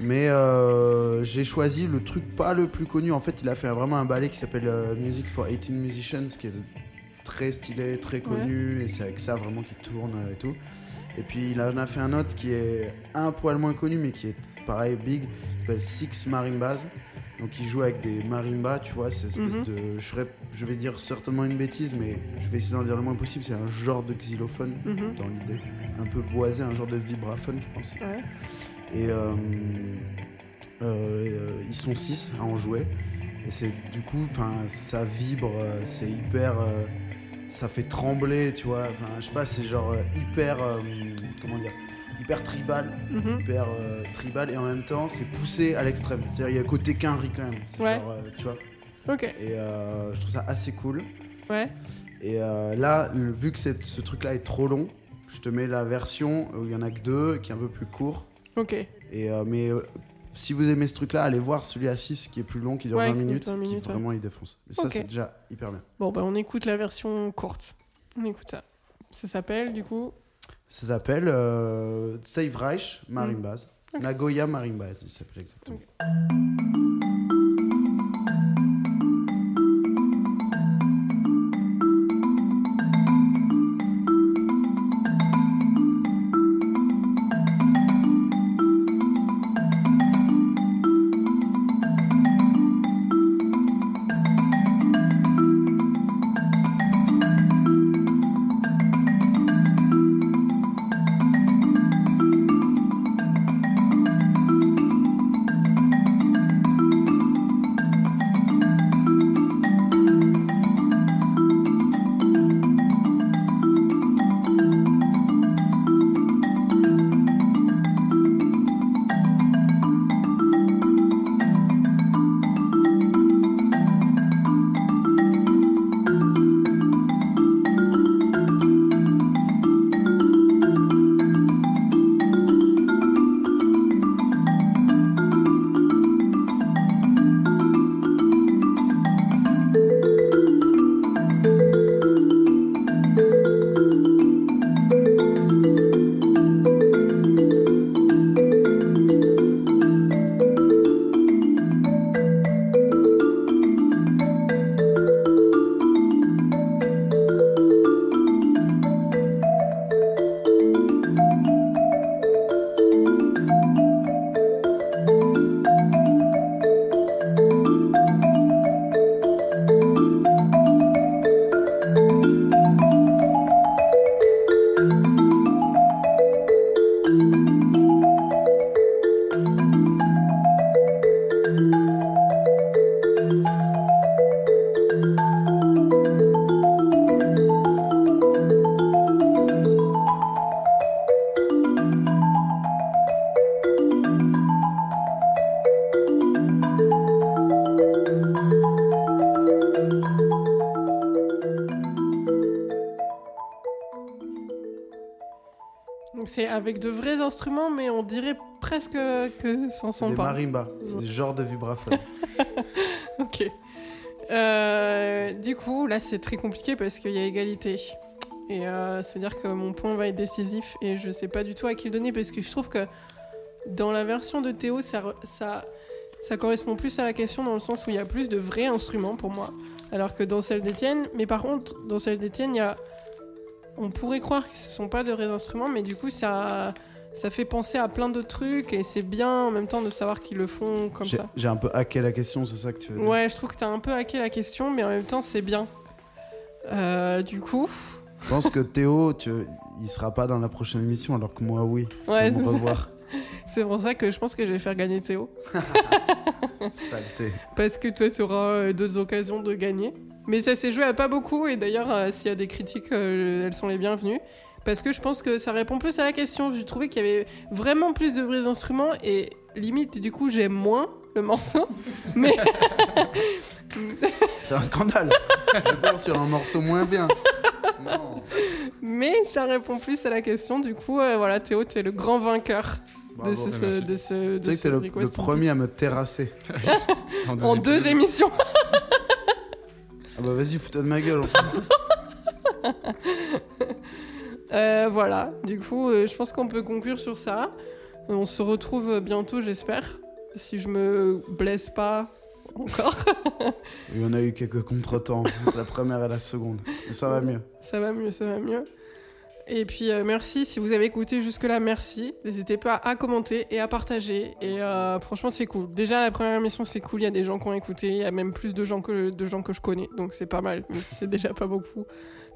Mais euh, j'ai choisi le truc pas le plus connu. En fait, il a fait vraiment un ballet qui s'appelle Music for 18 Musicians, qui est très stylé, très connu, et c'est avec ça vraiment qu'il tourne euh, et tout. Et puis il en a fait un autre qui est un poil moins connu, mais qui est pareil, big, qui s'appelle Six Marimbas. Donc il joue avec des marimbas, tu vois, c'est espèce Mhm. de... Je, vais dire certainement une bêtise, mais je vais essayer d'en dire le moins possible. C'est un genre de xylophone Mhm. dans l'idée. Un peu boisé, un genre de vibraphone, je pense. Ouais. Et euh, euh, ils sont six à en jouer. Et c'est du coup, enfin, ça vibre, c'est hyper. euh, ça fait trembler, tu vois. Enfin, je sais pas, c'est genre euh, hyper. euh, comment dire Hyper tribal. Mhm. Hyper euh, tribal. Et en même temps, c'est poussé à l'extrême. C'est-à-dire, il y a le côté quinri quand même. Ouais. genre, euh, tu vois. Ok. Et euh, je trouve ça assez cool. Ouais. Et là, le- vu que ce truc-là est trop long, je te mets la version où il y en a que deux, qui est un peu plus court. Ok. Et, mais si vous aimez ce truc-là, allez voir celui à 6 qui est plus long, qui dure Ouais, 20 qui dure minutes, 20 minutes, qui ouais. vraiment il défonce. Et ça, c'est déjà hyper bien. Bon, bah, on écoute la version courte. On écoute ça. Ça s'appelle, du coup. Ça s'appelle euh, Save Reich Marimbas. Mm. Ok. Nagoya Marimbas, il s'appelle exactement. Dirait presque que C'est sont des pas. marimbas, c'est des genres de vibraphones. Ok. Euh, du coup, là, c'est très compliqué parce qu'il y a égalité. Et euh, ça veut dire que mon point va être décisif et je sais pas du tout à qui le donner parce que je trouve que dans la version de Théo, ça, re- ça, ça correspond plus à la question dans le sens où il y a plus de vrais instruments pour moi. Alors que dans celle d'Étienne, mais par contre, dans celle d'Étienne, il y a. On pourrait croire que ce sont pas de vrais instruments, mais du coup, ça, ça fait penser à plein de trucs et c'est bien en même temps de savoir qu'ils le font comme ça. j'ai un peu hacké la question, c'est ça que tu veux dire Ouais, je trouve que t'as un peu hacké la question, mais en même temps, c'est bien. Euh, du coup, Je pense que Théo, tu... il sera pas dans la prochaine émission, alors que moi, oui. Ouais, c'est revoir. c'est pour ça que je pense que je vais faire gagner Théo. Saleté. Parce que toi, tu auras d'autres occasions de gagner. Mais ça s'est joué à pas beaucoup, et d'ailleurs, euh, s'il y a des critiques, euh, elles sont les bienvenues. Parce que je pense que ça répond plus à la question. J'ai trouvé qu'il y avait vraiment plus de vrais instruments, et limite, du coup, j'aime moins le morceau. Mais. C'est un scandale. Je pars sur un morceau moins bien. Non. Mais ça répond plus à la question. Du coup, euh, voilà, Théo, tu es le grand vainqueur de ce, ce- merci. de ce. Tu sais que t'es le, le premier à me terrasser. En deux émissions. Ah bah vas-y, fous-toi de ma gueule en plus. Euh, voilà, du coup, euh, je pense qu'on peut conclure sur ça. On se retrouve bientôt, j'espère. Si je me blesse pas encore, Il y en a eu quelques contretemps, entre la première et la seconde. Mais ça va mieux. ça va mieux, ça va mieux. Et puis euh, merci, si vous avez écouté jusque-là, merci. N'hésitez pas à commenter et à partager. Et euh, franchement, c'est cool. Déjà, la première émission, c'est cool. Il y a des gens qui ont écouté. Il y a même plus de gens que, de gens que je connais. Donc c'est pas mal, c'est déjà pas beaucoup.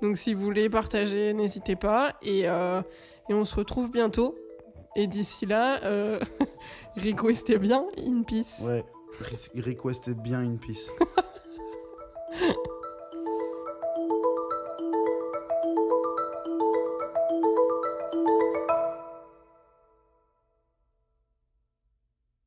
Donc si vous voulez partager, n'hésitez pas. Euh, et, on se retrouve bientôt. Et d'ici là, euh, requestez bien In Peace. Ouais, requestez bien In Peace.